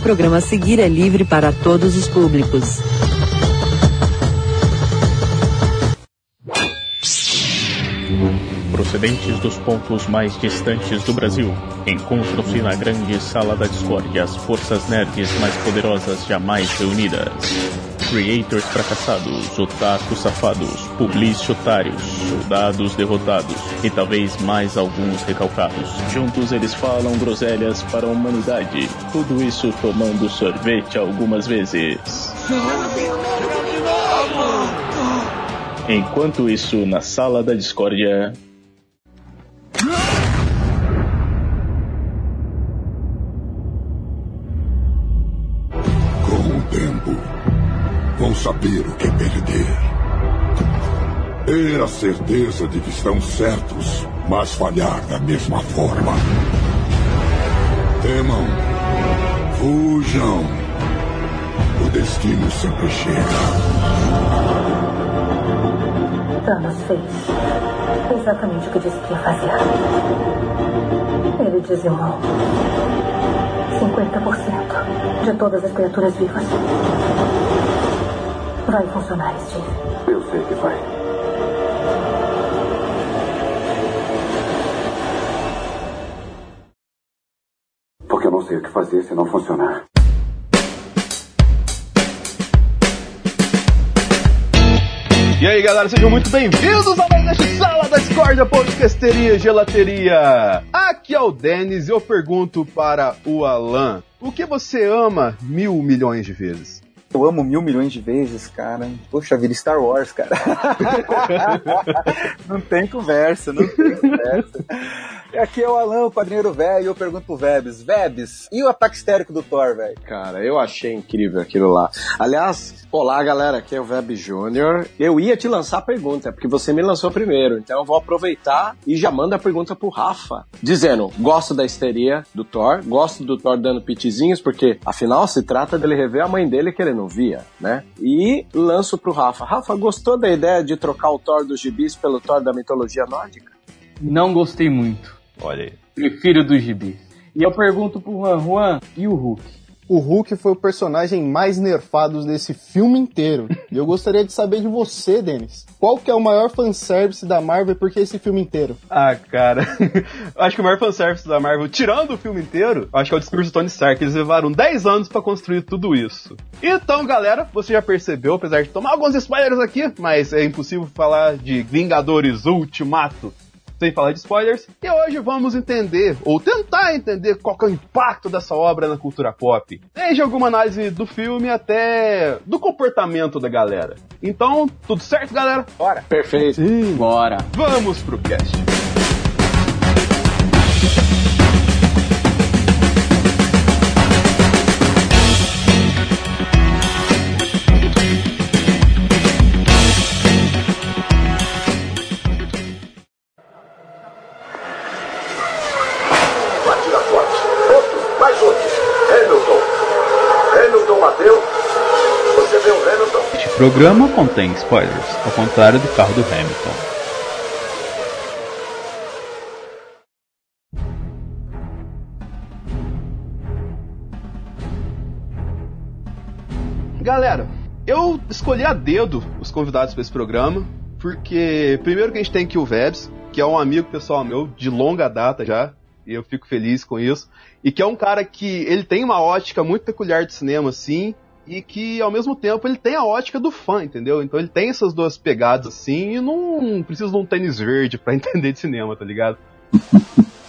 programa a seguir é livre para todos os públicos. Procedentes dos pontos mais distantes do Brasil, encontram-se na grande sala da discórdia as forças nerds mais poderosas jamais reunidas. Creators fracassados, otakus safados, publici otários, soldados derrotados e talvez mais alguns recalcados. Juntos eles falam groselhas para a humanidade. Tudo isso tomando sorvete algumas vezes. Enquanto isso, na sala da discórdia. Saber o que é perder. Ter a certeza de que estão certos, mas falhar da mesma forma. Temam, fujam. O destino sempre chega. Thanos fez exatamente o que disse que ia fazer. Ele dizimou 50% de todas as criaturas vivas. Vai funcionar, Steve. Eu sei que vai. Porque eu não sei o que fazer se não funcionar. E aí galera, sejam muito bem-vindos a mais este Sala da Discordia Podcasteria e Gelateria. Aqui é o Denis e eu pergunto para o Alan, o que você ama mil milhões de vezes? Eu amo mil milhões de vezes, cara. Poxa vida, Star Wars, cara. não tem conversa, não tem conversa. Aqui é o Alan, o quadrinheiro velho, e eu pergunto pro Vebs, Vebs, e o ataque histérico do Thor, velho? Cara, eu achei incrível aquilo lá. Aliás, olá galera, aqui é o Web Júnior. Eu ia te lançar a pergunta, porque você me lançou primeiro, então eu vou aproveitar e já mando a pergunta pro Rafa, dizendo, gosto da histeria do Thor, gosto do Thor dando pitizinhos, porque afinal se trata dele rever a mãe dele que ele não via, né? E lanço pro Rafa. Rafa, gostou da ideia de trocar o Thor dos gibis pelo Thor da mitologia nórdica? Não gostei muito. Olha aí. Prefiro do gibi. E eu pergunto pro Juan, Juan, e o Hulk? O Hulk foi o personagem mais nerfado desse filme inteiro. E eu gostaria de saber de você, Denis. Qual que é o maior fanservice da Marvel por que esse filme inteiro? Ah, cara. acho que o maior fanservice da Marvel, tirando o filme inteiro, acho que é o discurso do Tony Stark. Eles levaram 10 anos para construir tudo isso. Então, galera, você já percebeu, apesar de tomar alguns spoilers aqui, mas é impossível falar de Vingadores Ultimato sem falar de spoilers. E hoje vamos entender, ou tentar entender, qual é o impacto dessa obra na cultura pop. Desde alguma análise do filme até do comportamento da galera. Então, tudo certo, galera? Bora! Perfeito. Sim. Bora! Vamos pro cast. Outro, mais outro. Hamilton. Hamilton bateu. Você vê o Hamilton? Este programa contém spoilers, ao contrário do carro do Hamilton. Galera, eu escolhi a dedo os convidados para esse programa, porque primeiro que a gente tem aqui o Vebs, que é um amigo pessoal meu de longa data já, e eu fico feliz com isso, e que é um cara que ele tem uma ótica muito peculiar de cinema, assim, e que ao mesmo tempo ele tem a ótica do fã, entendeu? Então ele tem essas duas pegadas assim, e não precisa de um tênis verde para entender de cinema, tá ligado?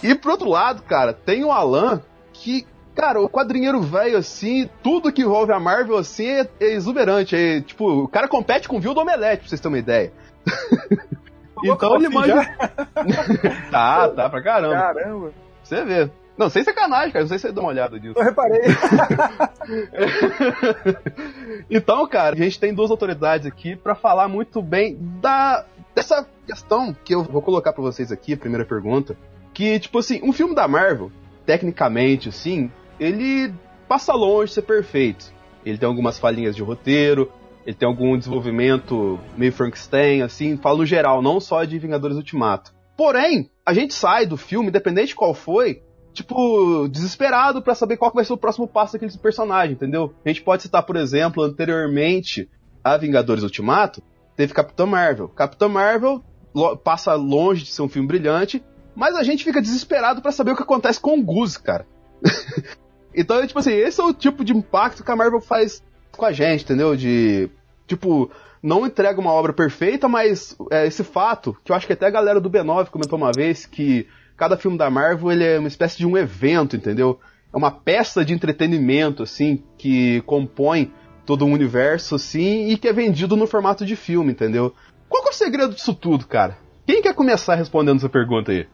e pro outro lado, cara, tem o Alan, que Cara, o quadrinheiro velho, assim, tudo que envolve a Marvel, assim, é, é exuberante. É, tipo, o cara compete com o Vil do Omelete, pra vocês terem uma ideia. então ele manda. tá, tá pra caramba. Caramba! Você vê. Não, sem sacanagem, cara. Não sei se você dá uma olhada nisso. Eu reparei. então, cara, a gente tem duas autoridades aqui pra falar muito bem da dessa questão que eu vou colocar pra vocês aqui, a primeira pergunta. Que, tipo assim, um filme da Marvel, tecnicamente, assim, ele passa longe de ser perfeito. Ele tem algumas falhinhas de roteiro, ele tem algum desenvolvimento meio Frankenstein, assim, falo no geral, não só de Vingadores Ultimato. Porém, a gente sai do filme, independente de qual foi, tipo, desesperado para saber qual vai ser o próximo passo daquele personagem, entendeu? A gente pode citar, por exemplo, anteriormente a Vingadores Ultimato, teve Capitão Marvel. Capitão Marvel lo passa longe de ser um filme brilhante, mas a gente fica desesperado para saber o que acontece com o Goose, cara. então, tipo assim, esse é o tipo de impacto que a Marvel faz com a gente, entendeu? De, tipo, não entrega uma obra perfeita, mas é, esse fato, que eu acho que até a galera do B9 comentou uma vez, que cada filme da Marvel ele é uma espécie de um evento, entendeu? É uma peça de entretenimento, assim, que compõe todo um universo, assim, e que é vendido no formato de filme, entendeu? Qual é o segredo disso tudo, cara? Quem quer começar respondendo essa pergunta aí?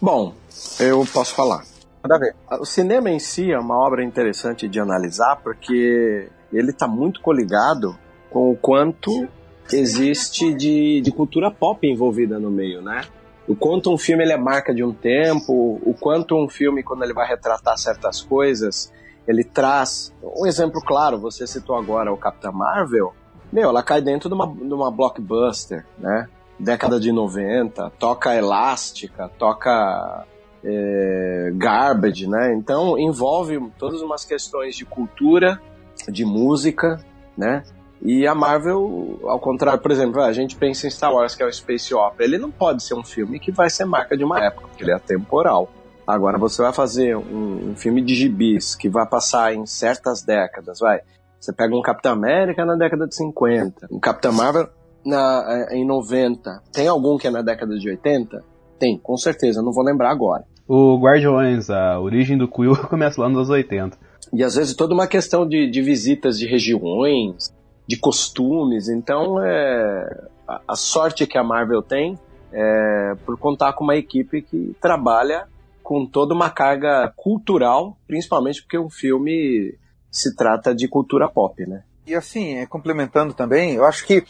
Bom, eu posso falar. Manda ver. O cinema em si é uma obra interessante de analisar porque ele está muito coligado com o quanto existe de, de cultura pop envolvida no meio, né? O quanto um filme ele é marca de um tempo, o quanto um filme, quando ele vai retratar certas coisas, ele traz. Um exemplo claro, você citou agora o Capitão Marvel. Meu, ela cai dentro de uma, de uma blockbuster, né? Década de 90, toca elástica, toca é, garbage, né? Então envolve todas umas questões de cultura, de música, né? E a Marvel, ao contrário, por exemplo, a gente pensa em Star Wars, que é o Space Opera, ele não pode ser um filme que vai ser marca de uma época, porque ele é atemporal. Agora, você vai fazer um, um filme de gibis que vai passar em certas décadas, vai. Você pega um Capitão América na década de 50, um Capitão Marvel na, é, em 90. Tem algum que é na década de 80? Tem, com certeza, não vou lembrar agora. O Guardiões, a origem do Quill começa lá nos anos 80. E às vezes toda uma questão de, de visitas de regiões, de costumes. Então, é, a, a sorte que a Marvel tem é por contar com uma equipe que trabalha com toda uma carga cultural, principalmente porque o filme se trata de cultura pop, né? E assim, é, complementando também, eu acho que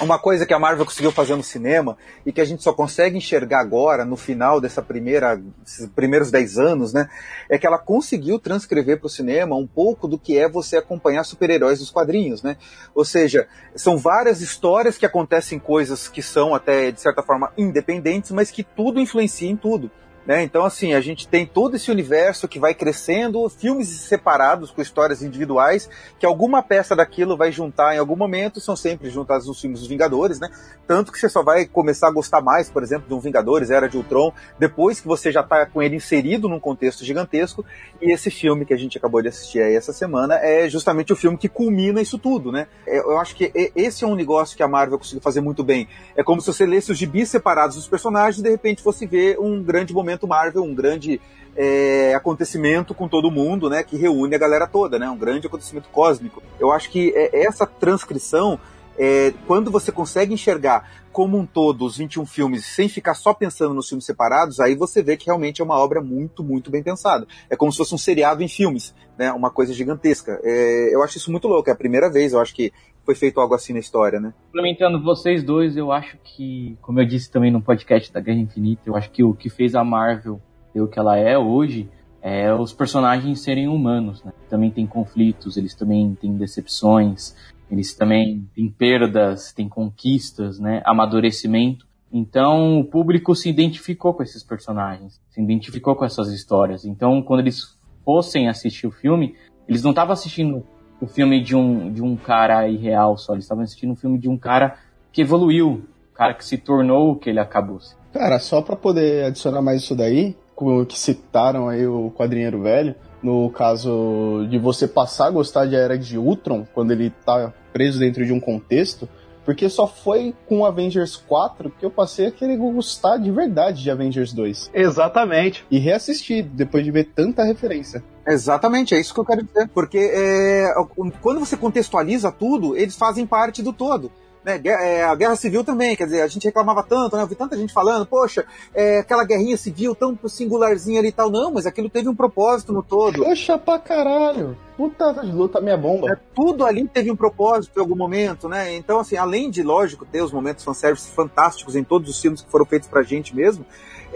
uma coisa que a Marvel conseguiu fazer no cinema e que a gente só consegue enxergar agora, no final dessa primeira, esses primeiros 10 anos, né, é que ela conseguiu transcrever para o cinema um pouco do que é você acompanhar super-heróis dos quadrinhos, né? Ou seja, são várias histórias que acontecem coisas que são até, de certa forma, independentes, mas que tudo influencia em tudo. Né? Então, assim, a gente tem todo esse universo que vai crescendo, filmes separados com histórias individuais, que alguma peça daquilo vai juntar em algum momento, são sempre juntados nos filmes dos Vingadores, né? Tanto que você só vai começar a gostar mais, por exemplo, de um Vingadores, Era de Ultron, depois que você já está com ele inserido num contexto gigantesco. E esse filme que a gente acabou de assistir aí essa semana é justamente o filme que culmina isso tudo, né? É, eu acho que esse é um negócio que a Marvel conseguiu fazer muito bem. É como se você lesse os gibis separados dos personagens e de repente fosse ver um grande momento Marvel, um grande é, acontecimento com todo mundo, né, que reúne a galera toda, né, um grande acontecimento cósmico. Eu acho que é, essa transcrição, é, quando você consegue enxergar como um todo os 21 filmes sem ficar só pensando nos filmes separados, aí você vê que realmente é uma obra muito, muito bem pensada. É como se fosse um seriado em filmes, né, uma coisa gigantesca. É, eu acho isso muito louco, é a primeira vez, eu acho que foi feito algo assim na história, né? Complementando vocês dois, eu acho que, como eu disse também no podcast da Guerra Infinita, eu acho que o que fez a Marvel ser o que ela é hoje é os personagens serem humanos, né? Também tem conflitos, eles também têm decepções, eles também têm perdas, têm conquistas, né? Amadurecimento. Então o público se identificou com esses personagens, se identificou com essas histórias. Então quando eles fossem assistir o filme, eles não estavam assistindo o filme de um, de um cara irreal só. Eles estavam assistindo um filme de um cara que evoluiu, um cara que se tornou o que ele acabou. Cara, só para poder adicionar mais isso daí, que citaram aí o quadrinheiro velho, no caso de você passar a gostar de Era de Ultron, quando ele tá preso dentro de um contexto, porque só foi com Avengers 4 que eu passei a querer gostar de verdade de Avengers 2. Exatamente. E reassistir, depois de ver tanta referência. Exatamente, é isso que eu quero dizer. Porque é, quando você contextualiza tudo, eles fazem parte do todo. Né, é, a guerra civil também, quer dizer, a gente reclamava tanto, né? Eu vi tanta gente falando, poxa, é, aquela guerrinha civil tão singularzinha ali e tal. Não, mas aquilo teve um propósito no todo. Poxa pra caralho. puta de luta minha bomba. É, tudo ali teve um propósito em algum momento, né? Então, assim, além de, lógico, ter os momentos fanservice fantásticos em todos os filmes que foram feitos pra gente mesmo,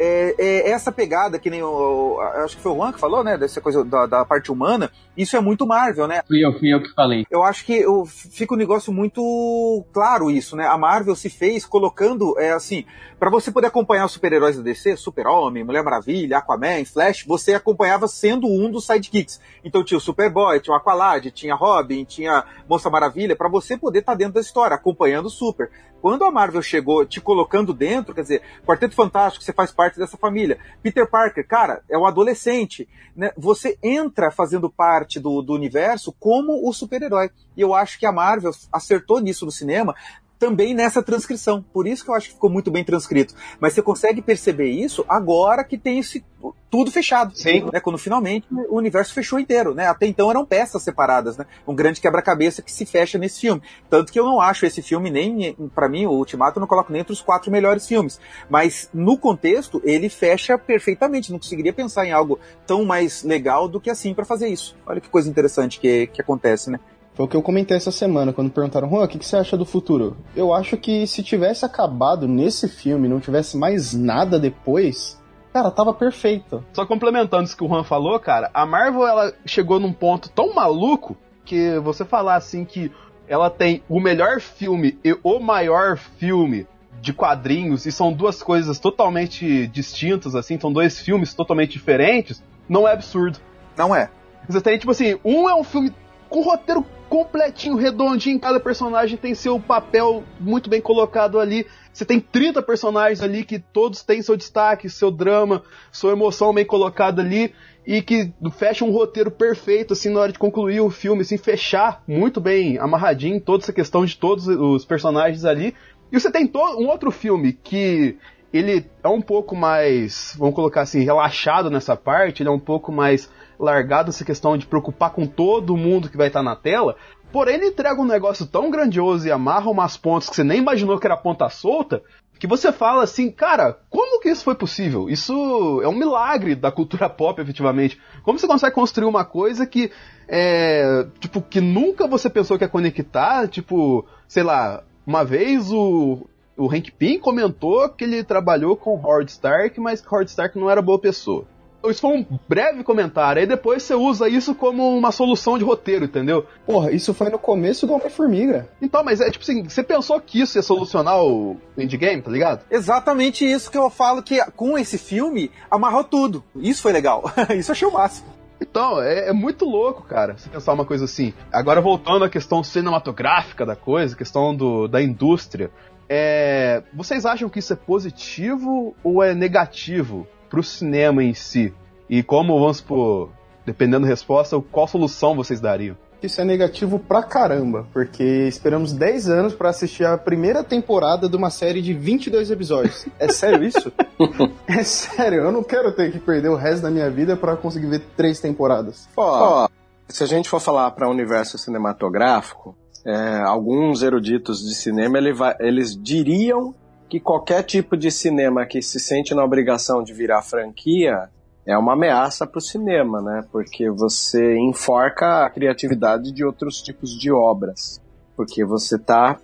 é, é, essa pegada que nem o. Acho que foi o Juan que falou, né? Dessa coisa da, da, parte humana. Isso é muito Marvel, né? Fui eu, fui eu que falei. Eu acho que eu, fica um negócio muito claro isso, né? A Marvel se fez colocando, é assim, para você poder acompanhar os super-heróis da DC, Super-Homem, Mulher Maravilha, Aquaman, Flash, você acompanhava sendo um dos sidekicks. Então tinha o Superboy, tinha o Aqualad, tinha Robin, tinha Moça Maravilha, para você poder estar tá dentro da história, acompanhando o Super. Quando a Marvel chegou te colocando dentro, quer dizer, Quarteto Fantástico, você faz parte dessa família. Peter Parker, cara, é um adolescente. Né? Você entra fazendo parte do, do universo como o super-herói. E eu acho que a Marvel acertou nisso no cinema, também nessa transcrição. Por isso que eu acho que ficou muito bem transcrito. Mas você consegue perceber isso agora que tem esse tudo fechado. Sim. Né? Quando finalmente o universo fechou inteiro, né? Até então eram peças separadas, né? Um grande quebra-cabeça que se fecha nesse filme. Tanto que eu não acho esse filme nem, para mim, o Ultimato eu não coloco nem entre os quatro melhores filmes. Mas no contexto, ele fecha perfeitamente. Não conseguiria pensar em algo tão mais legal do que assim para fazer isso. Olha que coisa interessante que, que acontece, né? Foi o que eu comentei essa semana, quando perguntaram, Juan, o que, que você acha do futuro? Eu acho que se tivesse acabado nesse filme, não tivesse mais nada depois, cara, tava perfeito. Só complementando isso que o Juan falou, cara, a Marvel ela chegou num ponto tão maluco que você falar assim que ela tem o melhor filme e o maior filme de quadrinhos e são duas coisas totalmente distintas, assim, são dois filmes totalmente diferentes, não é absurdo. Não é. Você tem, tipo assim, um é um filme com roteiro completinho, redondinho, cada personagem tem seu papel muito bem colocado ali. Você tem 30 personagens ali que todos têm seu destaque, seu drama, sua emoção bem colocada ali e que fecha um roteiro perfeito assim na hora de concluir o filme, assim, fechar muito bem amarradinho toda essa questão de todos os personagens ali. E você tem um outro filme que ele é um pouco mais, vamos colocar assim, relaxado nessa parte, ele é um pouco mais largado essa questão de preocupar com todo mundo que vai estar na tela. Porém, ele entrega um negócio tão grandioso e amarra umas pontas que você nem imaginou que era ponta solta, que você fala assim, cara, como que isso foi possível? Isso é um milagre da cultura pop, efetivamente. Como você consegue construir uma coisa que, é, tipo, que nunca você pensou que ia conectar, tipo, sei lá, uma vez o, o Hank Pym comentou que ele trabalhou com Howard Stark, mas que Howard Stark não era boa pessoa. Isso foi um breve comentário. Aí depois você usa isso como uma solução de roteiro, entendeu? Porra, isso foi no começo do Homem-Formiga. Então, mas é tipo assim, você pensou que isso ia solucionar o endgame, tá ligado? Exatamente isso que eu falo que com esse filme amarrou tudo. Isso foi legal. isso eu achei o máximo. Então, é, é, muito louco, cara, você pensar uma coisa assim. Agora, voltando à questão cinematográfica da coisa, questão do, da indústria. É, vocês acham que isso é positivo ou é negativo pro cinema em si? E como, vamos supor, dependendo da resposta, qual solução vocês dariam? Isso é negativo pra caramba, porque esperamos 10 anos para assistir a primeira temporada de uma série de 22 episódios. É sério isso? é sério, eu não quero ter que perder o resto da minha vida para conseguir ver três temporadas. Ó, se a gente for falar para o universo cinematográfico, é, alguns eruditos de cinema ele vai, eles diriam que qualquer tipo de cinema que se sente na obrigação de virar franquia é uma ameaça para o cinema, né? Porque você enforca a criatividade de outros tipos de obras. Porque você está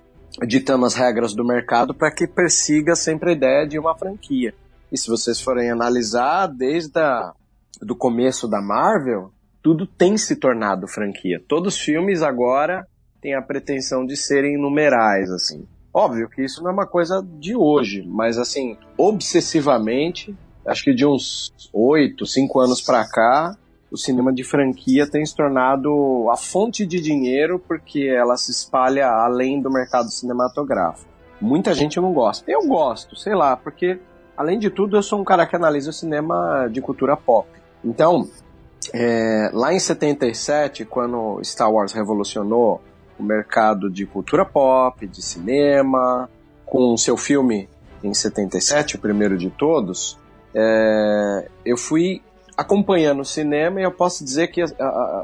ditando as regras do mercado para que persiga sempre a ideia de uma franquia. E se vocês forem analisar, desde a, do começo da Marvel, tudo tem se tornado franquia. Todos os filmes agora têm a pretensão de serem numerais, assim. Óbvio que isso não é uma coisa de hoje, mas assim, obsessivamente, acho que de uns oito, cinco anos para cá, o cinema de franquia tem se tornado a fonte de dinheiro porque ela se espalha além do mercado cinematográfico. Muita gente não gosta. Eu gosto, sei lá, porque além de tudo eu sou um cara que analisa o cinema de cultura pop. Então, é, lá em 77, quando Star Wars revolucionou o mercado de cultura pop, de cinema, com o seu filme em 77, o primeiro de todos, é, eu fui acompanhando o cinema e eu posso dizer que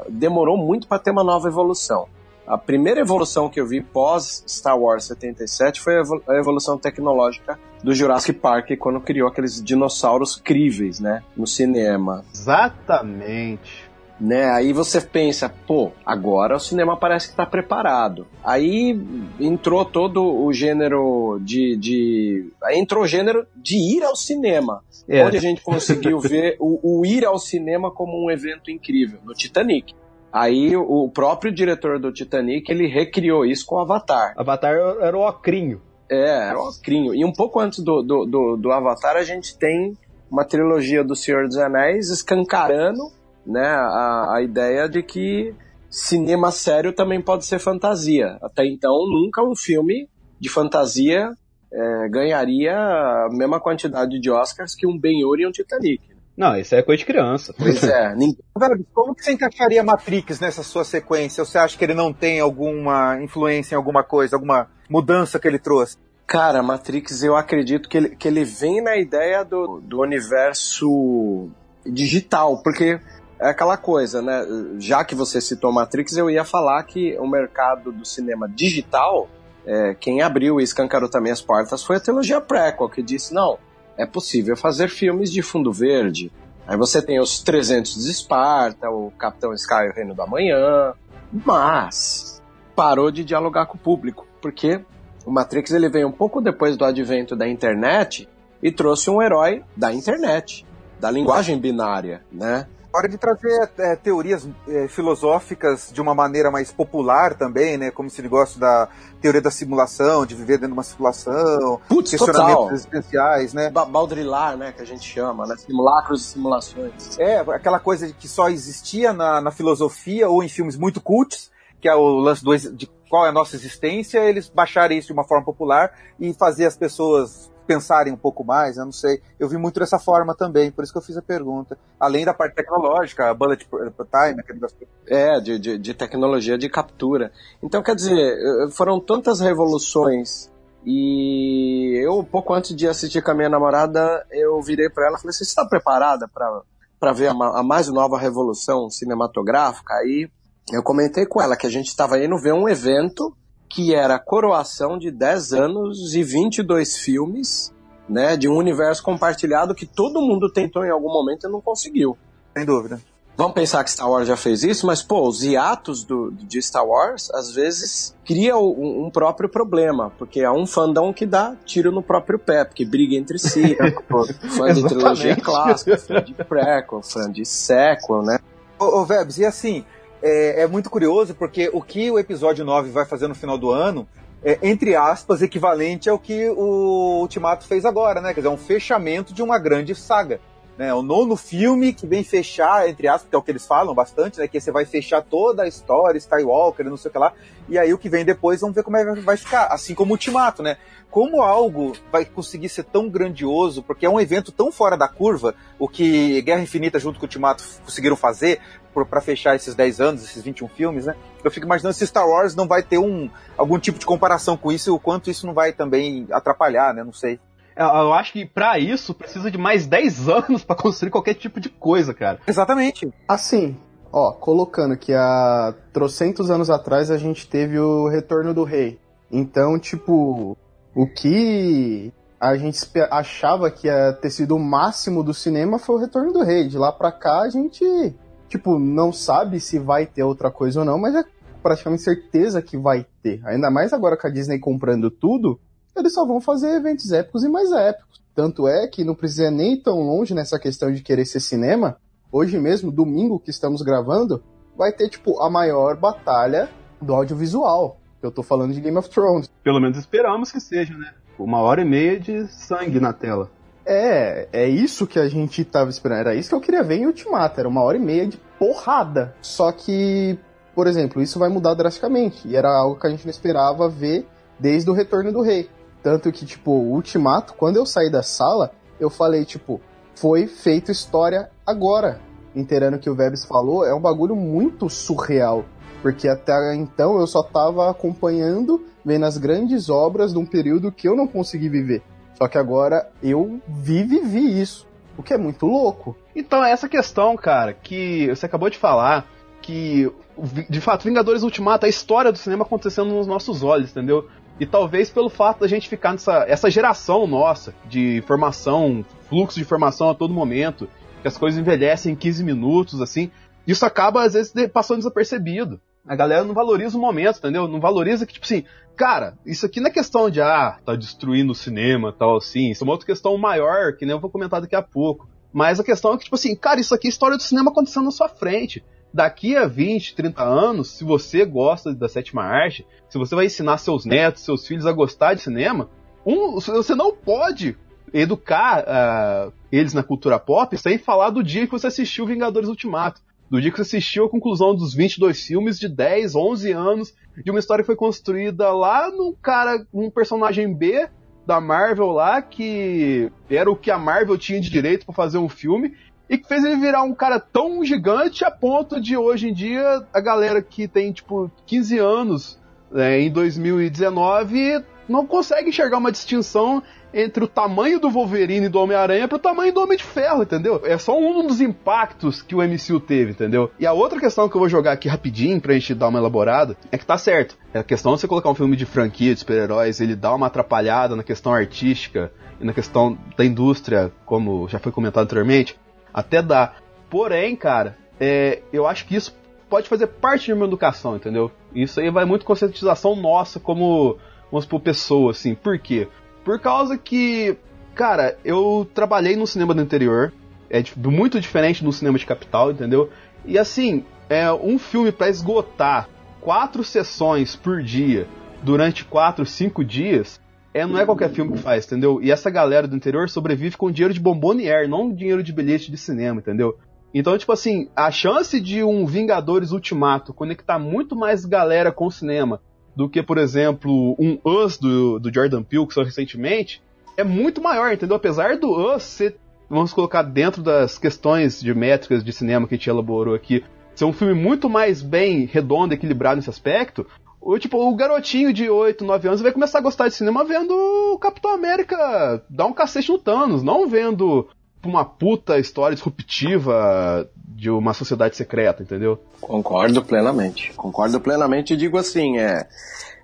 demorou muito para ter uma nova evolução. A primeira evolução que eu vi pós Star Wars 77 foi a evolução tecnológica do Jurassic Park quando criou aqueles dinossauros críveis, né, no cinema. Exatamente. Né? Aí você pensa, pô, agora o cinema parece que está preparado. Aí entrou todo o gênero de, de, aí entrou o gênero de ir ao cinema, É. onde a gente conseguiu ver o, o ir ao cinema como um evento incrível no Titanic. Aí o próprio diretor do Titanic ele recriou isso com o Avatar. Avatar era o ocrinho. É, era um ocrinho. E um pouco antes do, do, do, do Avatar, a gente tem uma trilogia do Senhor dos Anéis escancarando né, a, a ideia de que cinema sério também pode ser fantasia. Até então, nunca um filme de fantasia é, ganharia a mesma quantidade de Oscars que um Ben-Hur e um Titanic. Não, isso é coisa de criança. Pois é, ninguém... Velho, como que você encaixaria Matrix nessa sua sequência? Ou você acha que ele não tem alguma influência em alguma coisa, alguma mudança que ele trouxe? Cara, Matrix, eu acredito que ele, que ele vem na ideia do, do universo digital, porque é aquela coisa, né? Já que você citou Matrix, eu ia falar que o mercado do cinema digital, é, quem abriu e escancarou também as portas foi a trilogia Prequel, que disse, não, é possível fazer filmes de fundo verde. Aí você tem os 300 de Esparta, o Capitão Sky, o Reino da Manhã, mas parou de dialogar com o público, porque o Matrix ele veio um pouco depois do advento da internet e trouxe um herói da internet, da linguagem binária, né? Hora de trazer é, teorias é, filosóficas de uma maneira mais popular também, né? Como esse negócio da teoria da simulação, de viver dentro de uma simulação, Putz, questionamentos total. existenciais, né? Ba né, que a gente chama, né? Simulacros e simulações. É, aquela coisa que só existia na, na filosofia ou em filmes muito cults, que é o lance do, de qual é a nossa existência, eles baixarem isso de uma forma popular e fazer as pessoas pensarem um pouco mais, eu não sei. Eu vi muito dessa forma também, por isso que eu fiz a pergunta. Além da parte tecnológica, a bullet time, aquele. É, de, de, de tecnologia de captura. Então, quer dizer, foram tantas revoluções e eu, pouco antes de assistir com a minha namorada, eu virei para ela e falei você está preparada para ver a, a mais nova revolução cinematográfica? Aí eu comentei com ela que a gente estava indo ver um evento que era a coroação de 10 anos e 22 filmes, né, de um universo compartilhado que todo mundo tentou em algum momento e não conseguiu. Sem dúvida. Vamos pensar que Star Wars já fez isso, mas, pô, os hiatos do, de Star Wars, às vezes, cria um, um próprio problema, porque há um fandom que dá tiro no próprio pé, porque briga entre si, né? Fã de trilogia clássica, fã de prequel, fã de sequel, né? Ô, ô Vebs, e assim, é, é muito curioso porque o que o episódio 9 vai fazer no final do ano é, entre aspas, equivalente ao que o Ultimato fez agora, né? Quer dizer, é um fechamento de uma grande saga. Né, o nono filme que vem fechar, entre aspas, que é o que eles falam bastante, né? Que você vai fechar toda a história, Skywalker, não sei o que lá. E aí o que vem depois, vamos ver como é que vai ficar. Assim como o Ultimato, né? Como algo vai conseguir ser tão grandioso, porque é um evento tão fora da curva, o que Guerra Infinita junto com o Ultimato conseguiram fazer para fechar esses 10 anos, esses 21 filmes, né? Eu fico imaginando se Star Wars não vai ter um, algum tipo de comparação com isso e o quanto isso não vai também atrapalhar, né? Não sei. Eu, eu acho que pra isso precisa de mais 10 anos pra construir qualquer tipo de coisa, cara. Exatamente. Assim, ó, colocando que há trocentos anos atrás a gente teve o Retorno do Rei. Então, tipo, o que a gente achava que ia ter sido o máximo do cinema foi o Retorno do Rei. De lá pra cá a gente, tipo, não sabe se vai ter outra coisa ou não, mas é praticamente certeza que vai ter. Ainda mais agora com a Disney comprando tudo, eles só vão fazer eventos épicos e mais épicos. Tanto é que não precisa nem tão longe nessa questão de querer ser cinema. Hoje mesmo, domingo que estamos gravando, vai ter, tipo, a maior batalha do audiovisual. Eu tô falando de Game of Thrones. Pelo menos esperamos que seja, né? Uma hora e meia de sangue na tela. É, é isso que a gente tava esperando. Era isso que eu queria ver em Ultimato. Era uma hora e meia de porrada. Só que, por exemplo, isso vai mudar drasticamente. E era algo que a gente não esperava ver desde o Retorno do Rei. Tanto que, tipo, o Ultimato, quando eu saí da sala, eu falei, tipo, foi feito história agora. Inteirando que o Vebs falou, é um bagulho muito surreal. Porque até então eu só tava acompanhando, vendo as grandes obras de um período que eu não consegui viver. Só que agora eu vi vivi isso. O que é muito louco. Então, é essa questão, cara, que você acabou de falar, que de fato, Vingadores Ultimato, a história do cinema acontecendo nos nossos olhos, entendeu? E talvez pelo fato da gente ficar nessa essa geração nossa de informação, fluxo de informação a todo momento, que as coisas envelhecem em 15 minutos, assim, isso acaba, às vezes, passando desapercebido. A galera não valoriza o momento, entendeu? Não valoriza que, tipo assim, cara, isso aqui não é questão de, ah, tá destruindo o cinema tal, assim. Isso é uma outra questão maior, que nem eu vou comentar daqui a pouco. Mas a questão é que, tipo assim, cara, isso aqui é história do cinema acontecendo na sua frente. Daqui a 20, 30 anos, se você gosta da sétima arte, se você vai ensinar seus netos, seus filhos a gostar de cinema, um, você não pode educar ah, eles na cultura pop sem falar do dia que você assistiu Vingadores Ultimato. Do dia que você assistiu a conclusão dos 22 filmes de 10, 11 anos de uma história que foi construída lá num cara, um personagem B da Marvel lá, que era o que a Marvel tinha de direito pra fazer um filme, e que fez ele virar um cara tão gigante a ponto de hoje em dia a galera que tem tipo 15 anos né, em 2019 não consegue enxergar uma distinção entre o tamanho do Wolverine e do Homem-Aranha pro tamanho do Homem de Ferro, entendeu? É só um dos impactos que o MCU teve, entendeu? E a outra questão que eu vou jogar aqui rapidinho pra gente dar uma elaborada é que tá certo. É a questão de você colocar um filme de franquia de super-heróis, ele dá uma atrapalhada na questão artística e na questão da indústria, como já foi comentado anteriormente, até dá. Porém, cara, é, eu acho que isso pode fazer parte de uma educação, entendeu? Isso aí vai muito conscientização nossa como, vamos supor, pessoa, assim. Por quê? Por causa que, cara, eu trabalhei no cinema do interior, é muito diferente do cinema de capital, entendeu? E assim, é um filme pra esgotar quatro sessões por dia durante quatro, cinco dias, é, não é qualquer filme que faz, entendeu? E essa galera do interior sobrevive com dinheiro de bombonier, não dinheiro de bilhete de cinema, entendeu? Então, tipo assim, a chance de um Vingadores Ultimato conectar muito mais galera com o cinema do que, por exemplo, um Us do, do Jordan Peele, que saiu recentemente, é muito maior, entendeu? Apesar do Us ser, vamos colocar dentro das questões de métricas de cinema que a gente elaborou aqui, ser um filme muito mais bem redondo, equilibrado nesse aspecto, o, tipo, o garotinho de 8, 9 anos vai começar a gostar de cinema vendo o Capitão América dar um cacete no Thanos, não vendo uma puta história disruptiva de uma sociedade secreta, entendeu? Concordo plenamente. Concordo plenamente e digo assim, é.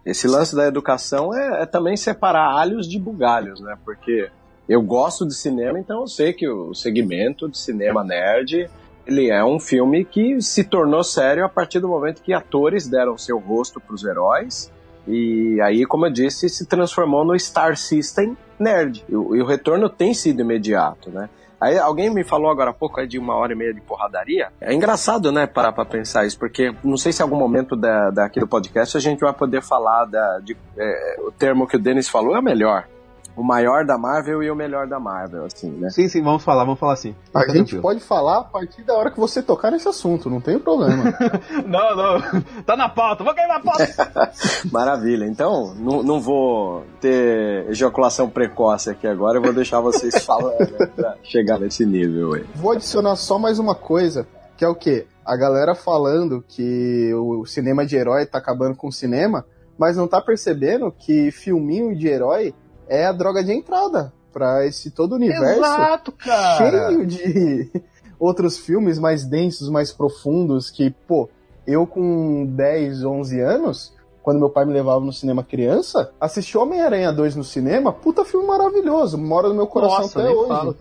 Esse lance da educação é, é também separar alhos de bugalhos, né? Porque eu gosto de cinema, então eu sei que o segmento de cinema nerd ele é um filme que se tornou sério a partir do momento que atores deram seu rosto para os heróis e aí, como eu disse, se transformou no Star System nerd. E o, retorno tem sido imediato, né? Aí alguém me falou agora há pouco de uma hora e meia de porradaria. É engraçado, né, parar pra pensar isso, porque não sei se em algum momento da, daqui do podcast a gente vai poder falar da, de, é, o termo que o Denis falou é o melhor. O maior da Marvel e o melhor da Marvel, assim, né? Sim, sim, vamos falar, vamos falar assim. A Fica gente tranquilo. pode falar a partir da hora que você tocar nesse assunto, não tem problema. Não, não, tá na pauta, vou cair na pauta! Maravilha. Então, não, não vou ter ejaculação precoce aqui agora, eu vou deixar vocês falando pra chegar nesse nível aí. Vou adicionar só mais uma coisa, que é o quê? A galera falando que o cinema de herói tá acabando com o cinema, mas não tá percebendo que filminho de herói é a droga de entrada pra esse todo o universo Exato, cara! cheio de outros filmes mais densos, mais profundos, que, pô, eu com 10, 11 anos, quando meu pai me levava no cinema criança, assisti Homem-Aranha 2 no cinema, puta filme maravilhoso, mora no meu coração Nossa, até hoje. falo.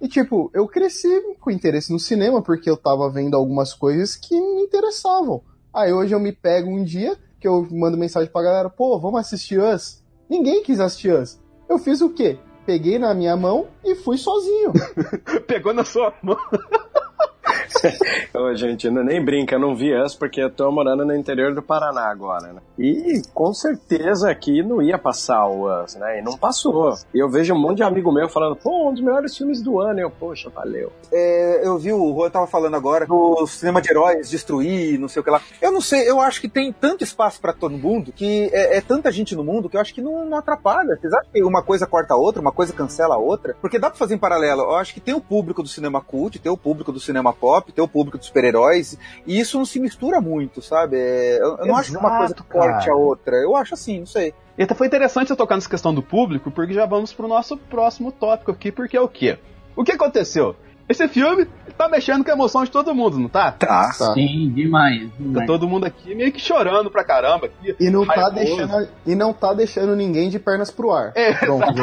E tipo, eu cresci com interesse no cinema porque eu tava vendo algumas coisas que me interessavam. Aí hoje eu me pego um dia que eu mando mensagem pra galera, pô, vamos assistir Us? Ninguém quis assistir Us. Eu fiz o quê? Peguei na minha mão e fui sozinho. Pegou na sua mão. Ô, gente, nem brinca, não vi Us porque eu tô morando no interior do Paraná agora, né? E com certeza aqui não ia passar o Us, né? E não passou. E eu vejo um monte de amigo meu falando, pô, um dos melhores filmes do ano. E eu, poxa, valeu. É, eu vi o Juan tava falando agora do cinema de heróis destruir, não sei o que lá. Eu não sei, eu acho que tem tanto espaço pra todo mundo que é, é tanta gente no mundo que eu acho que não, não atrapalha. Vocês acham que uma coisa corta a outra, uma coisa cancela a outra? Porque dá pra fazer em paralelo. Eu acho que tem o público do cinema cult, tem o público do cinema pop, tem o público dos super-heróis, e isso não se mistura muito, sabe? É, eu, eu não acho que uma coisa corte a outra. Eu acho assim, não sei. E até foi interessante você tocar nessa questão do público, porque já vamos pro nosso próximo tópico aqui, porque é o quê? O que aconteceu? Esse filme tá mexendo com a emoção de todo mundo, não tá? Tá. Tá. Sim, demais. Tá demais. todo mundo aqui meio que chorando pra caramba. Aqui, E não, tá deixando, e não tá deixando ninguém de pernas pro ar. É. Pronto.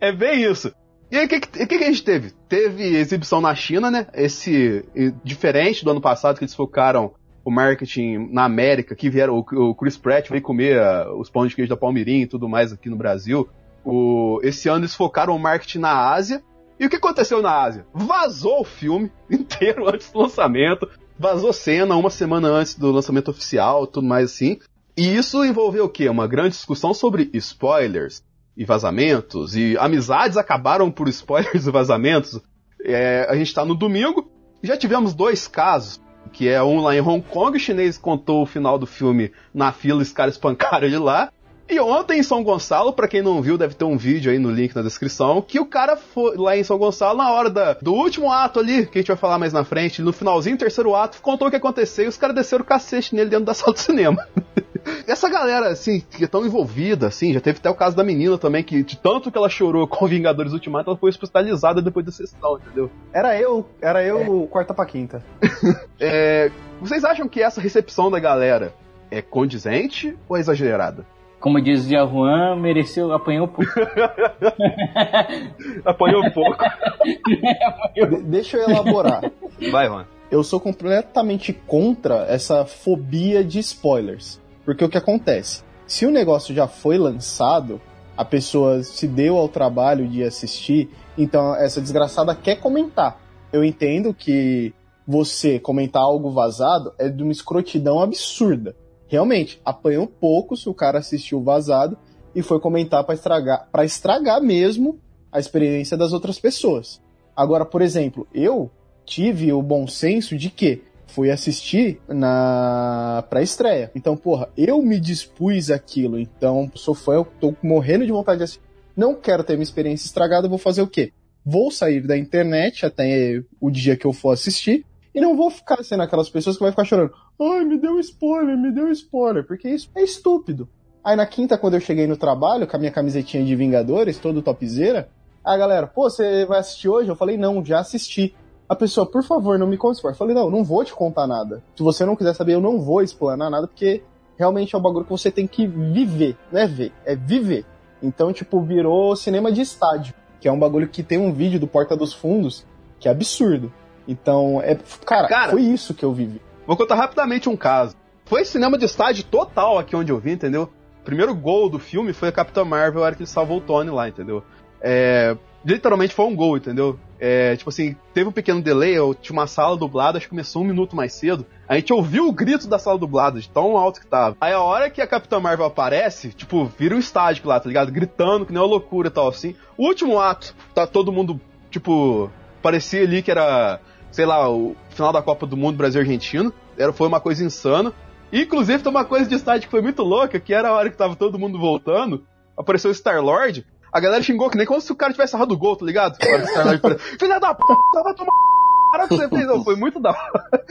É bem isso. E aí, o que, que, que, a gente teve? Teve exibição na China, né? Esse. Diferente do ano passado, que eles focaram o marketing na América, que vieram. O, Chris Pratt veio comer uh, os pães de queijo da Palmeirinha e tudo mais aqui no Brasil. O, esse ano eles focaram o marketing na Ásia. E o que aconteceu na Ásia? Vazou o filme inteiro antes do lançamento. Vazou cena uma semana antes do lançamento oficial, tudo mais assim. E isso envolveu o quê? Uma grande discussão sobre spoilers e vazamentos. E amizades acabaram por spoilers e vazamentos. É, a gente tá no domingo. Já tivemos dois casos. Que é um lá em Hong Kong, o chinês contou o final do filme na fila, os caras espancaram ele lá. E ontem em São Gonçalo, para quem não viu, deve ter um vídeo aí no link na descrição, que o cara foi lá em São Gonçalo na hora da, do último ato ali, que a gente vai falar mais na frente, no finalzinho, terceiro ato, contou o que aconteceu e os caras desceram o cacete nele dentro da sala do cinema. Essa galera, assim, que é tão envolvida, assim, já teve até o caso da menina também, que de tanto que ela chorou com Vingadores Ultimato, ela foi hospitalizada depois da sessão, entendeu? Era eu, era eu é. quarta pra quinta. é, vocês acham que essa recepção da galera é condizente ou é exagerada? Como dizia Juan, mereceu, apanhou pouco. apanhou pouco. De deixa eu elaborar. Vai, Juan. Eu sou completamente contra essa fobia de spoilers. Porque o que acontece? Se o negócio já foi lançado, a pessoa se deu ao trabalho de assistir, então essa desgraçada quer comentar. Eu entendo que você comentar algo vazado é de uma escrotidão absurda realmente apanhou pouco se o cara assistiu vazado e foi comentar para estragar, para estragar mesmo a experiência das outras pessoas. Agora, por exemplo, eu tive o bom senso de que fui assistir na pré-estreia. Então, porra, eu me dispus aquilo. Então, sou fã, eu tô morrendo de vontade de assistir. Não quero ter minha experiência estragada, vou fazer o quê? Vou sair da internet até o dia que eu for assistir e não vou ficar sendo aquelas pessoas que vai ficar chorando. Ai, me deu spoiler, me deu spoiler. Porque isso é estúpido. Aí na quinta, quando eu cheguei no trabalho, com a minha camisetinha de Vingadores, todo topzeira, a galera, pô, você vai assistir hoje? Eu falei, não, já assisti. A pessoa, por favor, não me conte spoiler. Eu falei, não, não vou te contar nada. Se você não quiser saber, eu não vou explanar nada, porque realmente é um bagulho que você tem que viver. Não é ver, é viver. Então, tipo, virou cinema de estádio, que é um bagulho que tem um vídeo do Porta dos Fundos, que é absurdo. Então, é, cara, cara, foi isso que eu vivi. Vou contar rapidamente um caso. Foi cinema de estádio total aqui onde eu vi, entendeu? O primeiro gol do filme foi a Capitã Marvel, era que ele salvou o Tony lá, entendeu? É, literalmente foi um gol, entendeu? É, tipo assim, teve um pequeno delay, eu tinha uma sala dublada, acho que começou um minuto mais cedo. A gente ouviu o grito da sala dublada, de tão alto que tava. Aí a hora que a Capitã Marvel aparece, tipo, vira um estádio lá, tá ligado? Gritando, que nem uma loucura e tal, assim. O último ato, tá todo mundo, tipo, parecia ali que era sei lá, o final da Copa do Mundo Brasil-Argentina. Era, foi uma coisa insana. E, inclusive, tem uma coisa de estádio que foi muito louca, que era a hora que tava todo mundo voltando, apareceu o Star-Lord, a galera xingou que nem como se o cara tivesse errado o gol, tá ligado? Filha da p, vai tomar para que você fez. Não, foi muito da hora.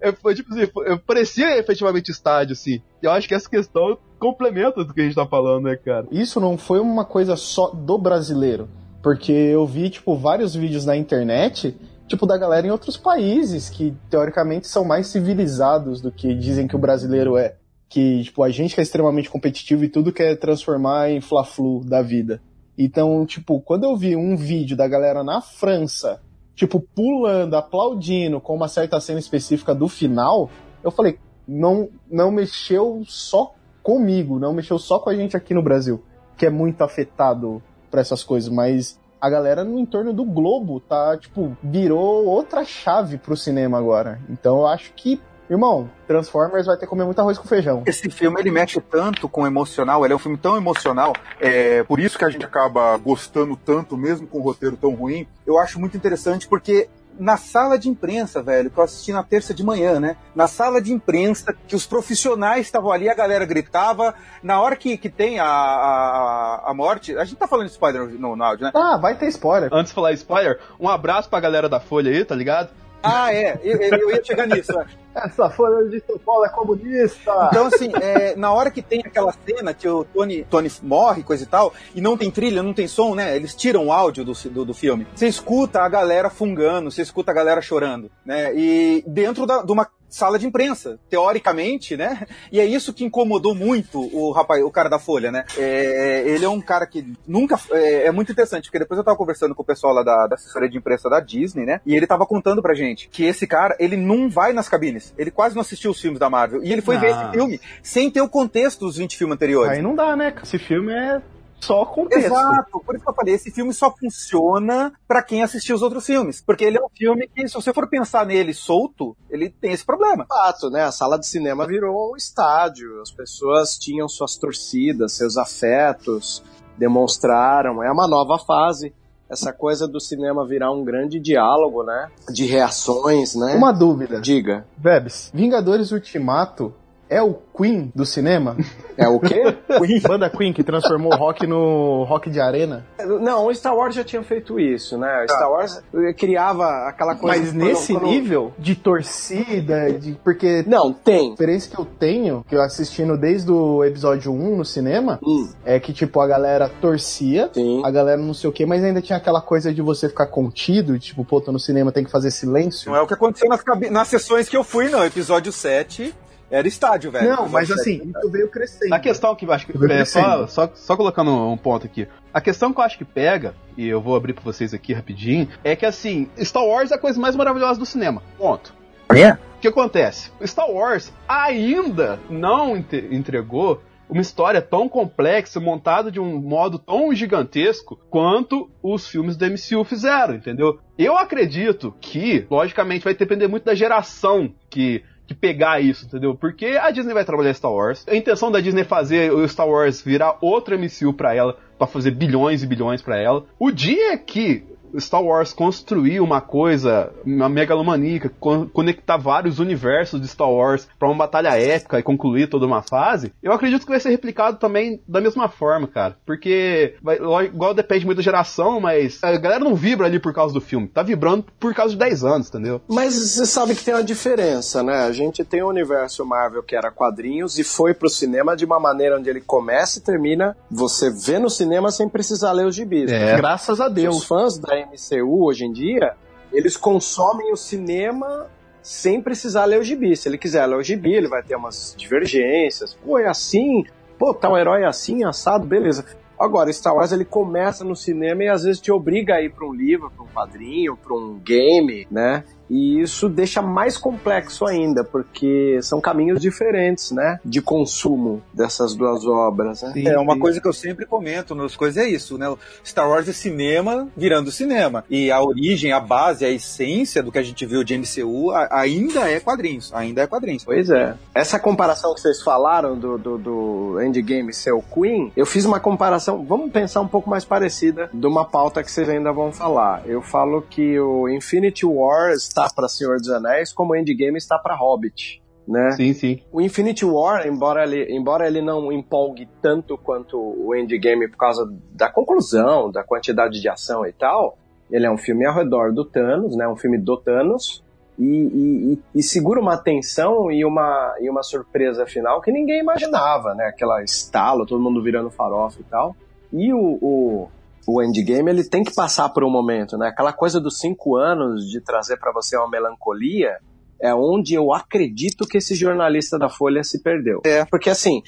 É, foi tipo assim, foi, parecia efetivamente estádio, assim. Eu acho que essa questão complementa do que a gente tá falando, né, cara? Isso não foi uma coisa só do brasileiro. Porque eu vi, tipo, vários vídeos na internet tipo, da galera em outros países que, teoricamente, são mais civilizados do que dizem que o brasileiro é. Que, tipo, a gente que é extremamente competitivo e tudo quer transformar em fla-flu da vida. Então, tipo, quando eu vi um vídeo da galera na França, tipo, pulando, aplaudindo com uma certa cena específica do final, eu falei, não, não mexeu só comigo, não mexeu só com a gente aqui no Brasil, que é muito afetado por essas coisas, mas a galera no entorno do globo tá, tipo, virou outra chave pro cinema agora. Então eu acho que Irmão, Transformers vai ter que comer muito arroz com feijão. Esse filme ele mexe tanto com o emocional, ele é um filme tão emocional, é por isso que a gente acaba gostando tanto, mesmo com o roteiro tão ruim. Eu acho muito interessante porque na sala de imprensa, velho, que eu assisti na terça de manhã, né? Na sala de imprensa, que os profissionais estavam ali, a galera gritava. Na hora que, que tem a, a, a morte. A gente tá falando de spoiler no, no áudio, né? Ah, vai ter spoiler. Antes de falar spoiler, um abraço pra galera da Folha aí, tá ligado? Ah, é, eu, eu ia chegar nisso. Essa folha de São Paulo é comunista! Então, assim, é, na hora que tem aquela cena que o Tony, Tony morre, coisa e tal, e não tem trilha, não tem som, né? Eles tiram o áudio do, do, do filme. Você escuta a galera fungando, você escuta a galera chorando, né? E dentro da, de uma sala de imprensa, teoricamente, né? E é isso que incomodou muito o rapaz, o cara da Folha, né? É, ele é um cara que nunca. É, é, muito interessante, porque depois eu tava conversando com o pessoal lá da, da assessoria de imprensa da Disney, né? E ele tava contando pra gente que esse cara, ele não vai nas cabines. Ele quase não assistiu os filmes da Marvel. E ele foi ah. ver esse filme sem ter o contexto dos 20 filmes anteriores. Aí não dá, né? Esse filme é só contexto. Exato, por isso que eu falei, esse filme só funciona para quem assistiu os outros filmes. Porque ele é um filme que, se você for pensar nele solto, ele tem esse problema. Fato, né? A sala de cinema virou um estádio. As pessoas tinham suas torcidas, seus afetos, demonstraram. É uma nova fase essa coisa do cinema virar um grande diálogo, né? De reações, né? Uma dúvida. Diga. Vebs, Vingadores Ultimato é o Queen do cinema? É o quê? Queen. Banda Queen, que transformou o rock no rock de arena? Não, o Star Wars já tinha feito isso, né? O Star Wars criava aquela coisa... Mas nesse quando... nível de torcida, de... porque... Não, tem. A experiência que eu tenho, que eu assistindo desde o episódio 1 no cinema, hum. é que, tipo, a galera torcia, Sim. a galera não sei o quê, mas ainda tinha aquela coisa de você ficar contido, tipo, pô, tô no cinema, tem que fazer silêncio. Não é o que aconteceu nas, nas sessões que eu fui, não. Episódio 7 era estádio, velho. Não, mas assim, isso veio crescendo. A questão que eu acho que. É, só, só, só colocando um ponto aqui. A questão que eu acho que pega, e eu vou abrir pra vocês aqui rapidinho, é que assim, Star Wars é a coisa mais maravilhosa do cinema. Ponto. É? O que acontece? Star Wars ainda não entregou uma história tão complexa, montada de um modo tão gigantesco quanto os filmes do MCU fizeram, entendeu? Eu acredito que, logicamente, vai depender muito da geração que que pegar isso, entendeu? Porque a Disney vai trabalhar Star Wars. A intenção da Disney é fazer o Star Wars virar outro MCU para ela, para fazer bilhões e bilhões para ela. O dia que Star Wars construir uma coisa, uma megalomaníaca, conectar vários universos de Star Wars para uma batalha épica e concluir toda uma fase, eu acredito que vai ser replicado também da mesma forma, cara. Porque, vai, igual depende muito da geração, mas a galera não vibra ali por causa do filme, tá vibrando por causa de 10 anos, entendeu? Mas você sabe que tem uma diferença, né? A gente tem o universo Marvel que era quadrinhos e foi pro cinema de uma maneira onde ele começa e termina, você vê no cinema sem precisar ler os gibis. É. Graças a Deus. Os fãs da MCU hoje em dia, eles consomem o cinema sem precisar ler o gibi. Se ele quiser ler o gibi, ele vai ter umas divergências. Pô, é assim? Pô, tal herói é assim, assado, beleza. Agora, Star Wars ele começa no cinema e às vezes te obriga a ir para um livro, para um quadrinho, para um game, né? E isso deixa mais complexo ainda, porque são caminhos diferentes, né? De consumo dessas duas obras, né? Sim, é uma sim. coisa que eu sempre comento nas coisas é isso, né? Star Wars é cinema virando cinema. E a origem, a base, a essência do que a gente viu de MCU ainda é quadrinhos. Ainda é quadrinhos. Pois é. Essa comparação que vocês falaram do, do, do Endgame ser o Queen, eu fiz uma comparação, vamos pensar um pouco mais parecida de uma pauta que vocês ainda vão falar. Eu falo que o Infinity Wars está para Senhor dos Anéis, como o Endgame está para Hobbit. Né? Sim, sim. O Infinity War, embora ele, embora ele não empolgue tanto quanto o Endgame por causa da conclusão, da quantidade de ação e tal, ele é um filme ao redor do Thanos, né? Um filme do Thanos. E, e, e, segura uma tensão e uma, e uma surpresa final que ninguém imaginava, né? Aquela estalo, todo mundo virando farofa e tal. E o, o, o endgame ele tem que passar por um momento, né? Aquela coisa dos cinco anos de trazer para você uma melancolia é onde eu acredito que esse jornalista da Folha se perdeu. É. Porque assim,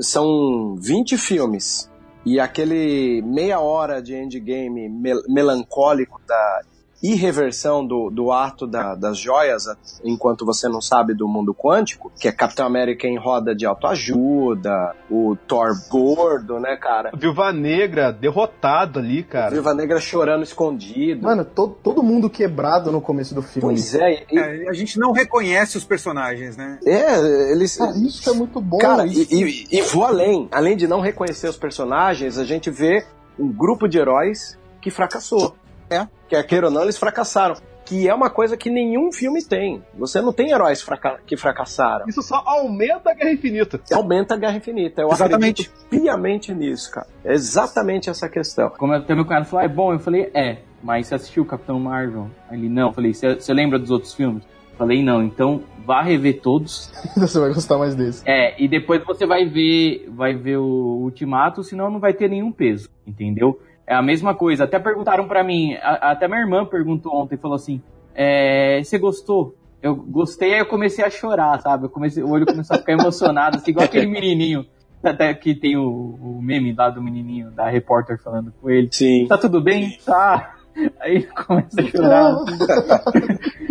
são 20 filmes e aquele meia hora de endgame mel melancólico da irreversão do, do ato da, das joias, enquanto você não sabe do mundo quântico, que é Capitão América em roda de autoajuda, o Thor gordo, né, cara? Viúva Negra derrotado ali, cara. Viúva Negra chorando escondido. Mano, todo, todo mundo quebrado no começo do filme. Pois é, e... é, a gente não reconhece os personagens, né? É, eles. Ah, isso é muito bom. Cara, e, e, e vou além. Além de não reconhecer os personagens, a gente vê um grupo de heróis que fracassou. É. Quer queira ou não, eles fracassaram. Que é uma coisa que nenhum filme tem. Você não tem heróis fraca que fracassaram. Isso só aumenta a Guerra Infinita. Aumenta a Guerra Infinita. Eu exatamente. acredito piamente nisso, cara. É exatamente essa questão. Como até meu cara falou, ah, é bom, eu falei, é. Mas você assistiu o Capitão Marvel? Ele, não. Eu falei, você lembra dos outros filmes? Falei, não, então vá rever todos. você vai gostar mais desse. É, e depois você vai ver, vai ver o Ultimato, senão não vai ter nenhum peso, entendeu? É a mesma coisa. Até perguntaram para mim, a, até minha irmã perguntou ontem, falou assim: é, você gostou? Eu gostei, aí eu comecei a chorar, sabe? Eu comecei, o olho começou a ficar emocionado, assim, igual aquele menininho. Até que tem o, o, meme lá do menininho, da repórter falando com ele. Sim. Tá tudo bem? Tá. Aí começa a chorar. Assim.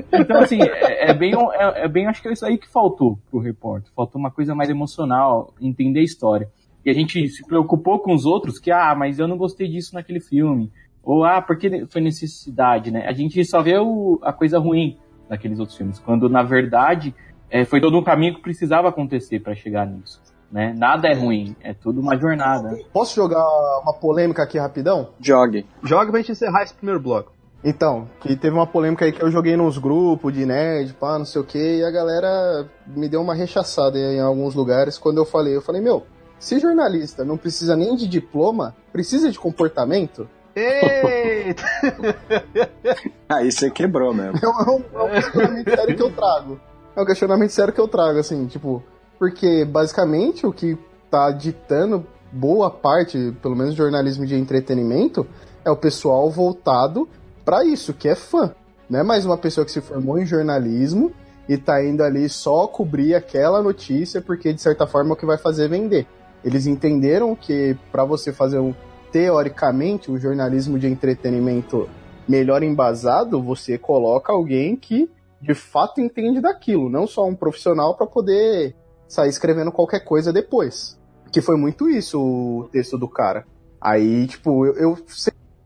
então, assim, é, é bem, é, é, bem, acho que é isso aí que faltou pro repórter. Faltou uma coisa mais emocional, entender a história. E a gente se preocupou com os outros que, ah, mas eu não gostei disso naquele filme. Ou, ah, porque foi necessidade, né? A gente só vê o, a coisa ruim naqueles outros filmes, quando na verdade é, foi todo um caminho que precisava acontecer para chegar nisso. Né? Nada é ruim, é tudo uma jornada. Posso jogar uma polêmica aqui rapidão? Jogue. Joga pra gente encerrar esse primeiro bloco. Então, que teve uma polêmica aí que eu joguei nos grupos de nerd, pá, não sei o que, e a galera me deu uma rechaçada em alguns lugares quando eu falei. Eu falei, meu, se jornalista não precisa nem de diploma, precisa de comportamento? Eita! Aí você quebrou mesmo. É um, é um questionamento sério que eu trago. É um questionamento sério que eu trago, assim, tipo, porque basicamente o que tá ditando boa parte, pelo menos jornalismo de entretenimento, é o pessoal voltado para isso, que é fã. Não é mais uma pessoa que se formou em jornalismo e tá indo ali só cobrir aquela notícia porque de certa forma é o que vai fazer vender. Eles entenderam que para você fazer um teoricamente um jornalismo de entretenimento melhor embasado, você coloca alguém que de fato entende daquilo, não só um profissional para poder sair escrevendo qualquer coisa depois. Que foi muito isso o texto do cara. Aí, tipo, eu, eu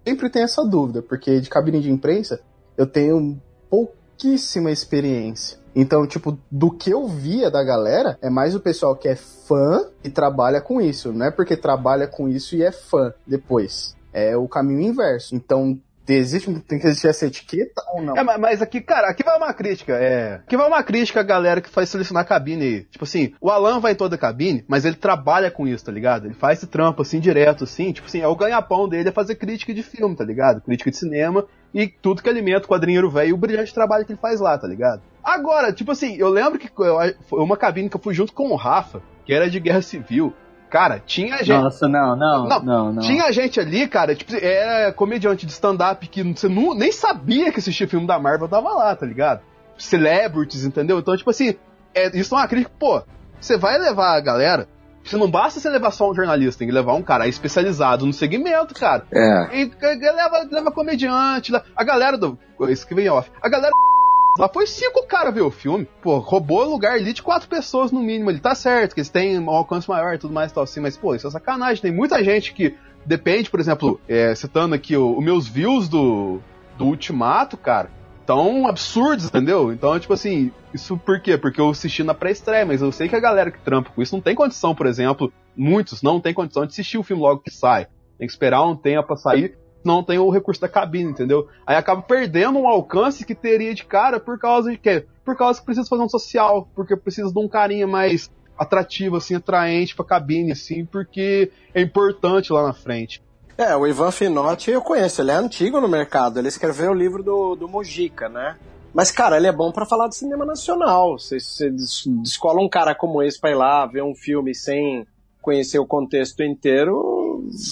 sempre tenho essa dúvida, porque de cabine de imprensa eu tenho pouquíssima experiência. Então, tipo, do que eu via da galera, é mais o pessoal que é fã e trabalha com isso. Não é porque trabalha com isso e é fã depois. É o caminho inverso. Então, Existe, tem que existir essa etiqueta ou não? É, mas aqui, cara, aqui vai uma crítica. É. Aqui vai uma crítica galera que faz selecionar cabine aí. Tipo assim, o Alan vai em toda cabine, mas ele trabalha com isso, tá ligado? Ele faz esse trampo assim, direto, assim. Tipo assim, é o ganha-pão dele é fazer crítica de filme, tá ligado? Crítica de cinema e tudo que alimenta o quadrinheiro velho e o brilhante trabalho que ele faz lá, tá ligado? Agora, tipo assim, eu lembro que foi uma cabine que eu fui junto com o Rafa, que era de guerra civil. Cara, tinha gente. Nossa, não, não, não, não, não. Tinha gente ali, cara, tipo, era comediante de stand-up que você não, nem sabia que assistia filme da Marvel tava lá, tá ligado? Celebrities, entendeu? Então, tipo assim, é, isso é uma crítica, pô, você vai levar a galera. Você não basta você levar só um jornalista, tem que levar um cara especializado no segmento, cara. É. E leva, leva comediante, a galera do. Isso que vem off. A galera Lá foi cinco caras ver o filme. Pô, roubou lugar ali de quatro pessoas no mínimo. Ele tá certo, que eles têm um alcance maior e tudo mais e tal assim. Mas, pô, isso é sacanagem. Tem muita gente que depende, por exemplo, é, citando aqui os meus views do, do Ultimato, cara, tão absurdos, entendeu? Então, tipo assim, isso por quê? Porque eu assisti na pré-estreia, mas eu sei que a galera que trampa com isso não tem condição, por exemplo, muitos não tem condição de assistir o filme logo que sai. Tem que esperar um tempo pra sair não tem o recurso da cabine, entendeu? Aí acaba perdendo um alcance que teria de cara por causa de quê? Por causa que precisa fazer um social, porque precisa de um carinha mais atrativo, assim, atraente pra cabine, assim, porque é importante lá na frente. É, o Ivan Finotti eu conheço, ele é antigo no mercado, ele escreveu o livro do, do Mojica, né? Mas, cara, ele é bom para falar de cinema nacional. Você, descola um cara como esse pra ir lá ver um filme sem conhecer o contexto inteiro,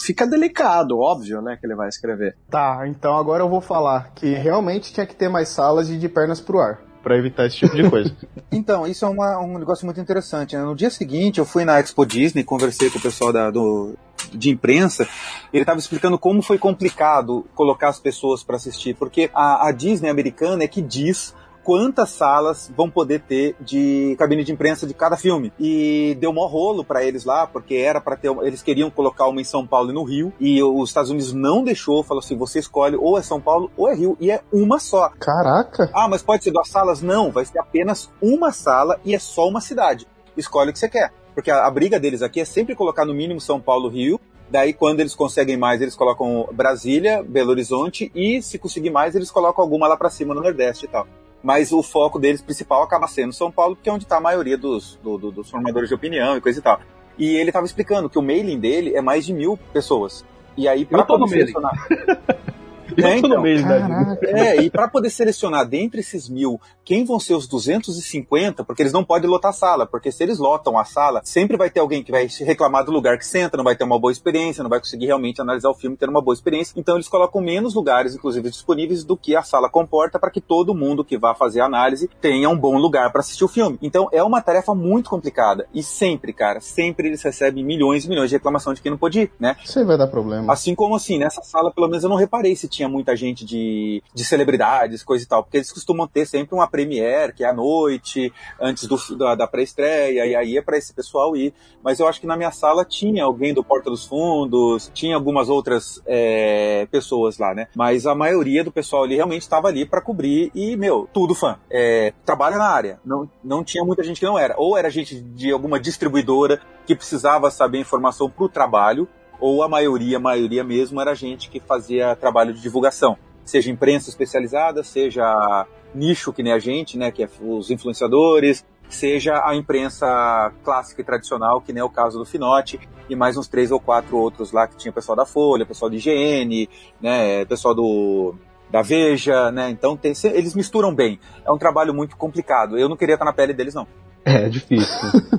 fica delicado, óbvio, né, que ele vai escrever. Tá, então agora eu vou falar que realmente tinha que ter mais salas de, de pernas pro ar para evitar esse tipo de coisa. então, isso é uma, um negócio muito interessante. Né? No dia seguinte, eu fui na Expo Disney, conversei com o pessoal da, do, de imprensa, ele estava explicando como foi complicado colocar as pessoas para assistir, porque a, a Disney americana é que diz quantas salas vão poder ter de cabine de imprensa de cada filme. E deu mó rolo para eles lá, porque era para ter, eles queriam colocar uma em São Paulo e no Rio, e os Estados Unidos não deixou, falou assim, você escolhe ou é São Paulo ou é Rio, e é uma só. Caraca! Ah, mas pode ser duas salas? Não, vai ser apenas uma sala e é só uma cidade. Escolhe o que você quer. Porque a, a briga deles aqui é sempre colocar no mínimo São Paulo, Rio, Daí, quando eles conseguem mais, eles colocam Brasília, Belo Horizonte e, se conseguir mais, eles colocam alguma lá para cima no Nordeste e tal mas o foco deles principal acaba sendo São Paulo, que é onde está a maioria dos, do, do, dos formadores de opinião e coisa e tal. E ele estava explicando que o mailing dele é mais de mil pessoas. E aí, para selecionar. É, então, no Caraca. É, e para poder selecionar dentre esses mil quem vão ser os 250, porque eles não podem lotar a sala, porque se eles lotam a sala, sempre vai ter alguém que vai se reclamar do lugar que senta, não vai ter uma boa experiência, não vai conseguir realmente analisar o filme ter uma boa experiência. Então eles colocam menos lugares, inclusive disponíveis, do que a sala comporta para que todo mundo que vá fazer a análise tenha um bom lugar para assistir o filme. Então é uma tarefa muito complicada. E sempre, cara, sempre eles recebem milhões e milhões de reclamação de quem não pôde ir, né? Isso aí vai dar problema. Assim como assim, nessa sala, pelo menos eu não reparei se tinha muita gente de, de celebridades, coisa e tal, porque eles costumam ter sempre uma premiere, que é à noite, antes do, da, da pré-estreia, e aí é para esse pessoal ir. Mas eu acho que na minha sala tinha alguém do Porta dos Fundos, tinha algumas outras é, pessoas lá, né? Mas a maioria do pessoal ali realmente estava ali para cobrir e, meu, tudo fã. É, trabalha na área. Não, não tinha muita gente que não era. Ou era gente de alguma distribuidora que precisava saber informação para o trabalho, ou a maioria, a maioria mesmo, era gente que fazia trabalho de divulgação. Seja imprensa especializada, seja nicho que nem a gente, né, que é os influenciadores, seja a imprensa clássica e tradicional, que nem é o caso do Finote, e mais uns três ou quatro outros lá que tinha pessoal da Folha, pessoal de IGN, né, pessoal do da Veja, né? Então tem, eles misturam bem. É um trabalho muito complicado. Eu não queria estar na pele deles não. É, difícil.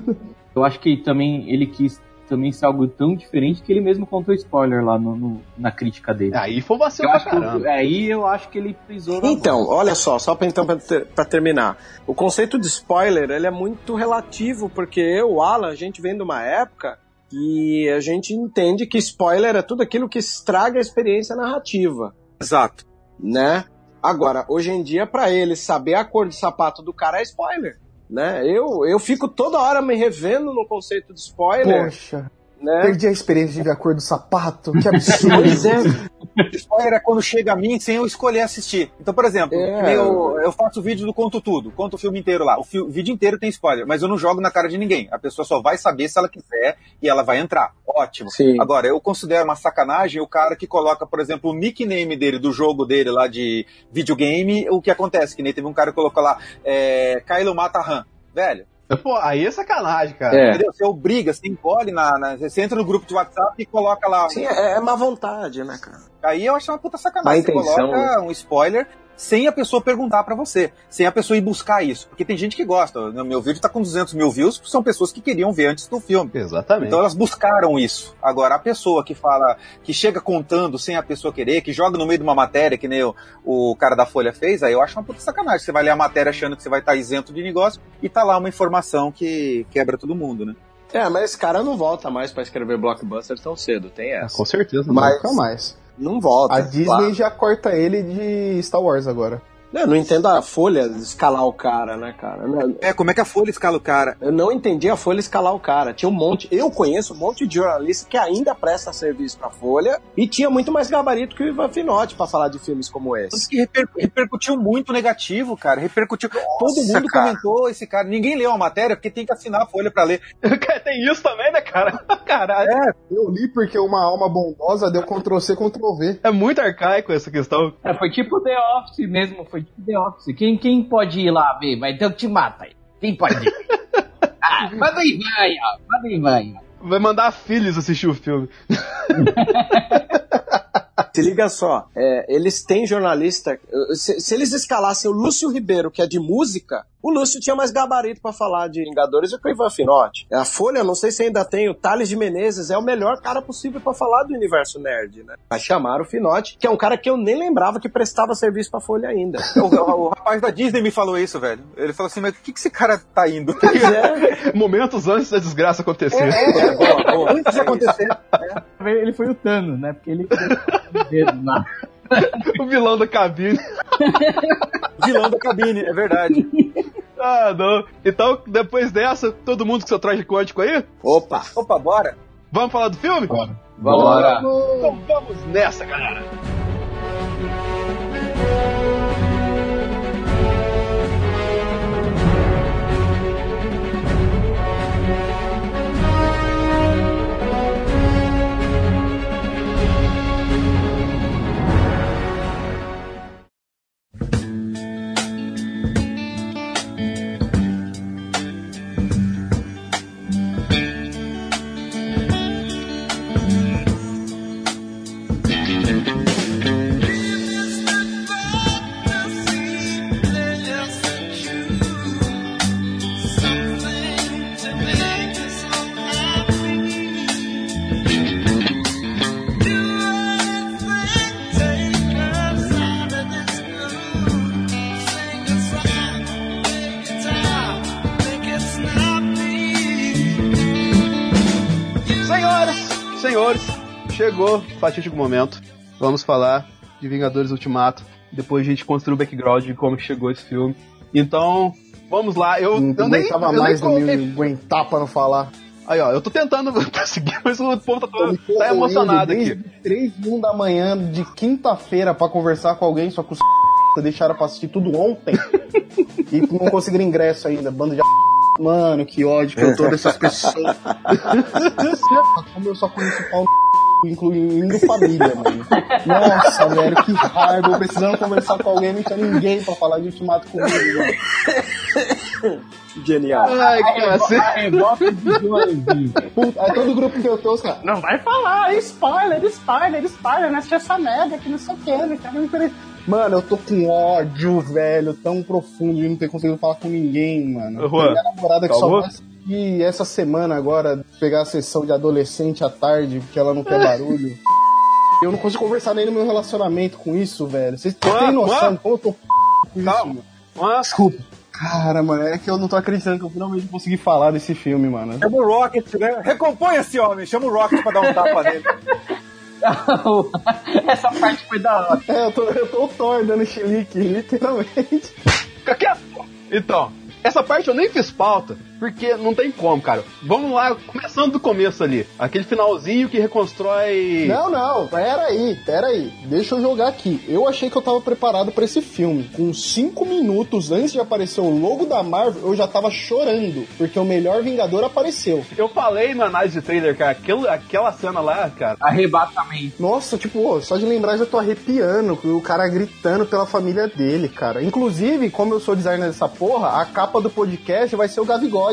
Eu acho que também ele quis também ser algo tão diferente que ele mesmo contou spoiler lá no, no- na crítica dele. Aí foi vacilo Eu pra caramba. aí eu acho que ele pisou na Então, olha só, só pra, então, pra, ter- pra terminar. O conceito de spoiler, ele é muito relativo, porque eu, o Alan, a gente vem de uma época que a gente entende que spoiler é tudo aquilo que estraga a experiência narrativa, Exato. né? Agora, hoje em dia, pra ele saber a cor do sapato do cara é spoiler, né? Eu, eu fico toda hora me revendo no conceito de spoiler, Poxa, né? perdi a experiência de ver a cor do sapato. Que absurdo. Pois é. Spoiler é quando chega a mim sem eu escolher assistir. Então, por exemplo, É. eu, eu faço vídeo do Conto Tudo, conto o filme inteiro lá. O, fi- o vídeo inteiro tem spoiler, mas eu não jogo na cara de ninguém. A pessoa só vai saber se ela quiser e ela vai entrar. Ótimo. Sim. Agora, eu considero uma sacanagem o cara que coloca, por exemplo, o nickname dele, do jogo dele lá de videogame, o que acontece, que nem teve um cara que colocou lá, é, Kylo Mata Han. Velho, Pô, aí é sacanagem, cara. É. entendeu? Você obriga, você engole na, na- Você entra no grupo de WhatsApp e coloca lá. Sim, é, é má vontade, né, cara? Aí eu acho uma puta Má sacanagem. Você coloca um spoiler sem a pessoa perguntar pra você, sem a pessoa ir buscar isso. Porque tem gente que gosta. No meu vídeo tá com 200 mil views, são pessoas que queriam ver antes do filme. Exatamente. Então elas buscaram isso. Agora, a pessoa que fala, que chega contando sem a pessoa querer, que joga no meio de uma matéria, que nem o, o cara da Folha fez, aí eu acho uma puta sacanagem. Você vai ler a matéria achando que você vai estar isento de negócio e tá lá uma informação que quebra todo mundo, né? É, mas esse cara não volta mais pra escrever blockbuster tão cedo, tem Ah, essa. com certeza. Não Mas... ficar mais. Não volta. A Disney claro. já corta ele de Star Wars agora. Eu não entendo a Folha escalar o cara, né, cara? É, como é que a Folha escala o cara? Eu não entendi a Folha escalar o cara. Tinha um monte. Eu conheço um monte de jornalista que ainda presta serviço pra Folha e tinha muito mais gabarito que o Ivan Finotti pra falar de filmes como esse. que reper- repercutiu muito negativo, cara. Repercutiu. Todo mundo cara. comentou esse cara. Ninguém leu a matéria porque tem que assinar a folha pra ler. tem isso também, né, cara? Caralho. Eu li porque uma alma bondosa deu Ctrl-C, Ctrl-V. É muito arcaico essa questão. É, foi tipo The Office mesmo, foi tipo The Office. Quem, quem pode ir lá ver? Vai ter o que te mata aí. Quem pode ir? ah, manda aí, vai, ó. Manda aí, vai. ó. Vai mandar filhos assistir o filme. Se liga só, é, eles têm jornalista. Se, se eles escalassem o Lúcio Ribeiro, que é de música, o Lúcio tinha mais gabarito pra falar de Vingadores do que o Ivan Finotti. A Folha, não sei se ainda tem, o Thales de Menezes é o melhor cara possível pra falar do universo nerd, né? Mas chamaram o Finotti, que é um cara que eu nem lembrava que prestava serviço pra Folha ainda. O, o- o rapaz da Disney me falou isso, velho. Ele falou assim: mas o que, que esse cara tá indo? É. Momentos antes da desgraça acontecer. É, boa, boa. Antes de acontecer. Ele foi o Thanos, né? Porque ele dedo na. o vilão da cabine. Vilão da cabine, é verdade. Ah, não. Então, depois dessa, todo mundo com seu traje quântico aí? Opa! Opa, bora. Vamos falar do filme? Bora. Então vamos nessa, galera. Senhores, chegou o fatídico momento. Vamos falar de Vingadores Ultimato. Depois a gente construir o background de como chegou esse filme. Então, vamos lá. Eu, Não eu nem, eu nem mais coloquei- me aguentar pra não falar. Aí, ó, eu tô tentando seguir, mas o povo tá, me tá emocionado desde aqui. 3 e 1 da manhã de quinta-feira pra conversar com alguém, só que os deixaram pra assistir tudo ontem. e não conseguiram ingresso ainda, bando de Mano, que ódio que eu tô dessas pessoas. Como eu só conheço pau no incluindo família, mano. Nossa, velho, que raiva. Eu precisando conversar com alguém, não tinha ninguém pra falar de ultimato comigo, velho. Genial. Ai, cara, Joãozinho. Puta, Aí todo grupo que eu tô, os caras, não vai falar, spoiler, spoiler, spoiler, não assiste essa merda que não sei o que, não quero me interessa." Mano, eu tô com ódio, velho, tão profundo de não ter conseguido falar com ninguém, mano. Juan, Minha namorada que só vai assistir essa semana agora, pegar a sessão de adolescente à tarde, porque ela não quer barulho. Eu não consigo conversar nem no meu relacionamento com isso, velho. Vocês têm noção como eu tô com isso, Calma. mano? Uma- Desculpa. Cara, mano, é que eu não tô acreditando que eu finalmente consegui falar desse filme, mano. Chama o Rocket, né? Recompõe esse homem, chama o Rocket pra dar um tapa nele. Essa parte foi da hora. É, eu tô, eu tô o Thor dando chilique, literalmente. Fica quieto. Então, essa parte eu nem fiz pauta, porque não tem como, cara. Vamos lá, começando do começo ali. Aquele finalzinho que reconstrói. Não, não, pera aí, pera aí. Deixa eu jogar aqui. Eu achei que eu tava preparado pra esse filme. Com cinco minutos antes de aparecer o logo da Marvel, eu já tava chorando. Porque o melhor Vingador apareceu. Eu falei na análise de trailer, cara, aquilo, aquela cena lá, cara. Arrebatamento. Nossa, tipo, só de lembrar já tô arrepiando. O cara gritando pela família dele, cara. Inclusive, como eu sou designer dessa porra, a capa do podcast vai ser o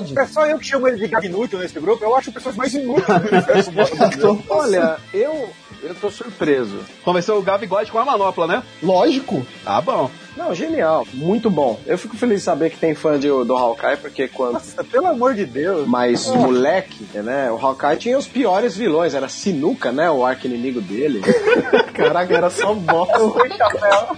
Gavigode. É só eu que chamo ele de Gabi inútil nesse grupo. Eu acho pessoas mais inúteis do universo. Olha, eu, eu tô surpreso. Começou o Gavigode com a manopla, né? Lógico. Tá bom. Não, genial. Muito bom. Eu fico feliz de saber que tem fã de, do Hawkeye, porque quando... Nossa, pelo amor de Deus. Mas moleque, né? O Hawkeye tinha os piores vilões. Era Sinuca, né? O arco-inimigo dele. Caraca, era só bosta.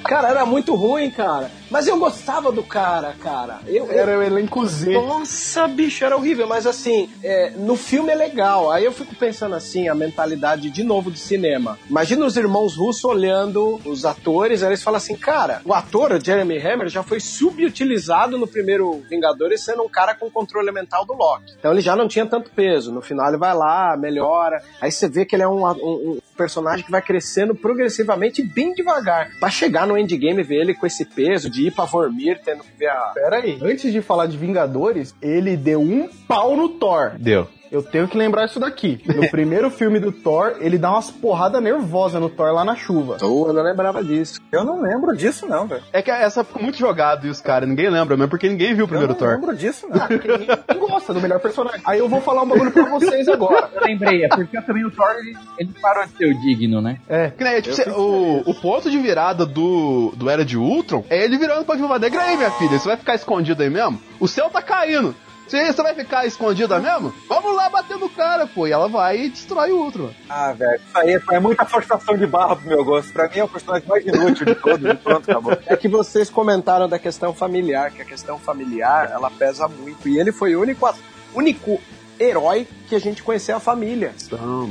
cara, era muito ruim, cara. Mas eu gostava do cara, cara. Eu, eu- Era o elenco Z. Nossa, bicho, era horrível. Mas assim, é, no filme é legal. Aí eu fico pensando assim, a mentalidade de novo de cinema. Imagina os irmãos russos olhando os atores, aí eles falam assim, cara, o ator, o Jeremy Hammer, já foi subutilizado no primeiro Vingadores sendo um cara com controle mental do Loki. Então ele já não tinha tanto peso. No final ele vai lá, melhora. Aí você vê que ele é um, um- um personagem que vai crescendo progressivamente bem devagar. Pra chegar no endgame e ver ele com esse peso de ir pra Vormir, tendo que ver a, Pera aí, antes de falar de Vingadores, ele deu um pau no Thor. Deu. Eu tenho que lembrar isso daqui. No primeiro filme do Thor, ele dá umas porradas nervosas no Thor lá na chuva. Eu não lembrava disso. Eu não lembro disso, não, velho. É que essa ficou muito jogado e os caras, ninguém lembra mesmo, porque ninguém viu o Eu primeiro não Thor. lembro disso, não. Quem gosta do melhor personagem? Aí eu vou falar um bagulho pra vocês agora. Eu lembrei, é porque também o Thor ele, ele parou de ser o digno, né? É. Que nem, tipo, cê- o, o ponto de virada do, do Era de Ultron é ele virando pra Viúva Negra. Aí, minha filha, você vai ficar escondido aí mesmo? O céu tá caindo. Você, você vai ficar escondida mesmo? Vamos lá bater no cara, pô. E ela vai e destrói o Ultron. Ah, velho, isso aí é muita forçação de barra pro meu gosto. Pra mim é o personagem mais inútil de todos e pronto, acabou. É que vocês comentaram da questão familiar, que a questão familiar, ela pesa muito. E ele foi o único, único herói que a gente conheceu a família,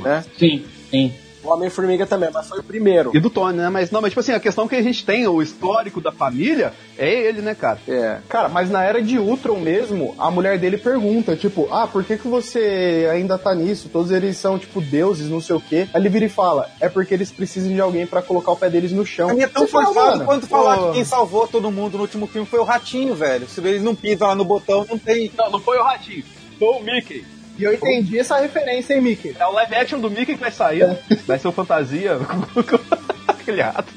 né? Sim, sim. O Homem-Formiga também, mas foi o primeiro. E do Tony, né? Mas não, mas tipo assim, a questão que a gente tem, o histórico da família, é ele, né, cara? É. Cara, mas na era de Ultron mesmo, a mulher dele pergunta, tipo, ah, por que, que você ainda tá nisso? Todos eles são, tipo, deuses, não sei o quê. Aí ele vira e fala, é porque eles precisam de alguém pra colocar o pé deles no chão. Pra é tão fala, forçado quanto falar pô, que quem salvou todo mundo no último filme foi o Ratinho, velho. Se eles não pisam lá no botão, não tem. Não, não foi o Ratinho. Foi o Mickey. E eu entendi essa referência, hein, Mickey? É o live action do Mickey que vai sair. Vai ser o fantasia com aquele rato.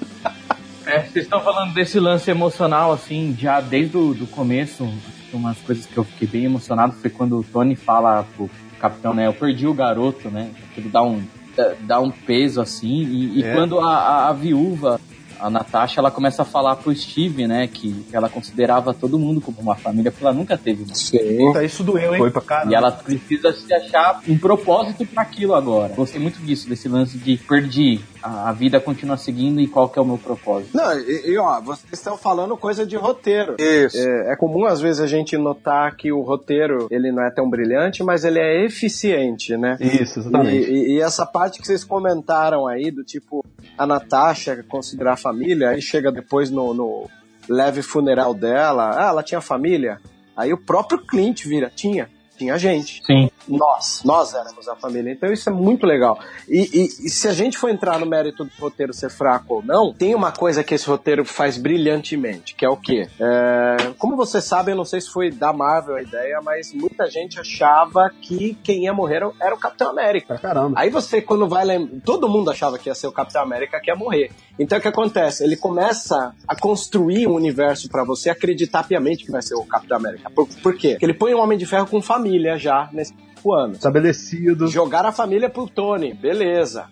É, vocês estão falando desse lance emocional, assim, já desde o do começo. Umas coisas que eu fiquei bem emocionado foi quando o Tony fala pro capitão, né? Eu perdi o garoto, né? Ele dá um, dá- dá um peso, assim. E, e É. quando a, a, a viúva, a Natasha, ela começa a falar pro Steve, né? Que ela considerava todo mundo como uma família, porque ela nunca teve uma Sim. Isso doeu, hein? Foi pra caramba. e ela precisa se achar um propósito para aquilo agora. Gostei muito disso, desse lance de perdi a, a vida continua seguindo e qual que é o meu propósito. Não, e, e, ó, vocês estão falando coisa de roteiro. Isso. É, é, comum às vezes a gente notar que o roteiro ele não é tão brilhante, mas ele é eficiente, né? Isso, exatamente. E, e, e essa parte que vocês comentaram aí, do tipo, a Natasha considerar família, aí chega depois no, no leve funeral dela, ah, ela tinha família? Aí o próprio Clint vira, tinha tinha gente. Sim. Nós, nós éramos a família. Então isso é muito legal. E, e, e, se a gente for entrar no mérito do roteiro ser fraco ou não, tem uma coisa que esse roteiro faz brilhantemente, que é o quê? É, como vocês sabem, não sei se foi da Marvel a ideia, mas muita gente achava que quem ia morrer era o Capitão América. Caramba. Aí você, quando vai lembrar, todo mundo achava que ia ser o Capitão América que ia morrer. Então o que acontece? Ele começa a construir um universo para você acreditar piamente que vai ser o Capitão América. Por, por quê? Porque ele põe um Homem de Ferro com família já nesse ano. Estabelecido. Jogar a família pro Tony, beleza.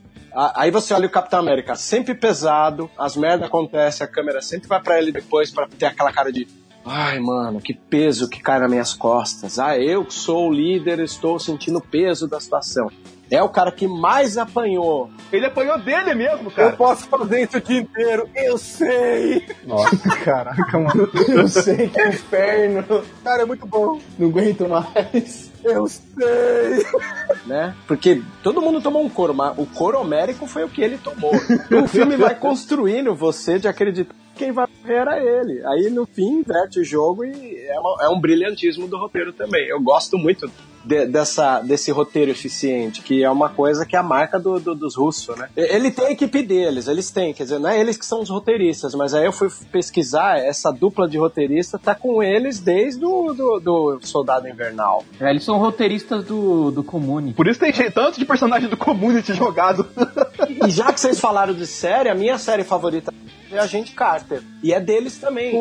Aí você olha o Capitão América, sempre pesado, as merdas acontecem, a câmera sempre vai para ele depois para ter aquela cara de Ai, mano, que peso que cai nas minhas costas. Ah, eu que sou o líder, estou sentindo o peso da situação. É o cara que mais apanhou. Ele apanhou dele mesmo, cara. Eu posso fazer isso o dia inteiro. Eu sei. Nossa, caraca, mano. Eu sei que inferno. Cara, é muito bom. Não aguento mais. Eu sei. Né? Porque todo mundo tomou um coro, mas o coro homérico foi o que ele tomou. o filme vai construindo você de acreditar quem vai morrer era ele. Aí no fim inverte o jogo e é, uma, é um brilhantismo do roteiro também. Eu gosto muito de, dessa, desse roteiro eficiente, que é uma coisa que é a marca do, do, dos russos, né? Ele tem a equipe deles, eles têm, quer dizer, não é eles que são os roteiristas, mas aí eu fui pesquisar, essa dupla de roteirista tá com eles desde o do, do Soldado Invernal. É, eles são roteiristas do, do Community. Por isso tem tanto de personagem do Community jogado. e já que vocês falaram de série, a minha série favorita é Agente Carter. E é deles também.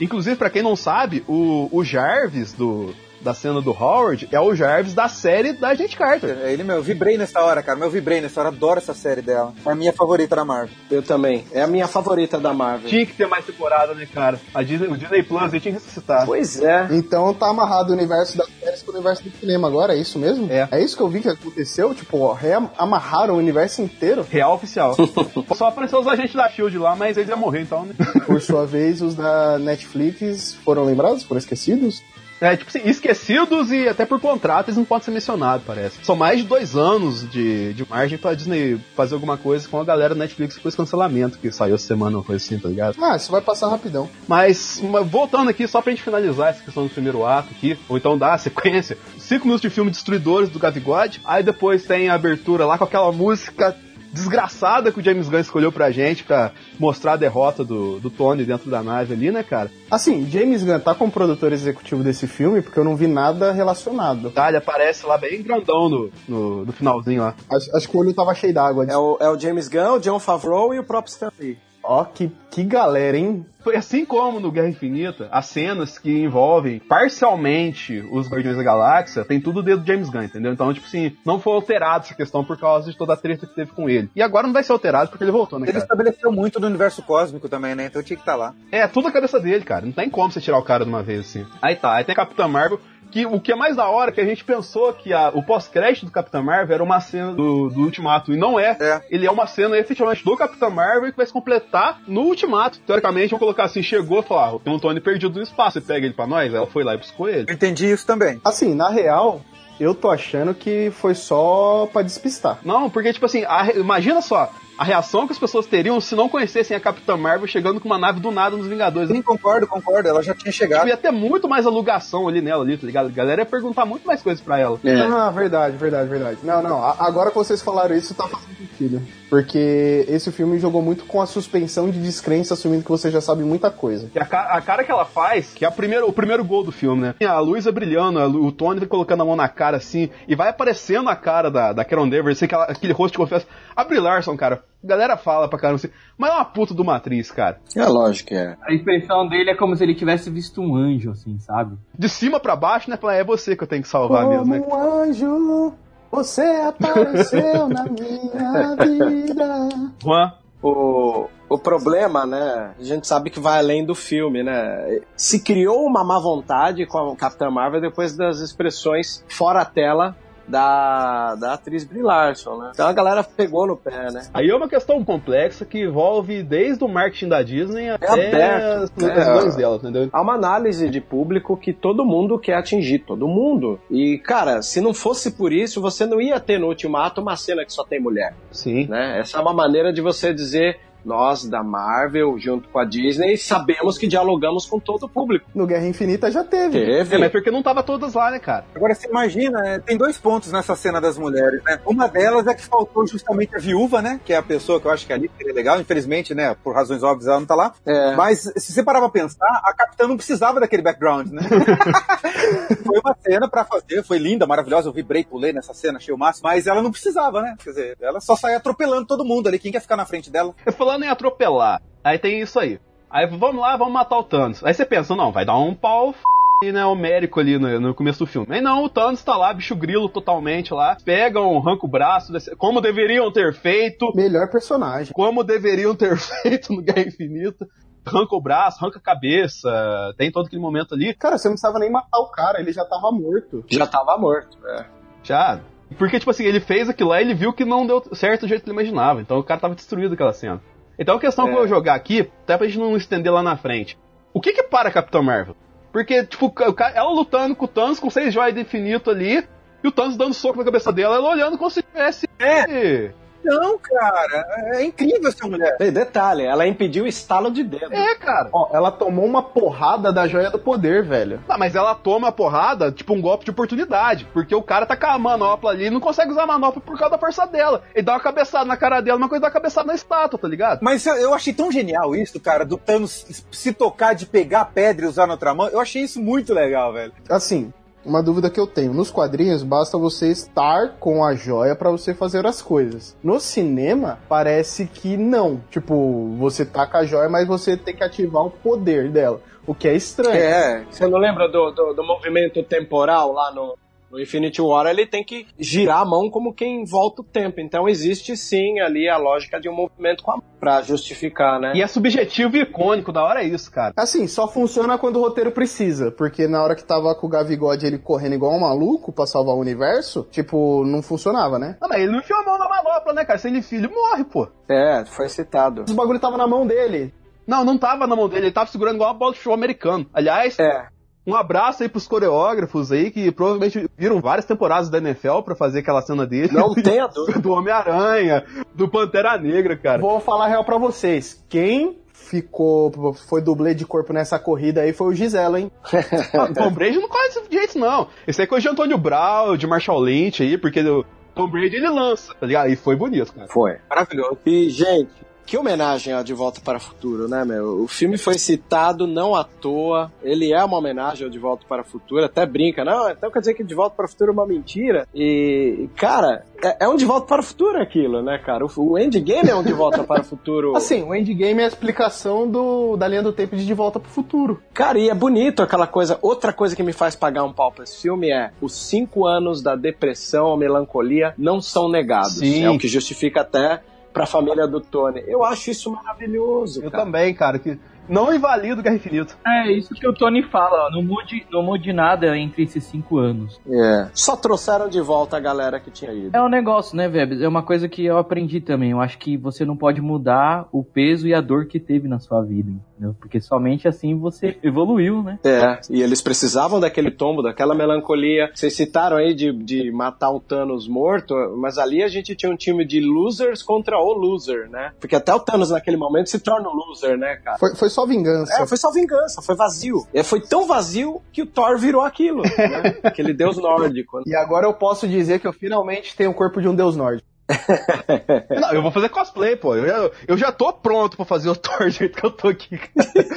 inclusive, para quem não sabe, o, o Jarvis do da cena do Howard é o Jarvis da série da Agente Carter. É ele, meu, eu vibrei nessa hora, cara. Meu, eu vibrei nessa hora. Adoro essa série dela. É a minha favorita da Marvel. Eu também. É a minha favorita da Marvel. Tinha que ter mais temporada, né, cara? A Disney, o Disney Plus tinha que ressuscitar. Pois é. Então tá amarrado o universo das séries com o universo do cinema agora, é isso mesmo? É. É isso que eu vi que aconteceu? Tipo, amarraram o universo inteiro? Real oficial. Só apareceu os agentes da SHIELD lá, mas eles iam morrer então, né? Por sua vez, os da Netflix foram lembrados? Foram esquecidos? É, tipo assim, esquecidos e até por contrato eles não podem ser mencionados, parece. São mais de dois anos de, de margem pra Disney fazer alguma coisa com a galera da Netflix depois cancelamento, que saiu essa semana, uma coisa assim, tá ligado? Ah, isso vai passar rapidão. Mas, voltando aqui, só pra gente finalizar essa questão do primeiro ato aqui, ou então dar a sequência, cinco minutos de filme Destruidores do Gavigode, aí depois tem a abertura lá com aquela música desgraçada que o James Gunn escolheu pra gente pra mostrar a derrota do, do Tony dentro da nave ali, né, cara? Assim, James Gunn tá como produtor executivo desse filme porque eu não vi nada relacionado. Tá, ele aparece lá bem grandão no, no, no finalzinho lá. Acho, acho, que o olho tava cheio d'água. É o, é o James Gunn, o John Favreau e o próprio Stan Lee. Ó, que, que galera, hein? Foi assim como no Guerra Infinita, as cenas que envolvem parcialmente os Guardiões da Galáxia, tem tudo dentro do James Gunn, entendeu? Então, tipo assim, não foi alterado essa questão por causa de toda a treta que teve com ele. E agora não vai ser alterado porque ele voltou, né, Ele cara? estabeleceu muito do universo cósmico também, né? Então tinha que estar tá lá. É, tudo a cabeça dele, cara. Não tem como você tirar o cara de uma vez assim. Aí tá, aí tem a Capitã Marvel, que o que é mais da hora é que a gente pensou que a, o pós-crédito do Capitão Marvel era uma cena do, do Ultimato, e não é. é. Ele é uma cena efetivamente do Capitão Marvel que vai se completar no Ultimato. Teoricamente, vamos colocar assim, chegou e falou, ah, tem um Tony perdido no espaço, você pega ele pra nós? Ela foi lá e buscou ele. Eu entendi isso também. Assim, na real, eu tô achando que foi só pra despistar. Não, porque, tipo assim, a, imagina só, a reação que as pessoas teriam se não conhecessem a Capitã Marvel chegando com uma nave do nada nos Vingadores. Sim, concordo, concordo. Ela já tinha chegado. Tipo, ia ter muito mais alugação ali nela, ali, tá ligado? A galera ia perguntar muito mais coisas pra ela. É. Ah, verdade, verdade, verdade. Não, não. Agora que vocês falaram isso, tá fazendo sentido. Porque esse filme jogou muito com a suspensão de descrença, assumindo que você já sabe muita coisa. E a, a cara que ela faz, que é a primeira, o primeiro gol do filme, né? A luz é brilhando, o Tony vai colocando a mão na cara assim, e vai aparecendo a cara da, da Danvers, assim, aquele rosto de confiança. A Brie Larson, cara, a galera fala pra caramba assim, mas é uma puta do Matriz, cara. É lógico que é. A expressão dele é como se ele tivesse visto um anjo, assim, sabe? De cima para baixo, né? Falar, é você que eu tenho que salvar como mesmo, né? um anjo, você apareceu na minha vida. Juan? O, o problema, né? A gente sabe que vai além do filme, né? Se criou uma má vontade com a Capitã Marvel depois das expressões fora a tela da, da atriz Brie Larson, né? Então a galera pegou no pé, né? Aí é uma questão complexa que envolve desde o marketing da Disney até aberto, as né? decisões dela, entendeu? Há uma análise de público que todo mundo quer atingir, todo mundo. E, cara, se não fosse por isso, você não ia ter no Ultimato uma cena que só tem mulher, Sim. né? Essa é uma maneira de você dizer, nós da Marvel, junto com a Disney, sabemos que dialogamos com todo o público. No Guerra Infinita já teve. Teve. É, mas porque não tava todas lá, né, cara? Agora você imagina, né, tem dois pontos nessa cena das mulheres, né? Uma delas é que faltou justamente a viúva, né? Que é a pessoa que eu acho que ali seria legal. Infelizmente, né? Por razões óbvias, ela não tá lá. É. Mas se você parar pra pensar, a capitã não precisava daquele background, né? foi uma cena pra fazer, foi linda, maravilhosa. Eu vibrei, pulei nessa cena, achei o máximo. Mas ela não precisava, né? Quer dizer, ela só saía atropelando todo mundo ali. Quem quer ficar na frente dela? Falando em atropelar, aí tem isso aí. Aí vamos lá, vamos matar o Thanos. Aí você pensa, não, vai dar um pau f... né, homérico ali no, no começo do filme. Aí não, o Thanos tá lá, bicho grilo totalmente lá. Pegam, arranca o braço, como deveriam ter feito, Melhor personagem. como deveriam ter feito no Guerra Infinita. Arranca o braço, arranca a cabeça, tem todo aquele momento ali. Cara, você não precisava nem matar o cara, ele já tava morto. Já tava morto, é. Já. Porque, tipo assim, ele fez aquilo lá e ele viu que não deu certo do jeito que ele imaginava. Então o cara tava destruído aquela cena. Então a questão que eu vou jogar aqui, até pra gente não estender lá na frente. O que que para Capitão Marvel? Porque, tipo, ela lutando com o Thanos com seis joias de infinito ali, e o Thanos dando soco na cabeça dela, ela olhando como se tivesse. É! Não, cara. É incrível essa mulher. E detalhe, ela impediu o estalo de dedo. É, cara. Ó, ela tomou uma porrada da joia do poder, velho. Ah, mas ela toma a porrada, tipo um golpe de oportunidade. Porque o cara tá com a manopla ali e não consegue usar a manopla por causa da força dela. Ele dá uma cabeçada na cara dela, uma coisa dá uma cabeçada na estátua, tá ligado? Mas eu, eu achei tão genial isso, cara, do Thanos se tocar de pegar a pedra e usar na outra mão. Eu achei isso muito legal, velho. Assim, uma dúvida que eu tenho. Nos quadrinhos, basta você estar com a joia pra você fazer as coisas. No cinema, parece que não. Tipo, você tá com a joia, mas você tem que ativar o poder dela. O que é estranho. É, você não lembra do, do, do movimento temporal lá no, no Infinity War? Ele tem que girar a mão como quem volta o tempo. Então existe sim ali a lógica de um movimento com a mão pra justificar, né? E é subjetivo e icônico, da hora é isso, cara. Assim, só funciona quando o roteiro precisa, porque na hora que tava com o Gavigode ele correndo igual um maluco pra salvar o universo, tipo, não funcionava, né? Não, mas ele não enfiou a mão na manopla, né, cara? Se ele ele morre, pô. É, foi citado. Os bagulho tava na mão dele. Não, não tava na mão dele, ele tava segurando igual uma bola de show americano. Aliás, É. um abraço aí pros coreógrafos aí que provavelmente viram várias temporadas da NFL pra fazer aquela cena dele. Não dúvida. do Homem-Aranha, do Pantera Negra, cara. Vou falar a real pra vocês. Quem ficou, foi dublê de corpo nessa corrida aí foi o Gisela, hein? Ah, o Tom Brady não corre desse jeito, não. Esse aí é coisa de Antônio Brown, de Marshall Lynch aí, porque o Tom Brady ele lança, tá ligado? E foi bonito, cara. Foi. Maravilhoso. E, gente, que homenagem a De Volta para o Futuro, né, meu? O filme foi citado não à toa. Ele é uma homenagem ao De Volta para o Futuro. Até brinca, não, então quer dizer que De Volta para o Futuro é uma mentira. E, cara, é, é um De Volta para o Futuro aquilo, né, cara? O, o Endgame é um De Volta para o Futuro. Assim, o Endgame é a explicação do, da linha do tempo de De Volta pro Futuro. Cara, e é bonito aquela coisa. Outra coisa que me faz pagar um pau pra esse filme é os cinco anos da depressão, a melancolia não são negados. Sim. É o que justifica até pra família do Tony. Eu acho isso maravilhoso. Eu cara. também, cara, que não invalido Guerra Infinita. É isso que o Tony fala, ó, não mude, não mude nada entre esses cinco anos. É. Só trouxeram de volta a galera que tinha ido. É um negócio, né, Vebs? É uma coisa que eu aprendi também. Eu acho que você não pode mudar o peso e a dor que teve na sua vida, entendeu? Porque somente assim você evoluiu, né? É, e eles precisavam daquele tombo, daquela melancolia. Vocês citaram aí de, de matar o Thanos morto, mas ali a gente tinha um time de losers contra o loser, né? Porque até o Thanos naquele momento se torna um loser, né, cara? Foi, foi só vingança. É, foi só vingança, foi vazio. É, foi tão vazio que o Thor virou aquilo, né? Aquele deus nórdico. E agora eu posso dizer que eu finalmente tenho o corpo de um deus nórdico. Não, eu vou fazer cosplay, pô. Eu já, eu já tô pronto pra fazer o Thor do jeito que eu tô aqui.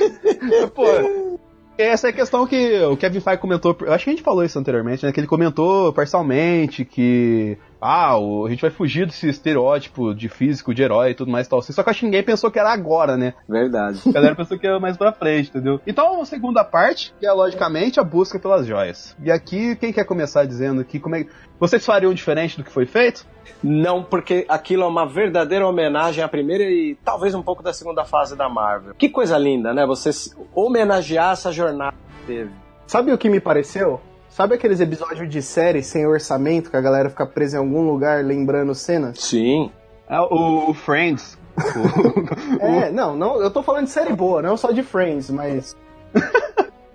pô. Essa é a questão que o Kevin Feige comentou. Eu acho que a gente falou isso anteriormente, né? Que ele comentou parcialmente que. Ah, o- a gente vai fugir desse estereótipo de físico, de herói e tudo mais e tal. Só que acho que ninguém pensou que era agora, né? Verdade. A galera pensou que era mais pra frente, entendeu? Então, a segunda parte, que é logicamente a busca pelas joias. E aqui, quem quer começar dizendo aqui como é que. Vocês fariam diferente do que foi feito? Não, porque aquilo é uma verdadeira homenagem à primeira e talvez um pouco da segunda fase da Marvel. Que coisa linda, né? Você homenagear essa jornada que teve. Sabe o que me pareceu? Sabe aqueles episódios de série sem orçamento, que a galera fica presa em algum lugar lembrando cenas? Sim. É o, o Friends. É, não, não, eu tô falando de série boa, não só de Friends, mas.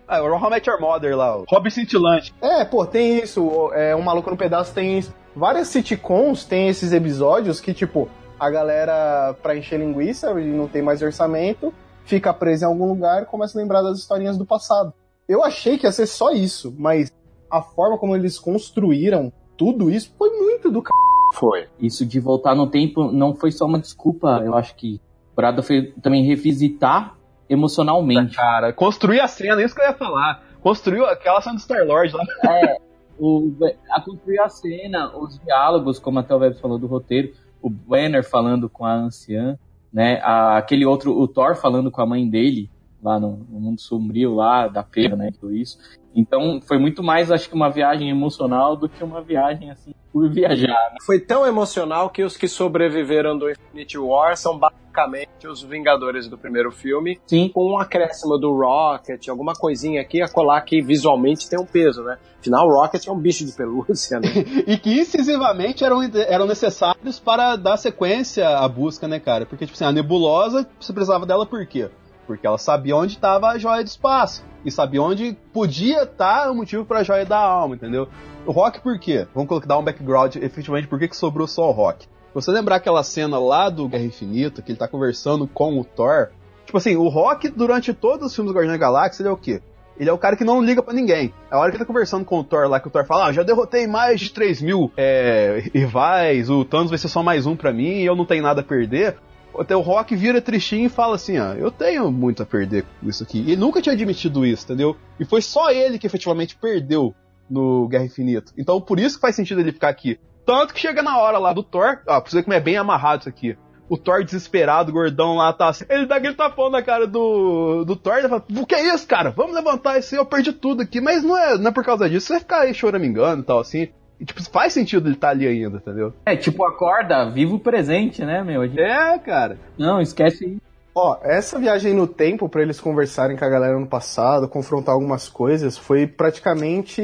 Ah, o How Met Your Mother lá, o Robin Cintilante. É, pô, tem isso. o- É, um Maluco no Pedaço tem isso. Várias sitcoms tem esses episódios que, tipo, a galera, pra encher linguiça e não tem mais orçamento, fica presa em algum lugar e começa a lembrar das historinhas do passado. Eu achei que ia ser só isso, mas a forma como eles construíram tudo isso foi muito do c. Foi. Isso de voltar no tempo não foi só uma desculpa, eu acho que o Brada foi também revisitar emocionalmente. Cara, construir a cena, isso que eu ia falar. Construiu aquela cena do Star-Lord lá. É, o, a construir a cena, os diálogos, como até o Web falou do roteiro, o Banner falando com a anciã, né? a- aquele outro, o Thor falando com a mãe dele, lá no, no mundo sombrio lá da feira, né? Tudo isso. Então foi muito mais, acho que uma viagem emocional do que uma viagem assim por viajar. né? Foi tão emocional que os que sobreviveram do Infinity War são basicamente os Vingadores do primeiro filme, Sim. com um acréscimo do Rocket, alguma coisinha aqui a colar que visualmente tem um peso, né? Afinal, o Rocket é um bicho de pelúcia, né? E que incisivamente eram, eram necessários para dar sequência à busca, né, cara? Porque, tipo assim, a nebulosa, você precisava dela por quê? Porque ela sabia onde estava a joia do espaço. E sabia onde podia estar o motivo para a joia da alma, entendeu? O Rock por quê? Vamos colocar dar um background, efetivamente, por que, que sobrou só o Rock? Você lembrar aquela cena lá do Guerra Infinita, que ele tá conversando com o Thor. Tipo assim, o Rock, durante todos os filmes do Guardiões da Galáxia, ele é o quê? Ele é o cara que não liga pra ninguém. A hora que ele tá conversando com o Thor lá, que o Thor fala, ah, já derrotei mais de 3 mil é, rivais, o Thanos vai ser só mais um pra mim e eu não tenho nada a perder. Até o Rock vira tristinho e fala assim, ó, eu tenho muito a perder com isso aqui. E ele nunca tinha admitido isso, entendeu? E foi só ele que efetivamente perdeu no Guerra Infinita. Então por isso que faz sentido ele ficar aqui. Tanto que chega na hora lá do Thor, ó, pra você ver como é bem amarrado isso aqui. O Thor desesperado, gordão lá, tá assim. Ele dá aquele tapão na cara do, do Thor e fala: O que é isso, cara? Vamos levantar isso aí, eu perdi tudo aqui. Mas não é, não é por causa disso, você vai ficar aí choramingando e tal, assim. E, tipo, faz sentido ele estar tá ali ainda, entendeu? É, tipo, acorda, viva o presente, né, meu? É, cara. Não, esquece isso. Ó, essa viagem no tempo pra eles conversarem com a galera no passado, confrontar algumas coisas, foi praticamente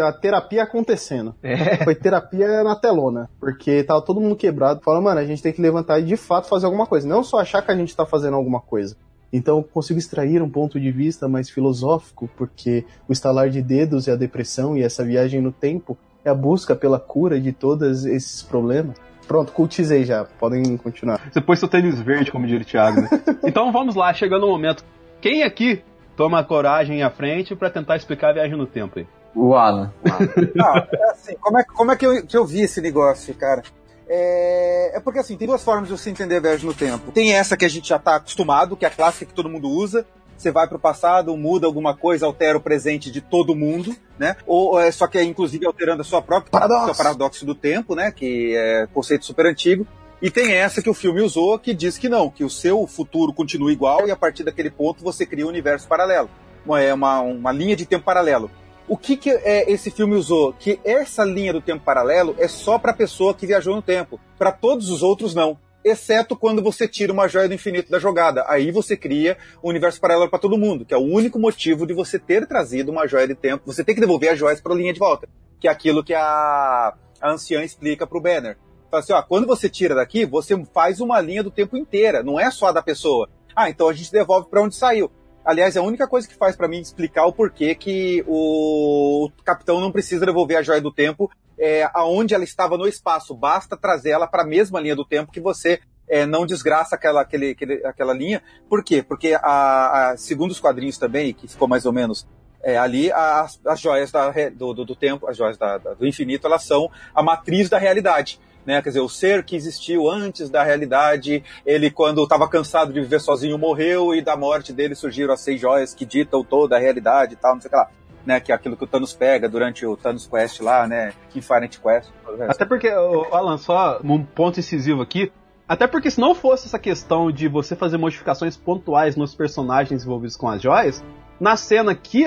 a terapia acontecendo. É. Foi terapia na telona, porque tava todo mundo quebrado. Fala, mano, a gente tem que levantar e de fato fazer alguma coisa, não só achar que a gente tá fazendo alguma coisa. Então eu consigo extrair um ponto de vista mais filosófico, porque o estalar de dedos e a depressão e essa viagem no tempo é a busca pela cura de todos esses problemas. Pronto, cultizei já, podem continuar. Você pôs seu tênis verde, como diria o Thiago, né? então vamos lá, chegando o momento. Quem aqui toma coragem à frente pra tentar explicar a viagem no tempo aí? O Alan. Não, é assim, como é, como é que, eu, que eu vi esse negócio, cara? É, é porque assim, tem duas formas de você entender a viagem no tempo. Tem essa que a gente já tá acostumado, que é a clássica que todo mundo usa. Você vai pro passado, muda alguma coisa, altera o presente de todo mundo, né? Ou é só que é inclusive alterando a sua própria Paradoxo. o paradoxo do tempo, né? Que é conceito super antigo. E tem essa que o filme usou que diz que não, que o seu futuro continua igual e a partir daquele ponto você cria um universo paralelo. Uma- É uma, uma linha de tempo paralelo. O que, que é, esse filme usou? Que essa linha do tempo paralelo é só para a pessoa que viajou no tempo. Para todos os outros, não. Exceto quando você tira uma joia do infinito da jogada. Aí você cria um universo paralelo para todo mundo, que é o único motivo de você ter trazido uma joia de tempo. Você tem que devolver as joias para a linha de volta. Que é aquilo que a, a anciã explica pro Banner. Fala assim, ó, quando você tira daqui, você faz uma linha do tempo inteira, não é só a da pessoa. Ah, então a gente devolve para onde saiu. Aliás, é a única coisa que faz para mim explicar o porquê que o capitão não precisa devolver a joia do tempo é, aonde ela estava no espaço. Basta trazer ela para a mesma linha do tempo que você é, não desgraça aquela, aquele, aquele, aquela linha. Por quê? Porque, a, a- segundo os quadrinhos também, que ficou mais ou menos é, ali, as, as joias da do, do, do tempo, as joias da- da- do infinito, elas são a matriz da realidade. Né? Quer dizer, o ser que existiu antes da realidade, ele, quando estava cansado de viver sozinho, morreu, e da morte dele surgiram as seis joias que ditam toda a realidade e tal, não sei o que lá. Né, que é aquilo que o Thanos pega durante o Thanos Quest lá, né? Infinite Quest. Até porque, Alan, só um ponto incisivo aqui. Até porque se não fosse essa questão de você fazer modificações pontuais nos personagens envolvidos com as joias, na cena aqui,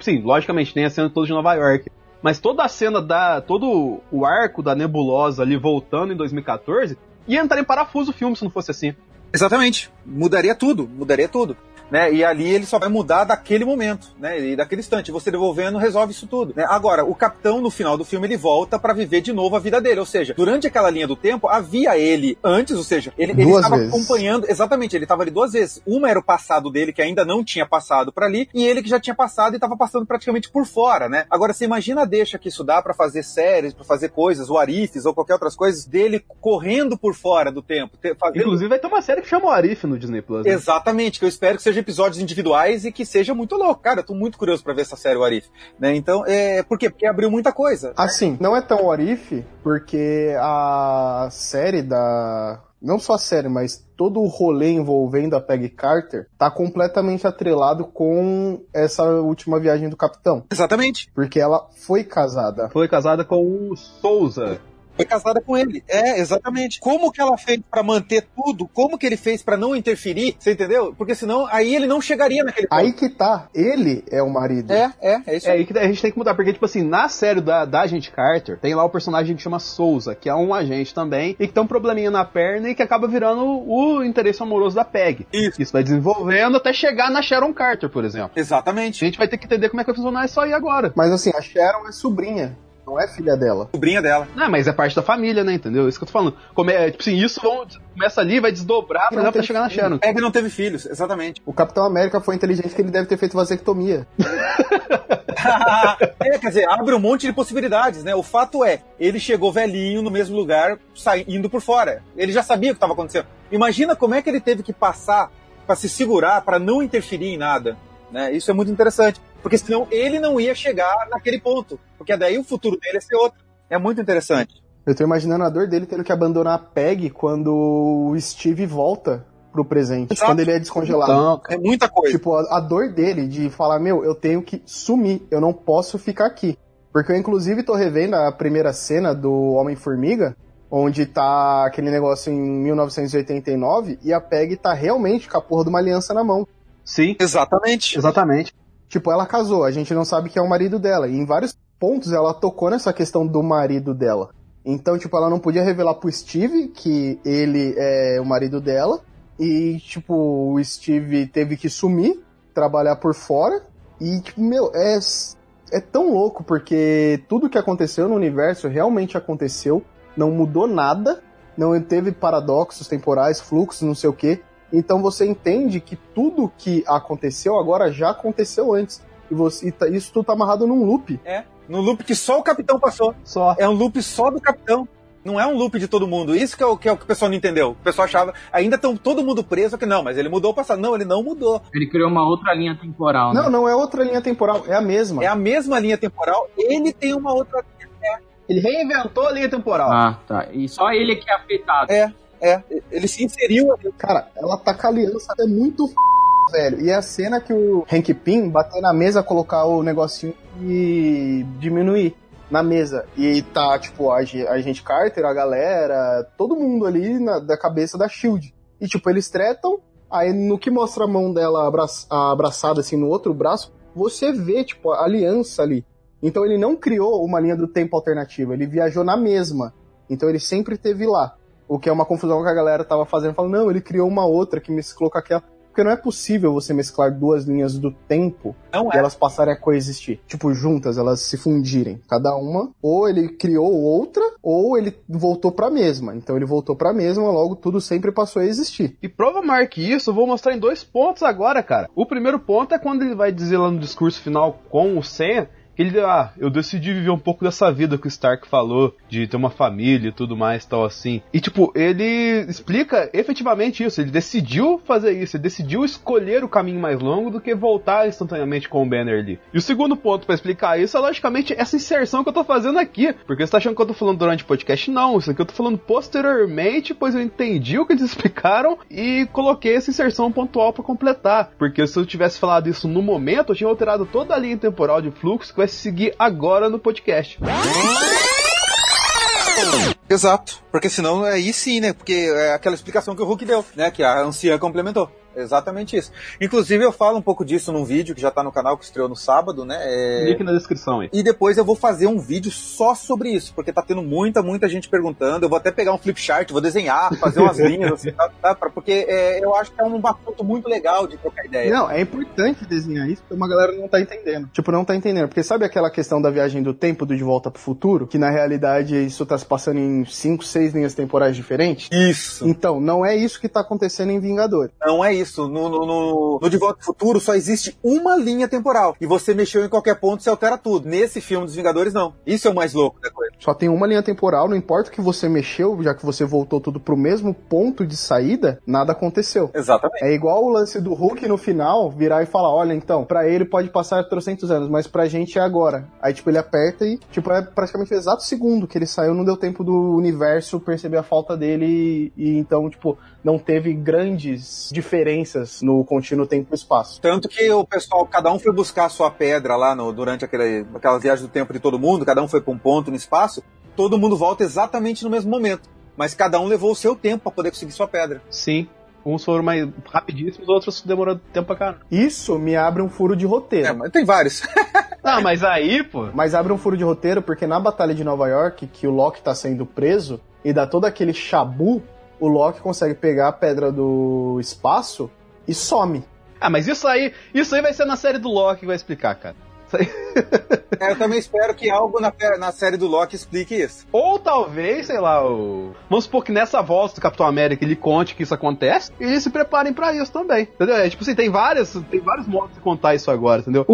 sim, logicamente tem a cena toda de Nova York, mas toda a cena da. todo o arco da nebulosa ali voltando em 2014 ia entrar em parafuso o filme se não fosse assim. Exatamente. Mudaria tudo, mudaria tudo. Né? E ali ele só vai mudar daquele momento, né? E daquele instante. Você devolvendo resolve isso tudo. Né? Agora, o capitão, no final do filme, ele volta para viver de novo a vida dele. Ou seja, durante aquela linha do tempo, havia ele antes, ou seja, ele, ele estava vezes. acompanhando. Exatamente, ele estava ali duas vezes. Uma era o passado dele, que ainda não tinha passado para ali, e ele que já tinha passado e estava passando praticamente por fora, né? Agora, você imagina a deixa que isso dá para fazer séries, para fazer coisas, o Arifes ou qualquer outras coisas, dele correndo por fora do tempo. Fazendo... Inclusive, vai ter uma série que chama o Arif no Disney Plus. Né? Exatamente, que eu espero que seja episódios individuais e que seja muito louco. Cara, eu tô muito curioso para ver essa série, o Arif. Né? Então, é... por quê? Porque abriu muita coisa. Assim, não é tão Arif, porque a série da não só a série, mas todo o rolê envolvendo a Peggy Carter tá completamente atrelado com essa última viagem do capitão. Exatamente. Porque ela foi casada. Foi casada com o Souza foi casada com ele. É, exatamente. Como que ela fez para manter tudo? Como que ele fez para não interferir? Você entendeu? Porque senão aí ele não chegaria naquele ponto. Aí que tá. Ele é o marido. É, é, é isso. É aí que a gente tem que mudar. Porque, tipo assim, na série da, da Agente Carter, tem lá o personagem que chama Souza, que é um agente também, e que tem um probleminha na perna e que acaba virando o interesse amoroso da Peg. Isso. Isso vai desenvolvendo até chegar na Sharon Carter, por exemplo. Exatamente. A gente vai ter que entender como é que vai funcionar isso aí agora. Mas assim, a Sharon é sobrinha não é filha dela. Sobrinha dela. Não, mas é parte da família, né? Entendeu? Isso que eu tô falando. Como é, tipo assim, isso vão, começa ali, vai desdobrar pra, pra chegar na Sharon. É que não teve filhos, exatamente. O Capitão América foi inteligente que ele deve ter feito vasectomia. é, quer dizer, abre um monte de possibilidades, né? O fato é, ele chegou velhinho no mesmo lugar, saindo por fora. Ele já sabia o que estava acontecendo. Imagina como é que ele teve que passar para se segurar, para não interferir em nada. Né? Isso é muito interessante. Porque senão ele não ia chegar naquele ponto. Porque daí o futuro dele ia ser outro. É muito interessante. Eu tô imaginando a dor dele tendo que abandonar a Peg quando o Steve volta pro presente. Exato. Quando ele é descongelado. Então, é muita coisa. Tipo, a, a, dor dele de falar, meu, eu tenho que sumir, eu não posso ficar aqui. Porque eu, inclusive, tô revendo a primeira cena do Homem-Formiga, onde tá aquele negócio em 1989, e a Peg tá realmente com a porra de uma aliança na mão. Sim. Exatamente. Exatamente. Tipo, ela casou, a gente não sabe que é o marido dela. E em vários pontos ela tocou nessa questão do marido dela. Então, tipo, ela não podia revelar pro Steve que ele é o marido dela. E, tipo, o Steve teve que sumir, trabalhar por fora. E, tipo, meu, é, é tão louco porque tudo que aconteceu no universo realmente aconteceu. Não mudou nada. Não teve paradoxos temporais, fluxos, não sei o que. Então você entende que tudo que aconteceu agora já aconteceu antes. E, você, e tá, isso tudo tá amarrado num loop. É, num loop que só o capitão passou. Só. É um loop só do capitão. Não é um loop de todo mundo. Isso que é o que, é o, que o pessoal não entendeu. O pessoal achava, ainda estão todo mundo preso, que não, mas ele mudou o passado. Não, ele não mudou. Ele criou uma outra linha temporal. Né? Não, não é outra linha temporal, é a mesma. É a mesma linha temporal, ele tem uma outra. É. Ele reinventou a linha temporal. Ah, tá. E só ele que é afetado. É. É, ele se inseriu ali. Cara, ela tá com a aliança é muito f... velho. E é a cena que o Hank Pym bater na mesa, colocar o negocinho e diminuir na mesa. E tá, tipo, a, a gente Carter, a galera, todo mundo ali na, da cabeça da Shield. E, tipo, eles tretam, aí no que mostra a mão dela abraç, abraçada assim no outro braço, você vê, tipo, a aliança ali. Então ele não criou uma linha do tempo alternativa, ele viajou na mesma. Então ele sempre esteve lá. O que é uma confusão que a galera tava fazendo, falando, não, ele criou uma outra que mesclou com aquela. Porque não é possível você mesclar duas linhas do tempo não e é. elas passarem a coexistir. Tipo, juntas, elas se fundirem. Cada uma, ou ele criou outra, ou ele voltou pra mesma. Então ele voltou pra mesma, logo tudo sempre passou a existir. E prova maior que isso, eu vou mostrar em dois pontos agora, cara. O primeiro ponto é quando ele vai dizer lá no discurso final com o Sam ele, ah, eu decidi viver um pouco dessa vida que o Stark falou, de ter uma família e tudo mais, tal assim. E tipo, ele explica efetivamente isso, ele decidiu fazer isso, ele decidiu escolher o caminho mais longo do que voltar instantaneamente com o Banner ali. E o segundo ponto para explicar isso é logicamente essa inserção que eu tô fazendo aqui, porque você tá achando que eu tô falando durante o podcast? Não, isso aqui eu tô falando posteriormente, pois eu entendi o que eles explicaram e coloquei essa inserção pontual para completar, porque se eu tivesse falado isso no momento, eu tinha alterado toda a linha temporal de fluxo que vai seguir agora no podcast. Exato, porque senão aí sim, né? Porque é aquela explicação que o Hulk deu, né? Que a anciã complementou. Exatamente isso. Inclusive, eu falo um pouco disso num vídeo que já tá no canal, que estreou no sábado, né? É... Link na descrição aí. E depois eu vou fazer um vídeo só sobre isso, porque tá tendo muita, muita gente perguntando. Eu vou até pegar um flip chart, vou desenhar, fazer umas linhas, assim, tá, tá, porque é, eu acho que é um assunto muito legal de trocar ideia. Não, é importante desenhar isso porque uma galera não tá entendendo. Tipo, não tá entendendo. Porque sabe aquela questão da viagem do tempo do De Volta pro Futuro? Que na realidade isso tá se passando em cinco, seis linhas temporais diferentes? Isso. Então, não é isso que tá acontecendo em Vingadores. Não é isso. No, no, no, no De Volta ao Futuro só existe uma linha temporal. E você mexeu em qualquer ponto, você altera tudo. Nesse filme dos Vingadores, não. Isso é o mais louco da coisa. Só tem uma linha temporal, não importa o que você mexeu, já que você voltou tudo pro mesmo ponto de saída, nada aconteceu. Exatamente. É igual o lance do Hulk no final virar e falar: olha, então, pra ele pode passar trocentos anos, mas pra gente é agora. Aí, tipo, ele aperta e, tipo, é praticamente o exato segundo que ele saiu, não deu tempo do universo perceber a falta dele e, então, tipo, não teve grandes diferenças no contínuo tempo e espaço. Tanto que o pessoal, cada um foi buscar a sua pedra lá no, durante aquele, aquela viagem do tempo de todo mundo, cada um foi pra um ponto no espaço, todo mundo volta exatamente no mesmo momento. Mas cada um levou o seu tempo pra poder conseguir sua pedra. Sim. Uns foram mais rapidíssimos, outros demorou tempo pra caramba. Isso me abre um furo de roteiro. É, mas tem vários. Ah, mas aí, pô. Mas abre um furo de roteiro porque na Batalha de Nova York, que o Loki tá sendo preso e dá todo aquele chabu, o Loki consegue pegar a pedra do espaço e some. Ah, mas isso aí, isso aí vai ser na série do Loki que vai explicar, cara. É, eu também espero que algo na, na série do Loki explique isso. Ou talvez, sei lá, o... vamos supor que nessa volta do Capitão América ele conte que isso acontece e eles se preparem pra isso também. Entendeu? É tipo assim, tem várias, tem vários modos de contar isso agora, entendeu?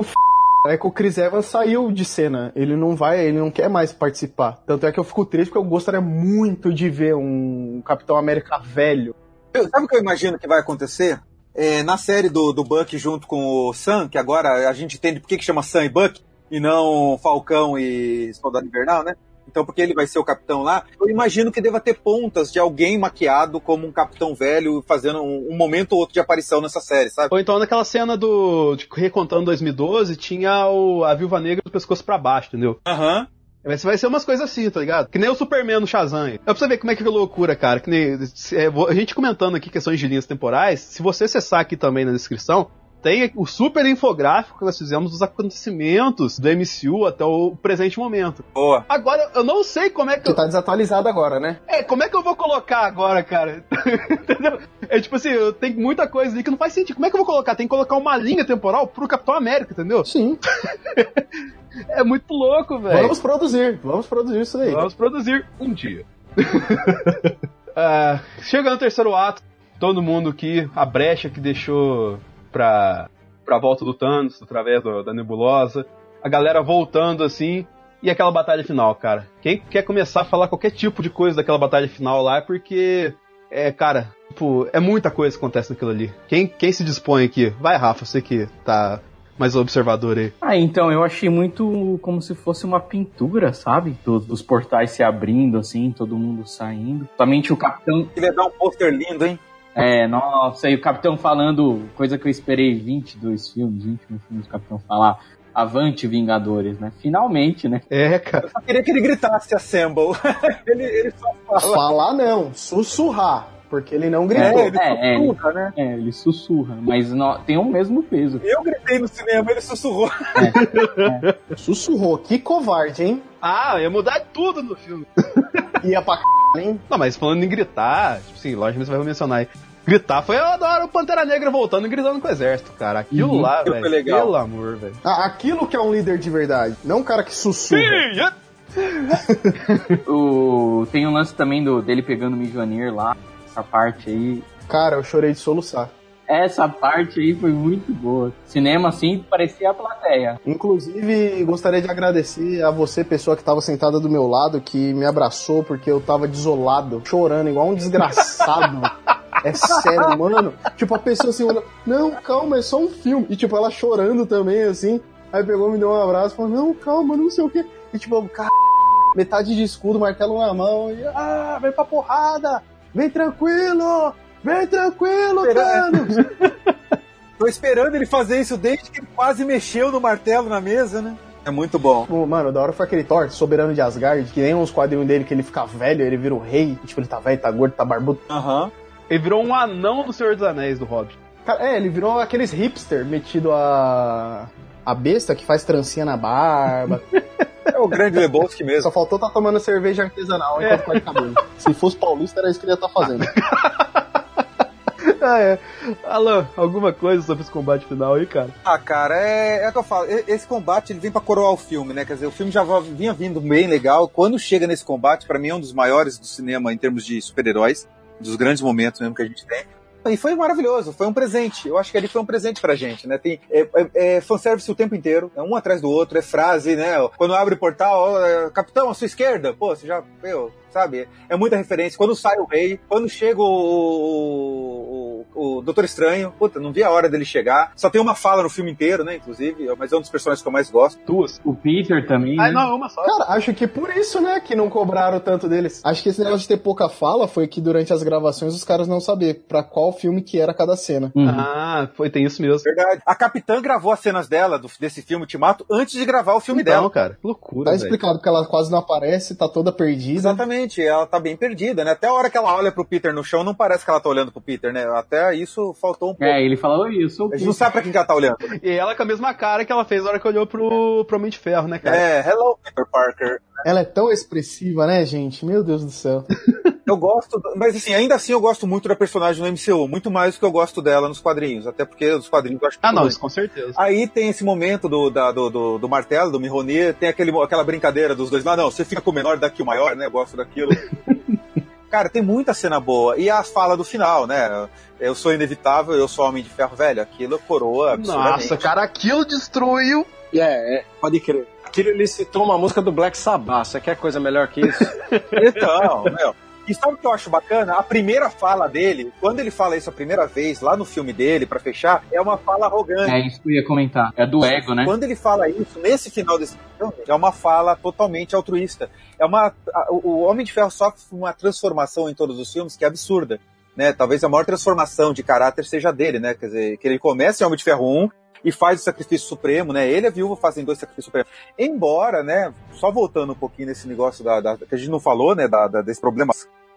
É que o Chris Evans saiu de cena. Ele não vai, ele não quer mais participar. Tanto é que eu fico triste porque eu gostaria muito de ver um Capitão América velho. Eu- sabe o que eu imagino que vai acontecer? É, na série do, do Buck junto com o Sam, que agora a gente entende por que, que chama Sam e Buck, e não Falcão e Soldado Invernal, né? Então, porque ele vai ser o capitão lá, eu imagino que deva ter pontas de alguém maquiado como um capitão velho, fazendo um, um momento ou outro de aparição nessa série, sabe? Ou então naquela cena do de recontando 2012 tinha o, a Viúva Negra do pescoço pra baixo, entendeu? Aham. Vai ser- vai ser umas coisas assim, tá ligado? Que nem o Superman no Shazam. É pra você ver como é que é loucura, cara. Que nem, é, a gente comentando aqui questões de linhas temporais, se você acessar aqui também na descrição, tem o super infográfico que nós fizemos dos acontecimentos do MCU até o presente momento. Boa. Agora, eu não sei como é que Que eu... tá desatualizado agora, né? É, como é que eu vou colocar agora, cara? Entendeu? É tipo assim, eu tenho muita coisa ali que não faz sentido. Como é que eu vou colocar? Tem que colocar uma linha temporal pro Capitão América, entendeu? Sim. É muito louco, velho. Vamos produzir, vamos produzir isso aí. Vamos produzir um dia. Ah, chega no terceiro ato, todo mundo aqui, a brecha que deixou pra, pra volta do Thanos, através do- da nebulosa, a galera voltando assim, e aquela batalha final, cara. Quem quer começar a falar qualquer tipo de coisa daquela batalha final lá é porque, é, cara, tipo, é muita coisa que acontece naquilo ali. Quem, quem se dispõe aqui? Vai, Rafa, você que tá mais observador aí. Ah, então, eu achei muito como se fosse uma pintura, sabe? Dos, dos portais se abrindo, assim, todo mundo saindo. Somente o capitão. Ele ia dar um pôster lindo, hein? É, nossa, e o capitão falando, coisa que eu esperei 22 filmes, 21 filmes, o capitão falar. Avante Vingadores, né? Finalmente, né? É, cara. Eu só queria que ele gritasse Assemble. ele, ele só fala. Falar não, sussurrar, porque ele não gritou. É, ele É, é. sussurra, né? É, ele sussurra, mas não, tem o mesmo peso. Eu gritei no cinema, ele sussurrou. Sussurrou, que covarde, hein? Ah, ia mudar tudo no filme. Ia pra c... hein? Não, mas falando em gritar, tipo assim, lógico você vai mencionar aí. Gritar foi eu adoro o Pantera Negra voltando e gritando com o exército, cara. Aquilo Uhum. lá, velho. legal. Pelo amor, velho. Ah, aquilo que é um líder de verdade, não um cara que sussurra. O, tem um lance também do, dele pegando o Mijonir lá, essa parte aí. Cara, eu chorei de soluçar. Essa parte aí foi muito boa. Cinema assim parecia a plateia. Inclusive, gostaria de agradecer a você, pessoa que estava sentada do meu lado, que me abraçou porque eu tava desolado, chorando, igual um desgraçado. É sério, mano. Tipo, a pessoa assim, não, calma, é só um filme. E tipo, ela chorando também, assim. Aí pegou, me deu um abraço, falou, não, calma, não sei o quê. E tipo, cara, metade de escudo, martelo na mão, e ah, vem pra porrada, vem tranquilo, vem tranquilo, Thanos. Tô esperando ele fazer isso desde que ele quase mexeu no martelo na mesa, né? É muito bom. Tipo, mano, da hora foi aquele Thor, soberano de Asgard, que nem uns quadrinhos dele que ele fica velho, ele vira o rei, tipo, ele tá velho, tá gordo, tá barbudo. Aham. Ele virou um anão do Senhor dos Anéis do Hobbit. Cara, é, ele virou aqueles hipster metido a. a besta que faz trancinha na barba. É o grande Lebowski mesmo. Só faltou tá tomando cerveja artesanal enquanto corta cabelo. Se fosse paulista, era isso que ele ia estar fazendo. Ah, é. Alan, alguma coisa sobre esse combate final aí, cara? Ah, cara, é, é o que eu falo. Esse combate ele vem pra coroar o filme, né? Quer dizer, o filme já vinha vindo bem legal. Quando chega nesse combate, pra mim é um dos maiores do cinema em termos de super-heróis, dos grandes momentos mesmo que a gente tem. E foi maravilhoso, foi um presente. Eu acho que ali foi um presente pra gente, né? Tem é, é, é fanservice o tempo inteiro, é um atrás do outro, é frase, né? Quando abre o portal, ó, é, capitão, à sua esquerda, pô, você já, meu, sabe? É muita referência. Quando sai o rei, quando chega o, o, o Doutor Estranho, puta, não vi a hora dele chegar. Só tem uma fala no filme inteiro, né? Inclusive, mas é um dos personagens que eu mais gosto. Duas. O Peter também, Ah, né? não, uma só. Cara, acho que por isso, né, que não cobraram tanto deles. Acho que esse negócio de ter pouca fala foi que durante as gravações os caras não sabiam pra qual filme que era cada cena. Uhum. Ah, foi, tem isso mesmo. Verdade. A Capitã gravou as cenas dela, do- desse filme Ultimato, antes de gravar o filme Então, dela. cara, que loucura, Tá velho. explicado porque ela quase não aparece, tá toda perdida. Exatamente, ela tá bem perdida, né? Até a hora que ela olha pro Peter no chão, não parece que ela tá olhando pro Peter, né? Até isso faltou um pouco. É, ele falou isso. A gente não sabe pra quem que ela tá olhando. E ela com a mesma cara que ela fez na hora que olhou pro, pro Homem de Ferro, né, cara? É, hello, Peter Parker. Ela é tão expressiva, né, gente? Meu Deus do céu. Eu gosto, mas assim, ainda assim eu gosto muito da personagem no MCU, muito mais do que eu gosto dela nos quadrinhos, até porque os quadrinhos eu acho Ah, muito não, isso com certeza. Aí tem esse momento do, da- do, do, do martelo, do Mihonir, tem aquele, aquela brincadeira dos dois lá, não, você fica com o menor daqui o maior, né? Eu gosto daquilo. Cara, tem muita cena boa. E a fala do final, né? Eu sou inevitável, eu sou homem de ferro velho. Aquilo coroa absurdamente. Nossa, cara, aquilo destruiu. É, é, pode crer. Aquilo ele citou uma música do Black Sabbath. Você quer coisa melhor que isso? Então, meu. E sabe o que eu acho bacana? A primeira fala dele, quando ele fala isso a primeira vez, lá no filme dele, pra fechar, é uma fala arrogante. É isso que eu ia comentar. É do ego, né? Quando ele fala isso, nesse final desse filme, é uma fala totalmente altruísta. É uma, a- o o Homem de Ferro sofre uma transformação em todos os filmes que é absurda. Né? Talvez a maior transformação de caráter seja dele, né? Quer dizer, que ele começa em Homem de Ferro 1 e faz o sacrifício supremo, né? Ele e a viúva fazem dois sacrifícios supremos. Embora, né? Só voltando um pouquinho nesse negócio da, da- que a gente não falou, né? Da, da- desse problema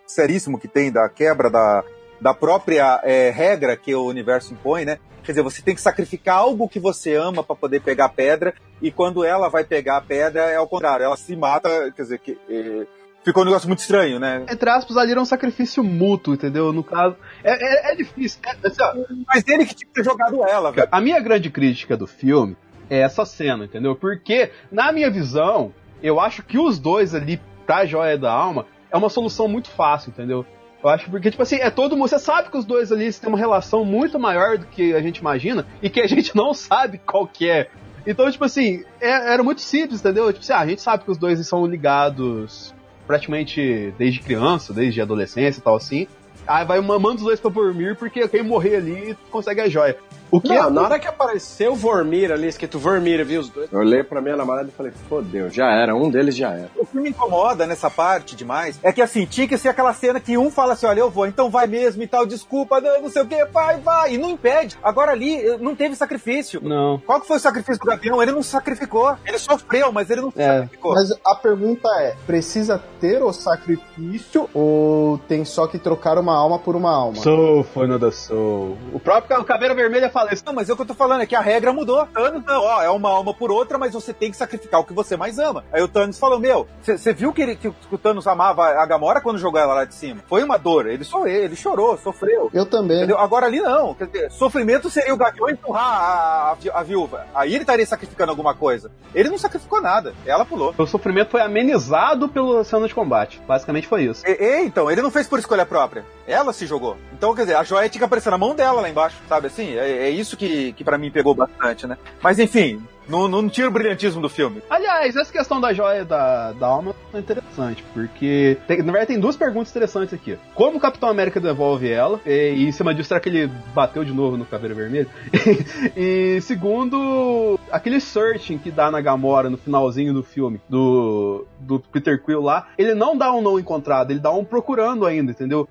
seríssimo que tem da quebra da, da própria é, regra que o universo impõe, né? Quer dizer, você tem que sacrificar algo que você ama para poder pegar a pedra, e quando ela vai pegar a pedra, é ao contrário, ela se mata, quer dizer, que, é, ficou um negócio muito estranho, né? Entre aspas, ali era um sacrifício mútuo, entendeu? No caso. É, é, é difícil. É, assim, Mas ele que tinha que ter jogado ela, velho. a minha grande crítica do filme é essa cena, entendeu? Porque, na minha visão, eu acho que os dois ali, pra joia da alma, é uma solução muito fácil, entendeu? Eu acho porque, tipo assim, é todo mundo. Você sabe que os dois ali têm uma relação muito maior do que a gente imagina e que a gente não sabe qual que é. Então, tipo assim, é- era muito simples, entendeu? Tipo assim, ah, a gente sabe que os dois são ligados praticamente desde criança, desde adolescência e tal assim. Aí vai mamando os dois pra dormir porque quem morrer ali consegue a joia. O que Não, é na hora que apareceu o Vormir ali, escrito Vormir, viu os dois? Eu olhei pra minha namorada e falei, fodeu, já era, um deles já era. O que me incomoda nessa parte demais é que assim, tinha que ser aquela cena que um fala assim: olha, eu vou, então vai mesmo e tal, desculpa, não, não sei o que, vai, vai, e não impede. Agora ali eh, não teve sacrifício. Não. Qual que foi o sacrifício do Gavião? Ele não sacrificou. Ele sofreu, mas ele não É. sacrificou. Mas a pergunta é: precisa ter o sacrifício ou tem só que trocar uma alma por uma alma? Soul foi no da Soul. O próprio Caveira Vermelha fala isso. Não, mas é o que eu tô falando, é que a regra mudou. Thanos, não, ó, é uma alma por outra, mas você tem que sacrificar o que você mais ama. Aí o Thanos falou, meu, você viu que, ele, que, o Thanos amava a Gamora quando jogou ela lá de cima? Foi uma dor, ele, so, ele chorou, sofreu. Eu também. Entendeu? Agora ali não. Quer dizer, sofrimento seria o Gavião empurrar a, a, a viúva. Aí ele estaria sacrificando alguma coisa. Ele não sacrificou nada. Ela pulou. O sofrimento foi amenizado pela cena de combate. Basicamente foi isso. E, e, então, ele não fez por escolha própria. Ela se jogou. Então, quer dizer, a joia tinha que aparecer na mão dela lá embaixo, sabe assim? É, é isso que, que para mim pegou bastante, né? Mas enfim, não, não tira o brilhantismo do filme. Aliás, essa questão da joia da, da alma é interessante, porque tem- na verdade tem duas perguntas interessantes aqui. Como o Capitão América devolve ela? E, e em cima disso, será que ele bateu de novo no Caveira Vermelho? e segundo, aquele searching que dá na Gamora no finalzinho do filme, do, do Peter Quill lá, ele não dá um não encontrado, ele dá um procurando ainda, entendeu?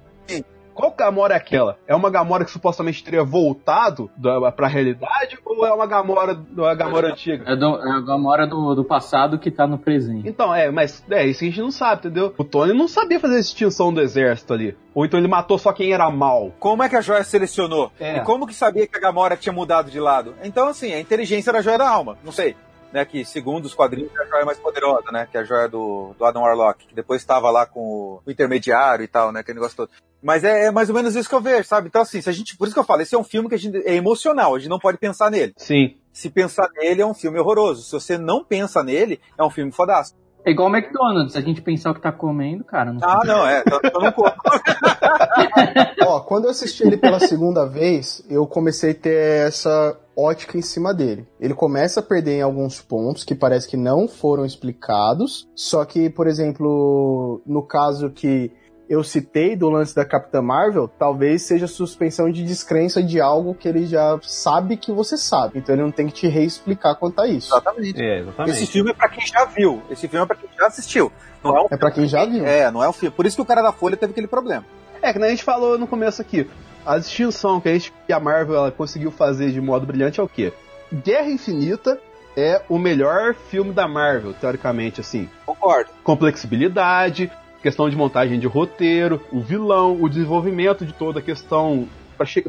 Qual Gamora é aquela? É uma Gamora que supostamente teria voltado da, pra realidade ou é uma Gamora, uma Gamora antiga? É, do, é a Gamora do, do passado que tá no presente. Então, é, mas é isso que a gente não sabe, entendeu? O Tony não sabia fazer a extinção do exército ali. Ou então ele matou só quem era mal. Como é que a joia selecionou? É. E como que sabia que a Gamora tinha mudado de lado? Então, assim, a inteligência da joia da alma. Não sei. Né, que segundo os quadrinhos é a joia mais poderosa, né? Que é a joia do, do Adam Warlock, que depois estava lá com o, o intermediário e tal, né? Aquele negócio todo. Mas é, é mais ou menos isso que eu vejo, sabe? Então, assim, se a gente. Por isso que eu falo, esse é um filme que a gente, é emocional, a gente não pode pensar nele. Sim. Se pensar nele, é um filme horroroso. Se você não pensa nele, é um filme fodástico. É igual o McDonald's, se a gente pensar o que tá comendo, cara. Não Ah, não, é. Eu, eu não como. Ó, quando eu assisti ele pela segunda vez, eu comecei a ter essa ótica em cima dele. Ele começa a perder em alguns pontos que parece que não foram explicados. Só que, por exemplo, no caso que eu citei do lance da Capitã Marvel, talvez seja suspensão de descrença de algo que ele já sabe que você sabe. Então ele não tem que te reexplicar quanto a isso. Exatamente. É, exatamente. Esse filme é pra quem já viu. Esse filme é pra quem já assistiu. Não é, um É pra quem já viu. É, não é um filme. Por isso que o cara da Folha teve aquele problema. É, que a gente falou no começo aqui. A distinção que a, gente, que a Marvel ela conseguiu fazer de modo brilhante é o quê? Guerra Infinita é o melhor filme da Marvel, teoricamente, assim. Concordo. Complexibilidade, questão de montagem de roteiro, o vilão, o desenvolvimento de toda a questão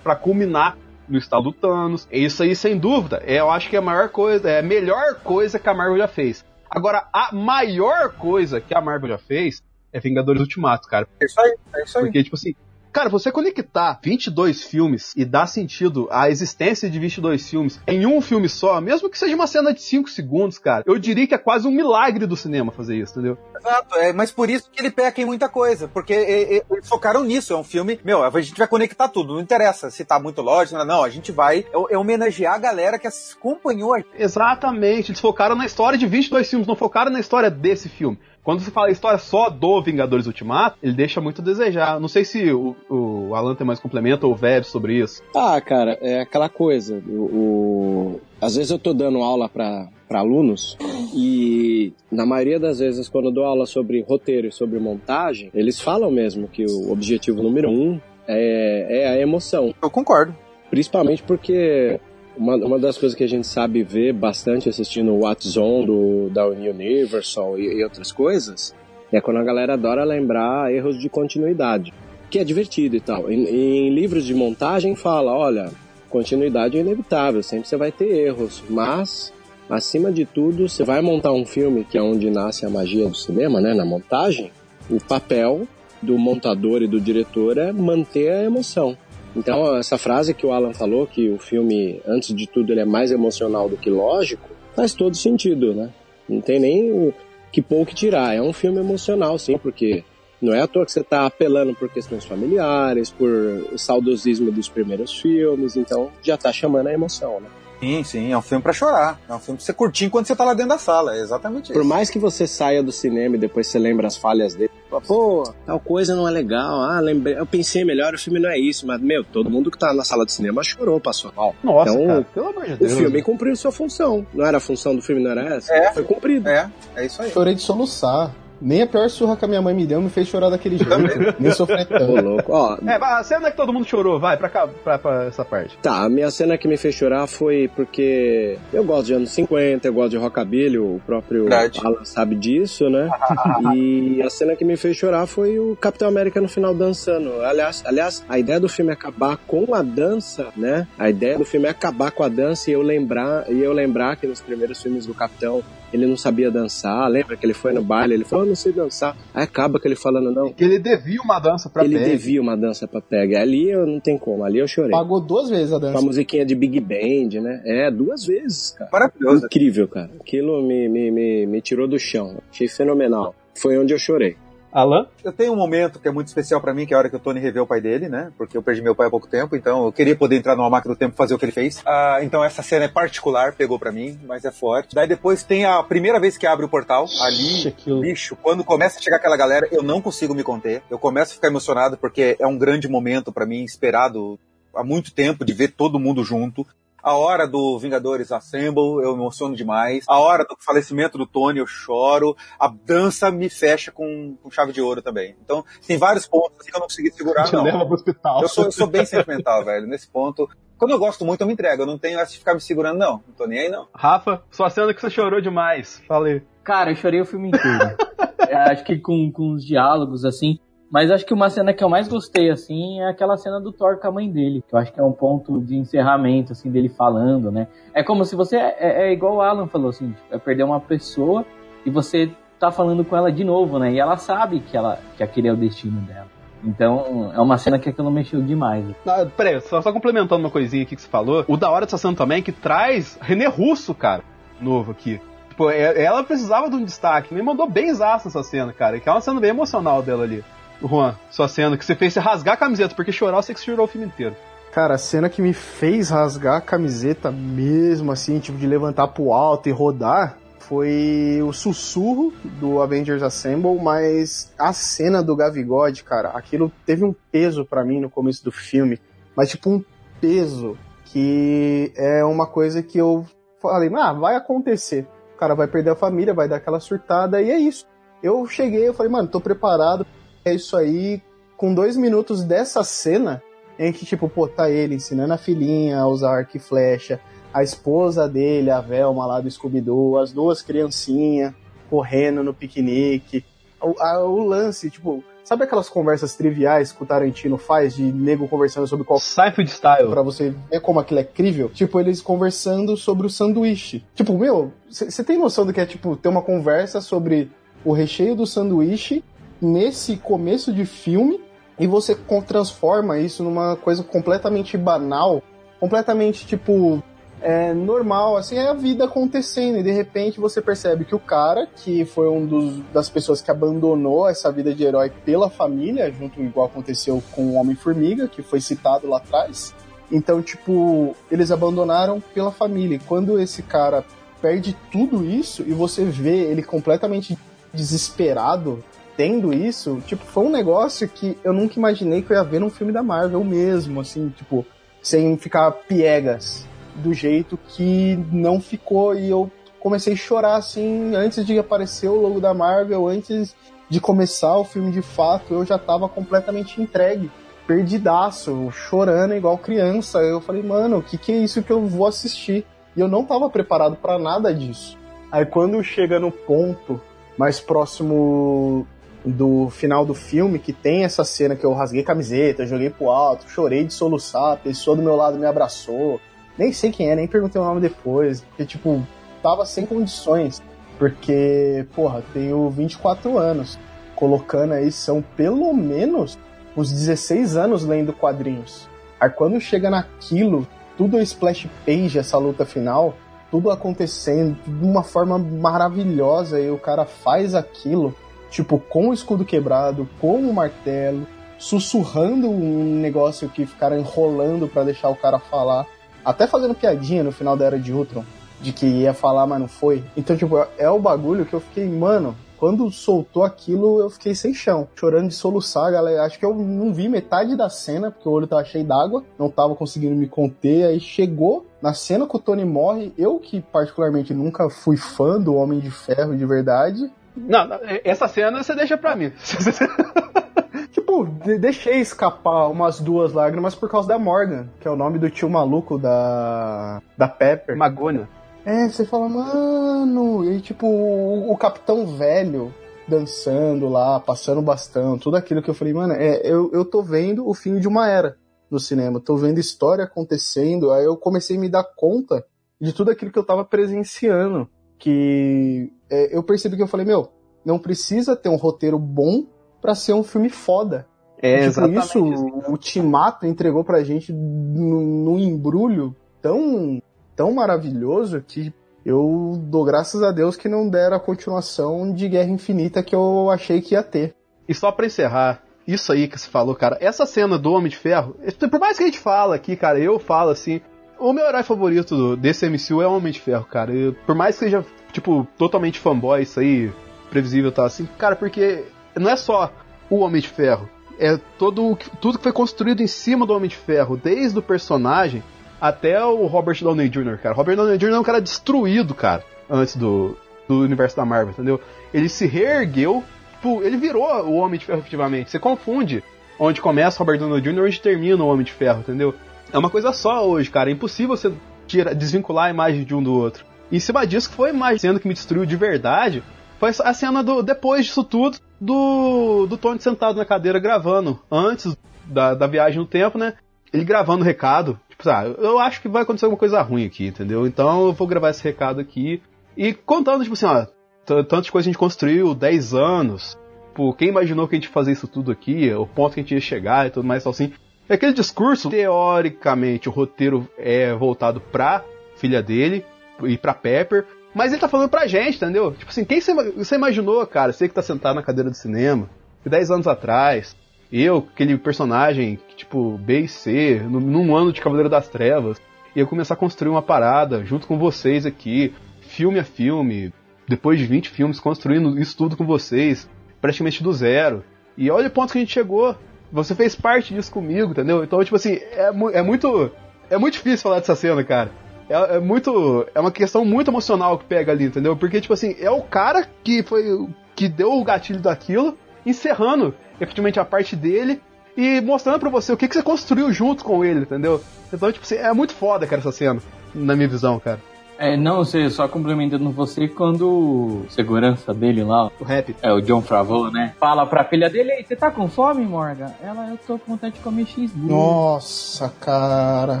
para culminar no estado do Thanos. Isso aí, sem dúvida, é, eu acho que é a maior coisa, é a melhor coisa que a Marvel já fez. Agora, a maior coisa que a Marvel já fez é Vingadores Ultimato, cara. É isso aí, é isso aí. Porque, tipo assim, cara, você conectar 22 filmes e dar sentido à existência de 22 filmes em um filme só, mesmo que seja uma cena de 5 segundos, cara, eu diria que é quase um milagre do cinema fazer isso, entendeu? Exato, é, mas por isso que ele peca em muita coisa, porque é, é, eles focaram nisso, é um filme, meu, a gente vai conectar tudo, não interessa se tá muito lógico, não, a gente vai é, é homenagear a galera que acompanhou a Exatamente, eles focaram na história de 22 filmes, não focaram na história desse filme. Quando você fala a história só do Vingadores Ultimato, ele deixa muito a desejar. Não sei se o, o Alan tem mais complemento ou o Veb sobre isso. Ah, cara, é aquela coisa. O, o- Às vezes eu tô dando aula para alunos e na maioria das vezes quando eu dou aula sobre roteiro e sobre montagem, eles falam mesmo que o objetivo número um é, é a emoção. Eu concordo. Principalmente porque uma, uma das coisas que a gente sabe ver bastante assistindo o What's On do, da Universal e, e outras coisas é quando a galera adora lembrar erros de continuidade, que é divertido e tal. Em, em livros de montagem fala, olha, continuidade é inevitável, sempre você vai ter erros, mas acima de tudo, você vai montar um filme que é onde nasce a magia do cinema, né, na montagem, o papel do montador e do diretor é manter a emoção. Então, essa frase que o Alan falou, que o filme, antes de tudo, ele é mais emocional do que lógico, faz todo sentido, né? Não tem nem o que pôr o que tirar. É um filme emocional, sim, porque não é à toa que você está apelando por questões familiares, por saudosismo dos primeiros filmes, então já tá chamando a emoção, né? Sim, sim, é um filme pra chorar. É um filme pra você curtir enquanto você tá lá dentro da sala. É exatamente Por isso. mais que você saia do cinema e depois você lembra as falhas dele, fala, pô, tal coisa não é legal, ah, lembrei, eu pensei melhor, o filme não é isso, mas, meu, todo mundo que tá na sala de cinema chorou, passou mal. Nossa, Então, cara, pelo amor de O Deus. filme cumpriu sua função. Não era a função do filme, não era essa? É. Foi cumprido. É, é isso aí. Chorei de soluçar. Nem a pior surra que a minha mãe me deu me fez chorar daquele jeito. Nem sofrer Ô, tanto. louco. Ó, É, a cena que todo mundo chorou, vai, pra cá, pra, pra essa parte. tá, a minha cena que me fez chorar foi porque eu gosto de anos 50, eu gosto de rockabilly, o próprio Verdade. Alan sabe disso, né? e a cena que me fez chorar foi o Capitão América no final dançando. Aliás, aliás, a ideia do filme é acabar com a dança, né? A ideia do filme é acabar com a dança e eu lembrar, e eu lembrar que nos primeiros filmes do Capitão ele não sabia dançar. Lembra que ele foi no baile, ele falou, eu não sei dançar. Aí acaba que ele falando, não, Que ele devia uma dança pra ele Peg. devia uma dança pra pega. Ali eu não tem como, ali eu chorei. Pagou duas vezes a Com a dança. musiquinha de Big Band, né? É, duas vezes, cara. Maravilhoso. Incrível, cara. Aquilo me, me, me, me tirou do chão. Achei fenomenal. Foi onde eu chorei. Alan? Eu tenho um momento que é muito especial pra mim, que é a hora que o Tony revê o pai dele, né? Porque eu perdi meu pai há pouco tempo, então eu queria poder entrar numa máquina do tempo e fazer o que ele fez. Ah, então essa cena é particular, pegou pra mim, mas é forte. Daí depois tem a primeira vez que abre o portal, ali, Aquilo. bicho, quando começa a chegar aquela galera, eu não consigo me conter. Eu começo a ficar emocionado porque é um grande momento pra mim, esperado há muito tempo de ver todo mundo junto. A hora do Vingadores Assemble, eu me emociono demais. A hora do falecimento do Tony, eu choro. A dança me fecha com, com chave de ouro também. Então, tem vários pontos que eu não consegui segurar, não. leva pro hospital. Eu sou, eu sou bem sentimental, velho. Nesse ponto, quando eu gosto muito, eu me entrego. Eu não tenho essa de ficar me segurando, não. Não tô nem aí, não. Rafa, sua cena que você chorou demais. Falei. Cara, eu chorei o filme inteiro. É, acho que com, com os diálogos, assim. Mas acho que uma cena que eu mais gostei, assim, é aquela cena do Thor com a mãe dele. Que eu acho que é um ponto de encerramento, assim, dele falando, né? É como se você. É, é igual o Alan falou, assim, tipo, é perder uma pessoa e você tá falando com ela de novo, né? E ela sabe que, ela, que aquele é o destino dela. Então, é uma cena que aquilo mexeu demais. Ah, peraí, só, só complementando uma coisinha aqui que você falou. O da hora dessa cena também é que traz René Russo, cara, novo aqui. Tipo, é- ela precisava de um destaque. Me mandou bem exato essa cena, cara. Que é uma cena bem emocional dela ali. Juan, sua cena que você fez você rasgar a camiseta, porque chorar você que chorou o filme inteiro. Cara, a cena que me fez rasgar a camiseta mesmo, assim, tipo, de levantar pro alto e rodar, foi o sussurro do Avengers Assemble, mas a cena do Gavigode, cara, aquilo teve um peso pra mim no começo do filme, mas tipo um peso que é uma coisa que eu falei, ah, vai acontecer. O cara vai perder a família, vai dar aquela surtada e é isso. Eu cheguei, eu falei, mano, tô preparado, é isso aí. Com dois minutos dessa cena, em que, tipo, pô, tá ele ensinando a filhinha a usar arco e flecha, a esposa dele, a Velma lá do Scooby-Doo, as duas criancinhas correndo no piquenique. O, a- o lance, tipo, sabe aquelas conversas triviais que o Tarantino faz de nego conversando sobre qual Seinfeld Style. Pra você ver como aquilo é crível. Tipo, eles conversando sobre o sanduíche. Tipo, meu, você tem noção do que é, tipo, ter uma conversa sobre o recheio do sanduíche nesse começo de filme e você transforma isso numa coisa completamente banal, completamente, tipo, é normal, assim, é a vida acontecendo, e de repente você percebe que o cara, que foi um dos, das pessoas que abandonou essa vida de herói pela família, junto igual aconteceu com o Homem-Formiga, que foi citado lá atrás. Então, tipo, eles abandonaram pela família. E quando esse cara perde tudo isso e você vê ele completamente desesperado tendo isso, tipo, foi um negócio que eu nunca imaginei que eu ia ver num filme da Marvel mesmo, assim, tipo, sem ficar piegas do jeito que não ficou e eu comecei a chorar assim antes de aparecer o logo da Marvel, antes de começar o filme de fato, eu já tava completamente entregue, perdidaço, chorando igual criança. Eu falei, mano, o que, que é isso que eu vou assistir? E eu não tava preparado para nada disso. Aí quando chega no ponto mais próximo do final do filme, que tem essa cena que eu rasguei camiseta, joguei pro alto, chorei de soluçar, a pessoa do meu lado me abraçou. Nem sei quem é, nem perguntei o nome depois, porque, tipo, tava sem condições. Porque, porra, tenho 24 anos. Colocando aí, são pelo menos uns 16 anos lendo quadrinhos. Aí quando chega naquilo, tudo é splash page, essa luta final, tudo acontecendo de uma forma maravilhosa, e o cara faz aquilo, tipo, com o escudo quebrado, com o martelo, sussurrando um negócio que ficaram enrolando pra deixar o cara falar, até fazendo piadinha no final da Era de Ultron, de que ia falar, mas não foi. Então, tipo, é o bagulho que eu fiquei, mano, quando soltou aquilo, eu fiquei sem chão, chorando de soluçar, galera. Acho que eu não vi metade da cena, porque o olho tava cheio d'água, não tava conseguindo me conter. Aí chegou na cena que o Tony morre, eu que particularmente nunca fui fã do Homem de Ferro de verdade. Não, não, essa cena você deixa pra mim. tipo, de deixei escapar umas duas lágrimas por causa da Morgan, que é o nome do tio maluco da da Pepper. Magônia. É, você fala, mano, e tipo, o, o capitão velho dançando lá, passando bastão, tudo aquilo que eu falei, mano, é, eu, eu tô vendo o fim de uma era no cinema, tô vendo história acontecendo, aí eu comecei a me dar conta de tudo aquilo que eu tava presenciando, que é, eu percebi que eu falei, meu, não precisa ter um roteiro bom pra ser um filme foda. É, tipo, isso, o Ultimato entregou pra gente num embrulho tão tão maravilhoso que eu dou graças a Deus que não deram a continuação de Guerra Infinita que eu achei que ia ter. E só pra encerrar, isso aí que você falou, cara, essa cena do Homem de Ferro, por mais que a gente fala aqui, cara, eu falo assim, o meu herói favorito desse MCU é o Homem de Ferro, cara. Por mais que seja, tipo, totalmente fanboy, isso aí, previsível tá assim, cara, porque não é só o Homem de Ferro, é todo tudo que foi construído em cima do Homem de Ferro, desde o personagem até o Robert Downey Jr., cara. Robert Downey Jr. é um cara destruído, cara, antes do, do universo da Marvel, entendeu? Ele se reergueu, tipo, ele virou o Homem de Ferro efetivamente. Você confunde onde começa o Robert Downey Jr. e onde termina o Homem de Ferro, entendeu? É uma coisa só hoje, cara. É impossível você tira, desvincular a imagem de um do outro. E em cima disso, que foi imagem sendo que me destruiu de verdade, foi a cena do, depois disso tudo, do, do Tony sentado na cadeira gravando. Antes da, da viagem no tempo, né? Ele gravando o recado. Tipo, ah, eu acho que vai acontecer alguma coisa ruim aqui, entendeu? Então eu vou gravar esse recado aqui. E contando, tipo assim, ó, tantas coisas a gente construiu, 10 anos. Tipo, quem imaginou que a gente fazer isso tudo aqui, o ponto que a gente ia chegar e tudo mais, assim. É aquele discurso, teoricamente, o roteiro é voltado pra filha dele e pra Pepper, mas ele tá falando pra gente, entendeu? Tipo assim, quem você imaginou, cara? Você que tá sentado na cadeira do cinema, 10 anos atrás, eu, aquele personagem, tipo, B e C, num ano de Cavaleiro das Trevas, ia começar a construir uma parada junto com vocês aqui, filme a filme, depois de 20 filmes, construindo isso tudo com vocês, praticamente do zero. E olha o ponto que a gente chegou. Você fez parte disso comigo, entendeu? Então, tipo assim, é, é muito. É muito difícil falar dessa cena, cara. É, é, muito. É uma questão muito emocional que pega ali, entendeu? Porque, tipo assim, é o cara que foi. que deu o gatilho daquilo, encerrando efetivamente a parte dele e mostrando pra você o que, que você construiu junto com ele, entendeu? Então, tipo assim, é muito foda, cara, essa cena, na minha visão, cara. É, não, sei, só complementando você, quando o segurança dele lá, o rap, é o John Favreau, né? Fala pra filha dele, ei, você tá com fome, Morgan? Ela, eu tô com vontade de comer cheeseburger. Nossa, cara.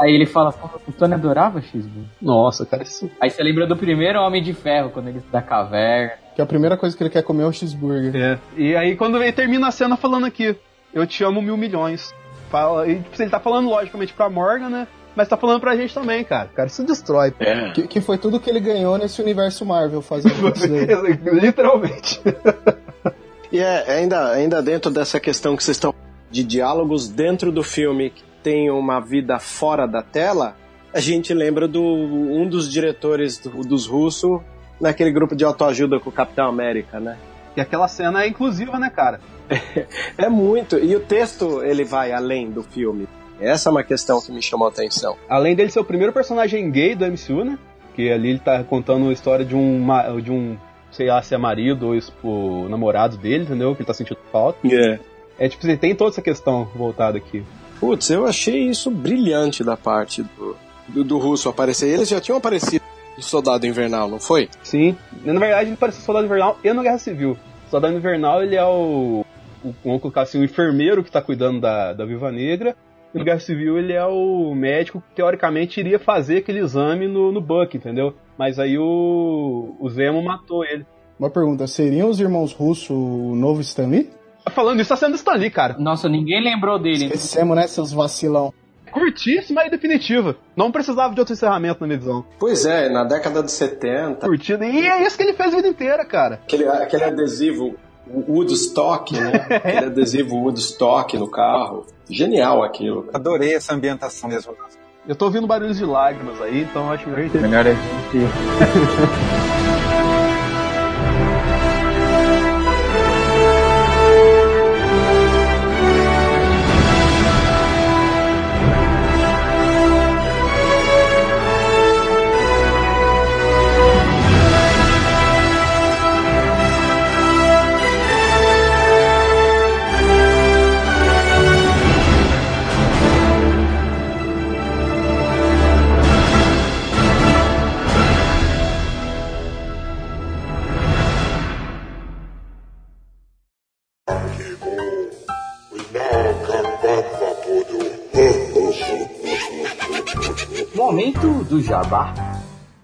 Aí ele fala, o Tony adorava cheeseburger. Nossa, cara, isso... Aí você lembra do primeiro Homem de Ferro, quando ele da caverna. Que a primeira coisa que ele quer comer é o cheeseburger. É, e aí quando ele termina a cena falando aqui, eu te amo mil milhões. Fala, e, tipo, ele tá falando logicamente pra Morgan, né? Mas tá falando pra gente também, cara. Cara, isso destrói. É. Que, que, foi tudo que ele ganhou nesse universo Marvel fazendo isso Literalmente. e é, ainda, ainda dentro dessa questão que vocês estão de diálogos dentro do filme que tem uma vida fora da tela, a gente lembra do um dos diretores do, dos russos naquele grupo de autoajuda com o Capitão América, né? E aquela cena é inclusiva, né, cara? é muito. E o texto, ele vai além do filme. Essa é uma questão que me chamou a atenção. Além dele ser o primeiro personagem gay do MCU, né? Que ali ele tá contando a história de um, de um sei lá se é marido ou tipo, namorado dele, entendeu? Que ele tá sentindo falta. Yeah. É tipo, você tem toda essa questão voltada aqui. Putz, eu achei isso brilhante da parte do, do, do russo aparecer. Eles já tinham aparecido no Soldado Invernal, não foi? Sim. Na verdade, ele apareceu no Soldado Invernal e no Guerra Civil. O Soldado Invernal, ele é o, o vamos colocar assim, o enfermeiro que tá cuidando da, da Viva Negra. No Guerra Civil ele é o médico que teoricamente iria fazer aquele exame no, no Buck, entendeu? Mas aí o, o Zemo matou ele. Uma pergunta, seriam os irmãos Russo o novo Stanley? Falando isso, tá sendo Stanley, cara. Nossa, ninguém lembrou dele. Esquecemos, né, seus vacilão. Curtíssima e definitiva. Não precisava de outro encerramento na minha visão. Pois é, na década de 70. Curtida. E é isso que ele fez a vida inteira, cara. Aquele, aquele adesivo Woodstock, né? Aquele adesivo Woodstock no carro. Genial aquilo. Adorei essa ambientação mesmo. Eu tô ouvindo barulhos de lágrimas aí, então acho que melhor é do Jabá.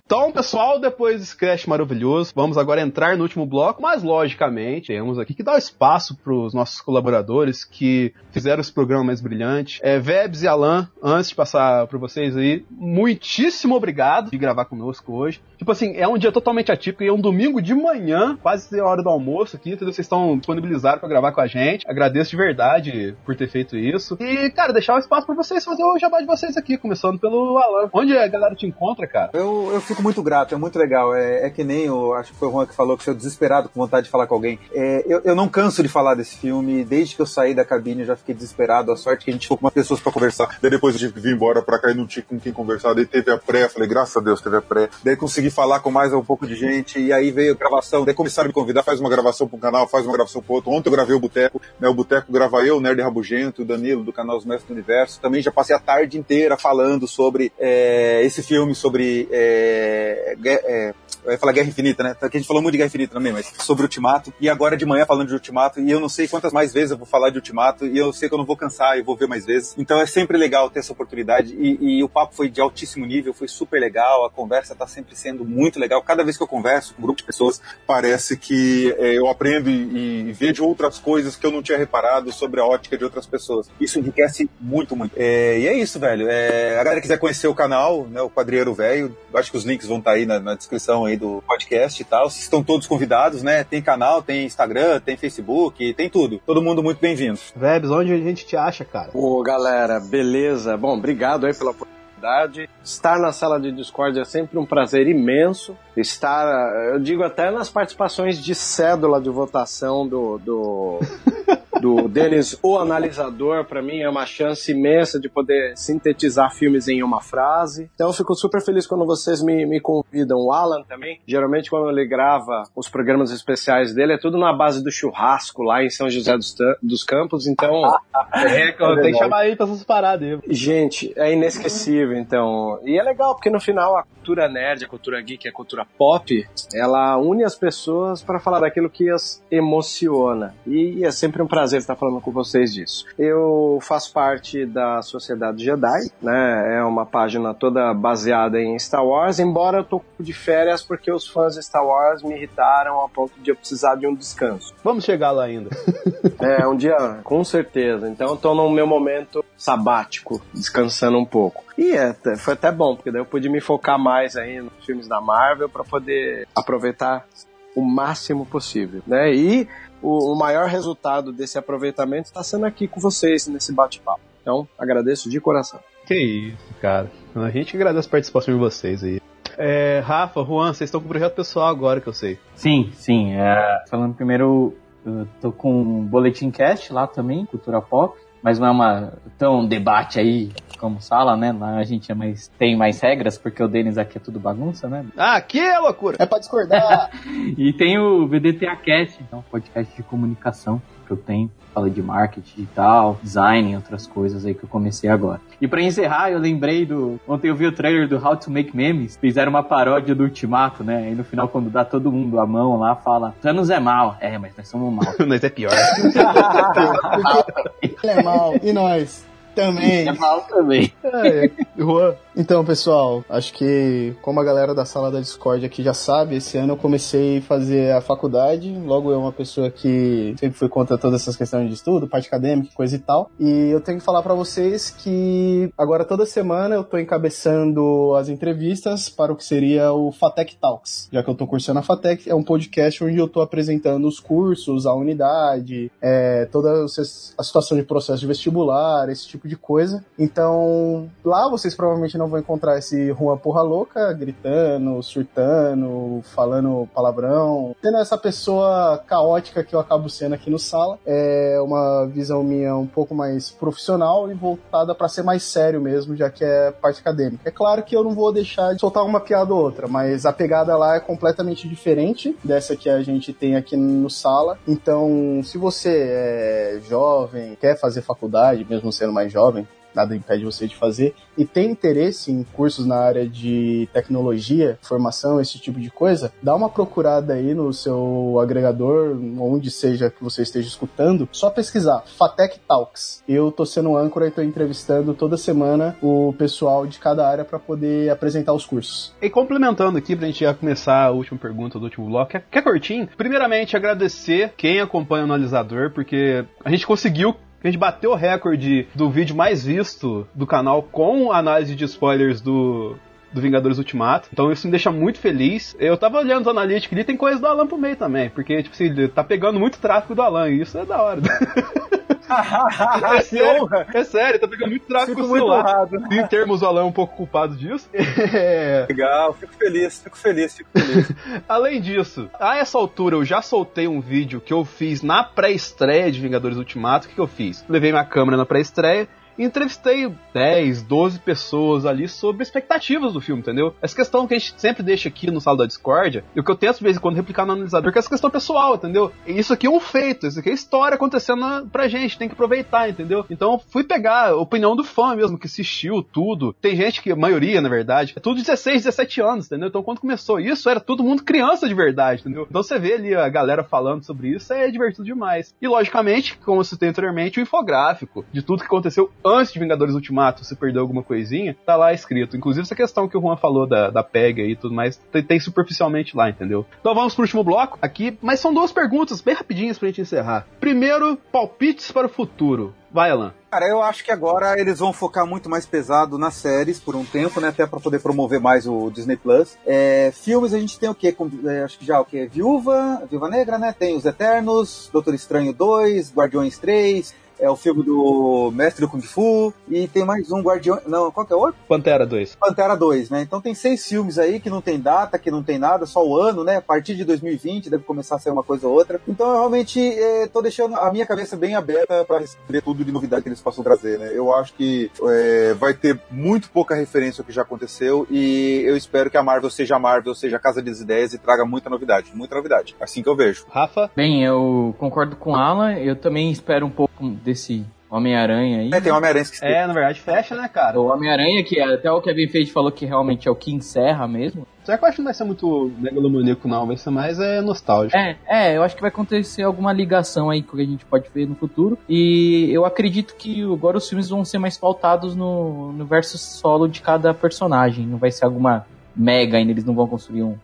Então, pessoal, depois desse cast maravilhoso, vamos agora entrar no último bloco, mas logicamente temos aqui que dar espaço para os nossos colaboradores que fizeram esse programa mais brilhante. É, Vebs e Alan, antes de passar para vocês aí, muitíssimo obrigado de gravar conosco hoje. Tipo assim, é um dia totalmente atípico e é um domingo de manhã, quase a hora do almoço aqui, entendeu? Vocês estão disponibilizados para gravar com a gente. Agradeço de verdade por ter feito isso. E, cara, deixar o espaço para vocês fazer o jabá de vocês aqui, começando pelo Alan. Onde a galera te encontra, cara? Eu, eu fico fico muito grato, é muito legal. É, é que nem o. Acho que foi o Juan que falou que sou desesperado com vontade de falar com alguém. É, eu, eu não canso de falar desse filme. Desde que eu saí da cabine eu já fiquei desesperado. A sorte que a gente ficou com umas pessoas pra conversar. Daí depois eu tive que vir embora pra cá e não tinha com quem conversar. Daí teve a pré, falei, graças a Deus teve a pré. Daí consegui falar com mais um pouco de gente. E aí veio a gravação. Daí começaram a me convidar, faz uma gravação pro canal, faz uma gravação pro outro. Ontem eu gravei o Boteco, né? O Boteco grava eu, o Nerd Rabugento, o Danilo, do canal Os Mestres do Universo. Também já passei a tarde inteira falando sobre é, esse filme, sobre. É, é, eu ia falar Guerra Infinita, né? Que a gente falou muito de Guerra Infinita também, mas sobre Ultimato. E agora de manhã falando de Ultimato. E eu não sei quantas mais vezes eu vou falar de Ultimato. E eu sei que eu não vou cansar, eu vou ver mais vezes. Então é sempre legal ter essa oportunidade. E, e o papo foi de altíssimo nível, foi super legal. A conversa tá sempre sendo muito legal. Cada vez que eu converso com um grupo de pessoas, parece que é, eu aprendo e, e, vejo outras coisas que eu não tinha reparado sobre a ótica de outras pessoas. Isso enriquece muito, muito. É, e é isso, velho. É, a galera quiser conhecer o canal, né, o Quadrieiro Velho, acho que os links vão estar tá aí na, na descrição aí do podcast e tal. Vocês estão todos convidados, né? Tem canal, tem Instagram, tem Facebook, tem tudo. Todo mundo muito bem-vindo. Vebs, onde a gente te acha, cara? Ô, galera, beleza? Bom, obrigado aí pela oportunidade. Estar na sala de Discord é sempre um prazer imenso. Estar, eu digo até nas participações de cédula de votação do, do do Denis, o analisador, para mim é uma chance imensa de poder sintetizar filmes em uma frase. Então eu fico super feliz quando vocês me, me convidam. O Alan também, geralmente quando ele grava os programas especiais dele, é tudo na base do churrasco lá em São José dos, dos Campos, então... é, tem que chamar ele pra essas paradas aí. Gente, é inesquecível, então. E é legal, porque no final a cultura nerd, a cultura geek, a cultura pop, ela une as pessoas para falar daquilo que as emociona. E, é sempre um prazer prazer estar falando com vocês disso. Eu faço parte da Sociedade Jedi, né? É uma página toda baseada em Star Wars, embora eu tô de férias porque os fãs de Star Wars me irritaram a ponto de eu precisar de um descanso. Vamos chegar lá ainda. é, um dia, com certeza. Então eu tô no meu momento sabático, descansando um pouco. E é, foi até bom, porque daí eu pude me focar mais aí nos filmes da Marvel para poder aproveitar o máximo possível, né? E o, o maior resultado desse aproveitamento está sendo aqui com vocês nesse bate-papo. Então, agradeço de coração. Que isso, cara. A gente agradece a participação de vocês aí. É, Rafa, Juan, vocês estão com um projeto pessoal agora que eu sei. Sim, sim. É, falando primeiro, eu tô com um Boletim Cast lá também, Cultura Pop mas não é uma tão debate aí como sala, né? Lá a gente é mais, tem mais regras, porque o Denis aqui é tudo bagunça, né? Ah, aqui é loucura! É pra discordar! e tem o VDTA Cast, então, podcast de comunicação que eu tenho, fala de marketing digital, design e outras coisas aí que eu comecei agora. E para encerrar, eu lembrei do. Ontem eu vi o trailer do How to Make Memes, fizeram uma paródia do Ultimato, né? E no final, quando dá todo mundo a mão lá, fala: Thanos é mal. É, mas nós somos mal. nós é pior. Ele é mal. E nós? Também. É mal também. É, Juan. Então, pessoal, acho que como a galera da sala da Discord aqui já sabe, esse ano eu comecei a fazer a faculdade. Logo eu uma pessoa que sempre fui contra todas essas questões de estudo, parte acadêmica, coisa e tal. E eu tenho que falar para vocês que agora toda semana eu tô encabeçando as entrevistas para o que seria o Fatec Talks. Já que eu tô cursando a Fatec, é um podcast onde eu tô apresentando os cursos, a unidade, é, toda a situação de processo de vestibular, esse tipo de coisa. Então, lá vocês provavelmente não vou encontrar esse Juan Porra Louca gritando, surtando, falando palavrão. Tendo essa pessoa caótica que eu acabo sendo aqui no sala. É uma visão minha um pouco mais profissional e voltada para ser mais sério mesmo, já que é parte acadêmica. É claro que eu não vou deixar de soltar uma piada ou outra, mas a pegada lá é completamente diferente dessa que a gente tem aqui no sala. Então, se você é jovem, quer fazer faculdade, mesmo sendo mais jovem, nada impede você de fazer, e tem interesse em cursos na área de tecnologia, formação, esse tipo de coisa, dá uma procurada aí no seu agregador, onde seja que você esteja escutando, só pesquisar Fatec Talks. Eu tô sendo âncora e tô entrevistando toda semana o pessoal de cada área para poder apresentar os cursos. E complementando aqui, pra gente já começar a última pergunta do último bloco, que é, curtinho. Primeiramente, agradecer quem acompanha o analisador, porque a gente conseguiu a gente bateu o recorde do vídeo mais visto do canal com análise de spoilers do, do Vingadores Ultimato. Então isso me deixa muito feliz. Eu tava olhando os analíticos ali, tem coisa do Alan pro meio também, porque, tipo assim, tá pegando muito tráfego do Alan, e isso é da hora. é sério, é sério, tá pegando muito tráfego Fico com o muito celular. honrado. Em termos, o Alan é um pouco culpado disso. É. Legal, fico feliz, fico feliz, fico feliz. Além disso, a essa altura eu já soltei um vídeo que eu fiz na pré-estreia de Vingadores Ultimato. O que, que eu fiz? Levei minha câmera na pré-estreia entrevistei 10, 12 pessoas ali sobre expectativas do filme, entendeu? Essa questão que a gente sempre deixa aqui no Sala da Discordia, e o que eu tento de vez em quando replicar no analisador, que é essa questão pessoal, entendeu? Isso aqui é um feito, isso aqui é história acontecendo pra gente, tem que aproveitar, entendeu? Então fui pegar a opinião do fã mesmo, que assistiu tudo. Tem gente que, a maioria, na verdade, é tudo 16, 17 anos, entendeu? Então quando começou isso, era todo mundo criança de verdade, entendeu? Então você vê ali a galera falando sobre isso, é divertido demais. E logicamente, como eu citei anteriormente, o infográfico de tudo que aconteceu antes de Vingadores Ultimato, se perdeu alguma coisinha, tá lá escrito. Inclusive essa questão que o Juan falou da, da PEG e tudo mais, tem, tem superficialmente lá, entendeu? Então vamos pro último bloco aqui, mas são duas perguntas bem rapidinhas pra gente encerrar. Primeiro, palpites para o futuro. Vai, Alan. Cara, eu acho que agora eles vão focar muito mais pesado nas séries por um tempo, né? Até pra poder promover mais o Disney Plus. É, filmes a gente tem o quê? Com- é, acho que já o quê? Viúva, Viúva Negra, né? Tem Os Eternos, Doutor Estranho 2, Guardiões 3. É o filme do Mestre do Kung Fu. E tem mais um Guardião. Não, qual que é o outro? Pantera 2. Pantera 2, né? Então tem seis filmes aí que não tem data, que não tem nada, só o ano, né? A partir de 2020 deve começar a sair uma coisa ou outra. Então eu realmente eh, tô deixando a minha cabeça bem aberta pra receber tudo de novidade que eles possam trazer, né? Eu acho que eh, vai ter muito pouca referência ao que já aconteceu e eu espero que a Marvel seja a Marvel, seja a Casa das Ideias e traga muita novidade, muita novidade. Assim que eu vejo. Rafa? Bem, eu concordo com o Alan, eu também espero um pouco desse Homem-Aranha aí. É, tem Homem-Aranha que É, na verdade, fecha, né, cara? O Homem-Aranha, que até o Kevin Feige falou que realmente é o que encerra mesmo. Só que eu acho que não vai ser muito megalomaníaco, não. Vai ser mais é, nostálgico. É, é, eu acho que vai acontecer alguma ligação aí que a gente pode ver no futuro. E eu acredito que agora os filmes vão ser mais pautados no, no verso solo de cada personagem. Não vai ser alguma mega ainda, eles não vão construir um,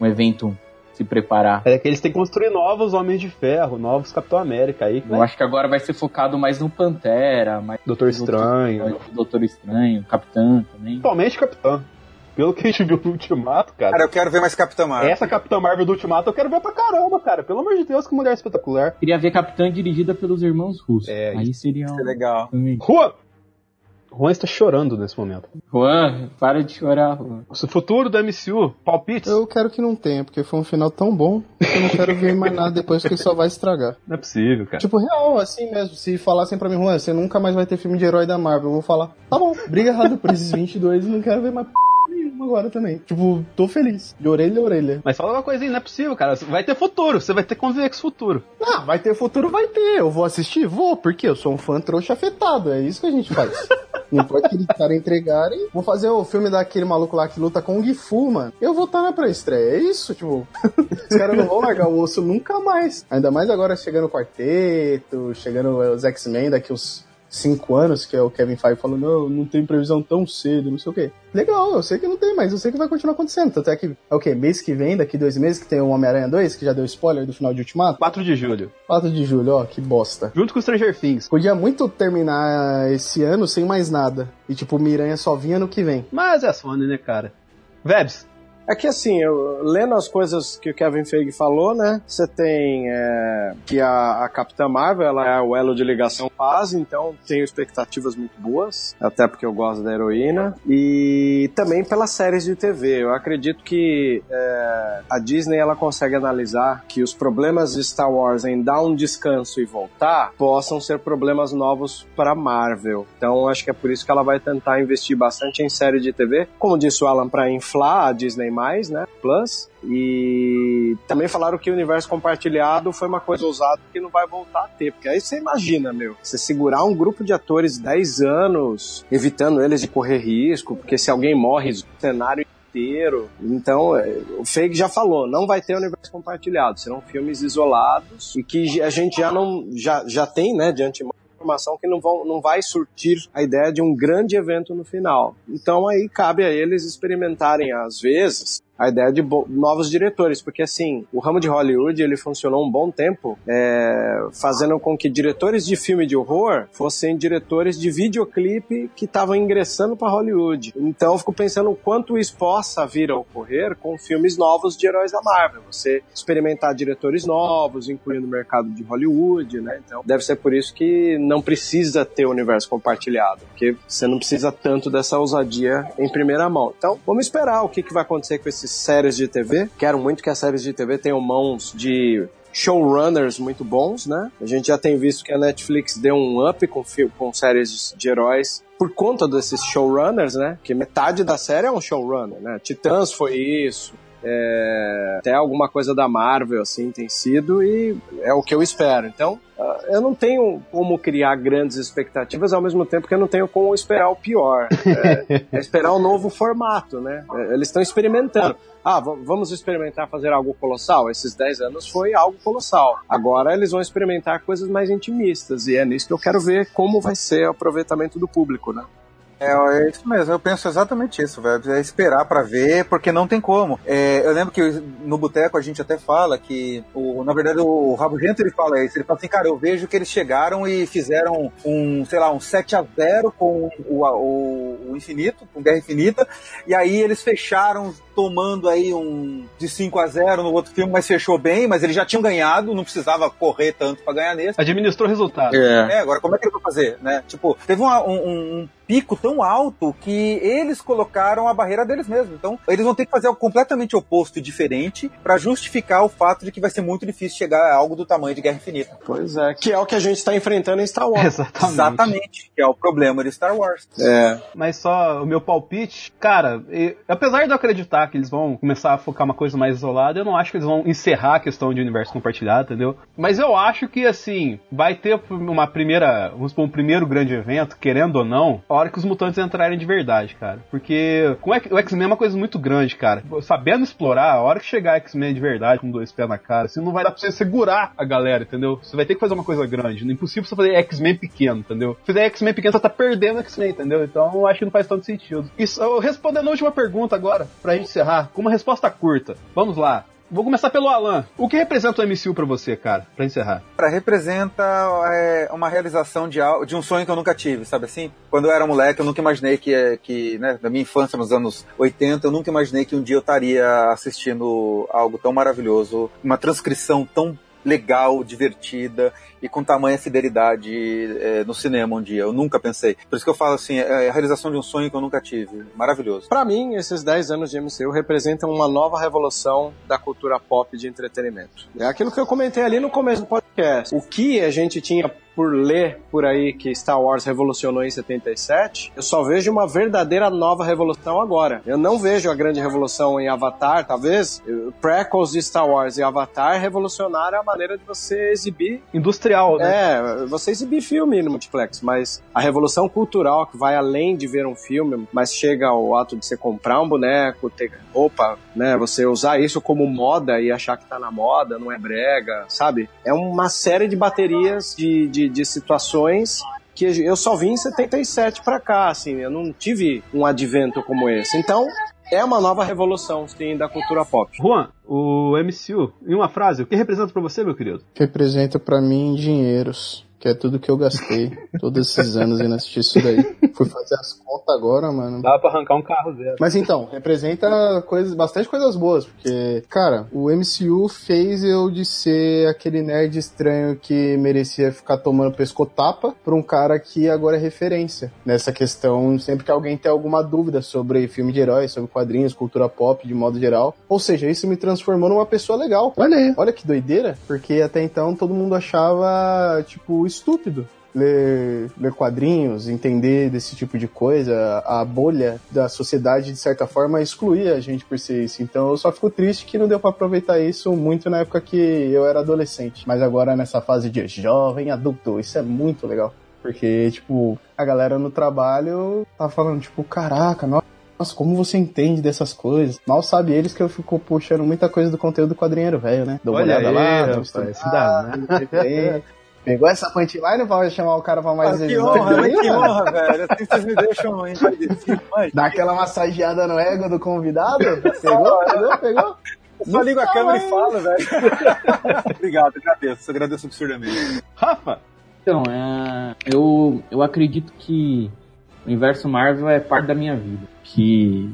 um evento se preparar. É que eles têm que construir novos Homens de Ferro, novos Capitão América aí. Eu acho que agora vai ser focado mais no Pantera, mais Doutor Estranho. Doutor Estranho, Capitã também. Principalmente Capitão. Pelo que a gente viu no Ultimato, cara. Cara, eu quero ver mais Capitã Marvel. Essa Capitã Marvel do Ultimato eu quero ver pra caramba, cara. Pelo amor de Deus, que mulher espetacular. Queria ver Capitã dirigida pelos irmãos russos. É, aí seria um... legal. Juan! Juan está chorando nesse momento. Juan, para de chorar, Juan. O futuro do MCU, palpites? Eu quero que não tenha, porque foi um final tão bom que eu não quero ver mais nada depois que só vai estragar. Não é possível, cara. Tipo, real, assim mesmo. Se falassem pra mim, Juan, você nunca mais vai ter filme de herói da Marvel, eu vou falar, tá bom, obrigado por esses 22 e não quero ver mais p agora também. Tipo, tô feliz. De orelha a orelha. Mas fala uma coisinha, não é possível, cara. Vai ter futuro, você vai ter que conviver com esse futuro. Ah, vai ter futuro, vai ter. Eu vou assistir? Vou, porque eu sou um fã trouxa afetado. É isso que a gente faz. Não importa que eles caras entregarem. Vou fazer o filme daquele maluco lá que luta com o Gifu, mano. Eu vou estar na pré-estreia. É isso, tipo. Os caras não vão largar o osso nunca mais. Ainda mais agora chegando o quarteto, chegando os X-Men daqui uns cinco anos, que é o Kevin Feige falando, não, não tem previsão tão cedo, não sei o quê. Legal, eu sei que não tem, mas eu sei que vai continuar acontecendo. Tanto é que é o quê? Mês que vem, daqui dois meses, que tem o Homem-Aranha 2, que já deu spoiler do final de Ultimato. 4 de julho. 4 de julho, ó, que bosta. Junto com Stranger Things. Podia muito terminar esse ano sem mais nada. E tipo, o Miranha só vinha no que vem. Mas é a Sony, né, cara? Vebs, É que assim, eu, lendo as coisas que o Kevin Feige falou, né? Você tem é, que a, a Capitã Marvel ela é o elo de ligação paz, então tenho expectativas muito boas, até porque eu gosto da heroína. E também pelas séries de TV. Eu acredito que é, a Disney ela consegue analisar que os problemas de Star Wars em dar um descanso e voltar possam ser problemas novos para Marvel. Então acho que é por isso que ela vai tentar investir bastante em série de TV. Como disse o Alan, para inflar a Disney mais, né? Plus. E também falaram que o universo compartilhado foi uma coisa ousada que não vai voltar a ter. Porque aí você imagina, meu, você segurar um grupo de atores 10 anos, evitando eles de correr risco, porque se alguém morre, o cenário inteiro. Então, é, o Feig já falou, não vai ter universo compartilhado, serão filmes isolados e que a gente já não já, já tem, né, de antemão informação que não, vão, não vai surtir a ideia de um grande evento no final. Então aí cabe a eles experimentarem às vezes a ideia de novos diretores, porque assim, o ramo de Hollywood ele funcionou um bom tempo, é, fazendo com que diretores de filme de horror fossem diretores de videoclipe que estavam ingressando para Hollywood. Então eu fico pensando o quanto isso possa vir a ocorrer com filmes novos de heróis da Marvel. Você experimentar diretores novos, incluindo o mercado de Hollywood, né? Então deve ser por isso que não precisa ter o universo compartilhado, porque você não precisa tanto dessa ousadia em primeira mão. Então vamos esperar o que, que vai acontecer com esses séries de TV. Quero muito que as séries de TV tenham mãos de showrunners muito bons, né? A gente já tem visto que a Netflix deu um up com, com séries de heróis por conta desses showrunners, né? Que metade da série é um showrunner, né? Titãs foi isso. É, até alguma coisa da Marvel, assim, tem sido, e é o que eu espero. Então, ah, eu não tenho como criar grandes expectativas ao mesmo tempo que eu não tenho como esperar o pior. É, é esperar um novo formato, né? É, eles estão experimentando. Ah, vamos experimentar fazer algo colossal? Esses 10 anos foi algo colossal. Agora eles vão experimentar coisas mais intimistas e é nisso que eu quero ver como vai ser o aproveitamento do público, né? É, é isso mesmo, eu penso exatamente isso, velho. É esperar para ver, porque não tem como. É, eu lembro que no boteco a gente até fala que, o, na verdade, o Rabo Gento ele fala isso. Ele fala assim, cara, eu vejo que eles chegaram e fizeram um, sei lá, um 7 a 0 com o, o, o Infinito, com Guerra Infinita, e aí eles fecharam tomando aí um de 5 a 0 no outro filme, mas fechou bem, mas eles já tinham ganhado, não precisava correr tanto para ganhar nesse. Administrou o resultado. É. é. agora como é que ele vai fazer, né? Tipo, teve uma, um, um pico tão alto que eles colocaram a barreira deles mesmos. Então, eles vão ter que fazer algo completamente oposto e diferente para justificar o fato de que vai ser muito difícil chegar a algo do tamanho de Guerra Infinita. Pois é, que é o que a gente está enfrentando em Star Wars. Exatamente. Exatamente, que é o problema de Star Wars. É. Mas só o meu palpite, cara, e, apesar de eu acreditar que eles vão começar a focar uma coisa mais isolada, eu não acho que eles vão encerrar a questão de universo compartilhado, entendeu? Mas eu acho que, assim, vai ter uma primeira, vamos supor, um primeiro grande evento, querendo ou não, hora que os mutantes entrarem de verdade, cara. Porque com o X-Men é uma coisa muito grande, cara. Sabendo explorar, a hora que chegar X-Men de verdade, com dois pés na cara, assim, não vai dar pra você segurar a galera, entendeu? Você vai ter que fazer uma coisa grande. Não é impossível você fazer X-Men pequeno, entendeu? Se fizer X-Men pequeno, você tá perdendo X-Men, entendeu? Então eu acho que não faz tanto sentido. Isso, respondendo a última pergunta agora, pra gente encerrar, com uma resposta curta. Vamos lá. Vou começar pelo Alan. O que representa o MCU para você, cara, para encerrar? Para representa é, uma realização de, de um sonho que eu nunca tive, sabe assim? Quando eu era moleque, eu nunca imaginei que, que né, da minha infância nos anos 80, eu nunca imaginei que um dia eu estaria assistindo algo tão maravilhoso, uma transcrição tão legal, divertida e com tamanha fidelidade é, no cinema um dia. Eu nunca pensei. Por isso que eu falo assim, é a realização de um sonho que eu nunca tive. Maravilhoso. Para mim, esses 10 anos de MCU representam uma nova revolução da cultura pop de entretenimento. É aquilo que eu comentei ali no começo do podcast. O que a gente tinha por ler por aí que Star Wars revolucionou em 77, eu só vejo uma verdadeira nova revolução agora. Eu não vejo a grande revolução em Avatar, talvez prequels de Star Wars e Avatar revolucionaram a maneira de você exibir industrial, né? É, você exibir filme no multiplex, mas a revolução cultural que vai além de ver um filme, mas chega ao ato de você comprar um boneco, ter roupa, né, você usar isso como moda e achar que tá na moda, não é brega, sabe? É uma série de baterias de, de de, situações que eu só vim em 77 para cá, assim, eu não tive um advento como esse. Então, é uma nova revolução, sim, da cultura pop. Juan, o MCU, em uma frase, o que representa para você, meu querido? Representa para mim dinheiros que é tudo que eu gastei todos esses anos indo assistir isso daí. Fui fazer as contas agora, mano. Dá pra arrancar um carro zero. Mas então, representa coisas, bastante coisas boas, porque, cara, o MCU fez eu de ser aquele nerd estranho que merecia ficar tomando pescotapa pra um cara que agora é referência nessa questão, sempre que alguém tem alguma dúvida sobre filme de heróis, sobre quadrinhos, cultura pop de modo geral. Ou seja, isso me transformou numa pessoa legal. Olha aí. Olha que doideira, porque até então todo mundo achava, tipo, estúpido ler, ler quadrinhos, entender desse tipo de coisa, a bolha da sociedade, de certa forma, excluía a gente por ser isso. Então eu só fico triste que não deu para aproveitar isso muito na época que eu era adolescente. Mas agora nessa fase de jovem adulto, isso é muito legal. Porque, tipo, a galera no trabalho tá falando, tipo, caraca, nossa como você entende dessas coisas? Mal sabe eles que eu fico puxando muita coisa do conteúdo do quadrinheiro velho, né? Dou uma olhada aí, lá, rapaz, dá, né? Pegou essa punchline pra chamar o cara pra mais Ah, que honra, aqui? que honra, velho. Assim vocês me deixam. Mas Dá aquela massageada no ego do convidado? Pegou, pegou, pegou? eu só ligo a Não câmera e fala, falo, velho. Obrigado, agradeço. Agradeço absurdamente. Rafa, Então, é, eu, eu acredito que o universo Marvel é parte da minha vida. Que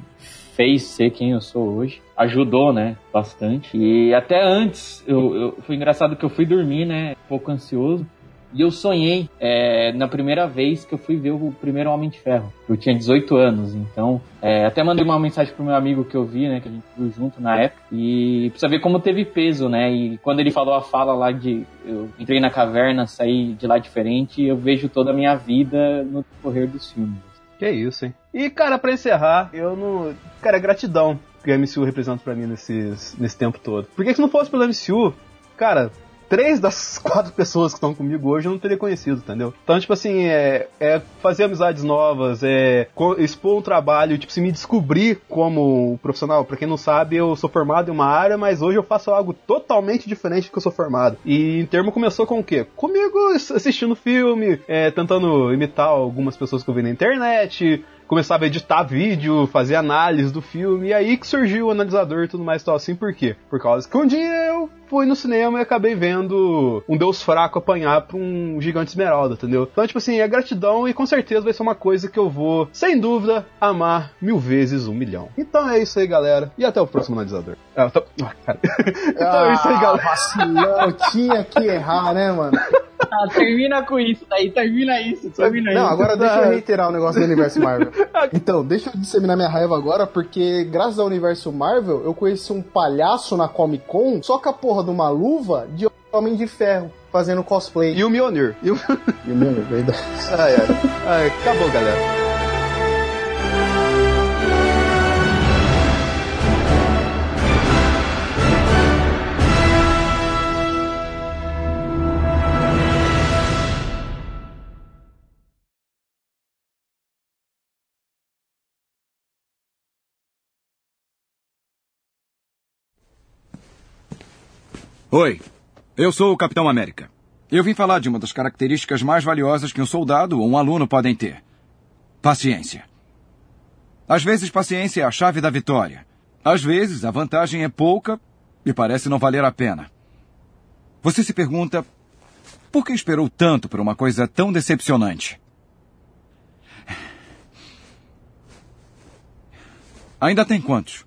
fez ser quem eu sou hoje. Ajudou, né? Bastante. E até antes, eu, eu- foi engraçado que eu fui dormir, né? Um pouco ansioso. E eu sonhei é, na primeira vez que eu fui ver o primeiro Homem de Ferro. Eu tinha 18 anos, então. é, até mandei uma mensagem pro meu amigo que eu vi, né? Que a gente viu junto na época. E precisa ver como teve peso, né? E quando ele falou a fala lá de. Eu entrei na caverna, saí de lá diferente, eu vejo toda a minha vida no decorrer dos filmes. que isso, hein? E, cara, pra encerrar, eu não. Cara, gratidão que o MCU representa pra mim nesses, nesse tempo todo. Porque se não fosse pelo MCU, cara. Três das quatro pessoas que estão comigo hoje eu não teria conhecido, entendeu? Então, tipo assim, é, é fazer amizades novas, é expor um trabalho, tipo, se me descobrir como profissional. Pra quem não sabe, eu sou formado em uma área, mas hoje eu faço algo totalmente diferente do que eu sou formado. E em termo começou com o quê? Comigo assistindo filme, é, tentando imitar algumas pessoas que eu vi na internet, começava a editar vídeo, fazer análise do filme, e aí que surgiu o analisador e tudo mais e tal assim, por quê? Por causa que um dia eu fui no cinema e acabei vendo um deus fraco apanhar pra um gigante esmeralda, entendeu? Então, tipo assim, é gratidão e com certeza vai ser uma coisa que eu vou, sem dúvida, amar mil vezes um milhão. Então é isso aí, galera, e até o próximo analisador. Ah, tô- ah, cara. então é isso aí, galera. Vacilão, tinha que errar, né, mano? Ah, termina com isso daí, termina isso, termina Não, isso. agora deixa eu reiterar o negócio do universo Marvel. Então, deixa eu disseminar minha raiva agora, porque graças ao universo Marvel, eu conheci um palhaço na Comic Con, só com a porra de uma luva de Homem de Ferro, fazendo cosplay. E o Mjolnir. E o... E o meu, verdade. Ai, ai. Ai, acabou, galera. Oi, eu sou o Capitão América. Eu vim falar de uma das características mais valiosas que um soldado ou um aluno podem ter: paciência. Às vezes, paciência é a chave da vitória. Às vezes, a vantagem é pouca e parece não valer a pena. Você se pergunta: por que esperou tanto por uma coisa tão decepcionante? Ainda tem quantos?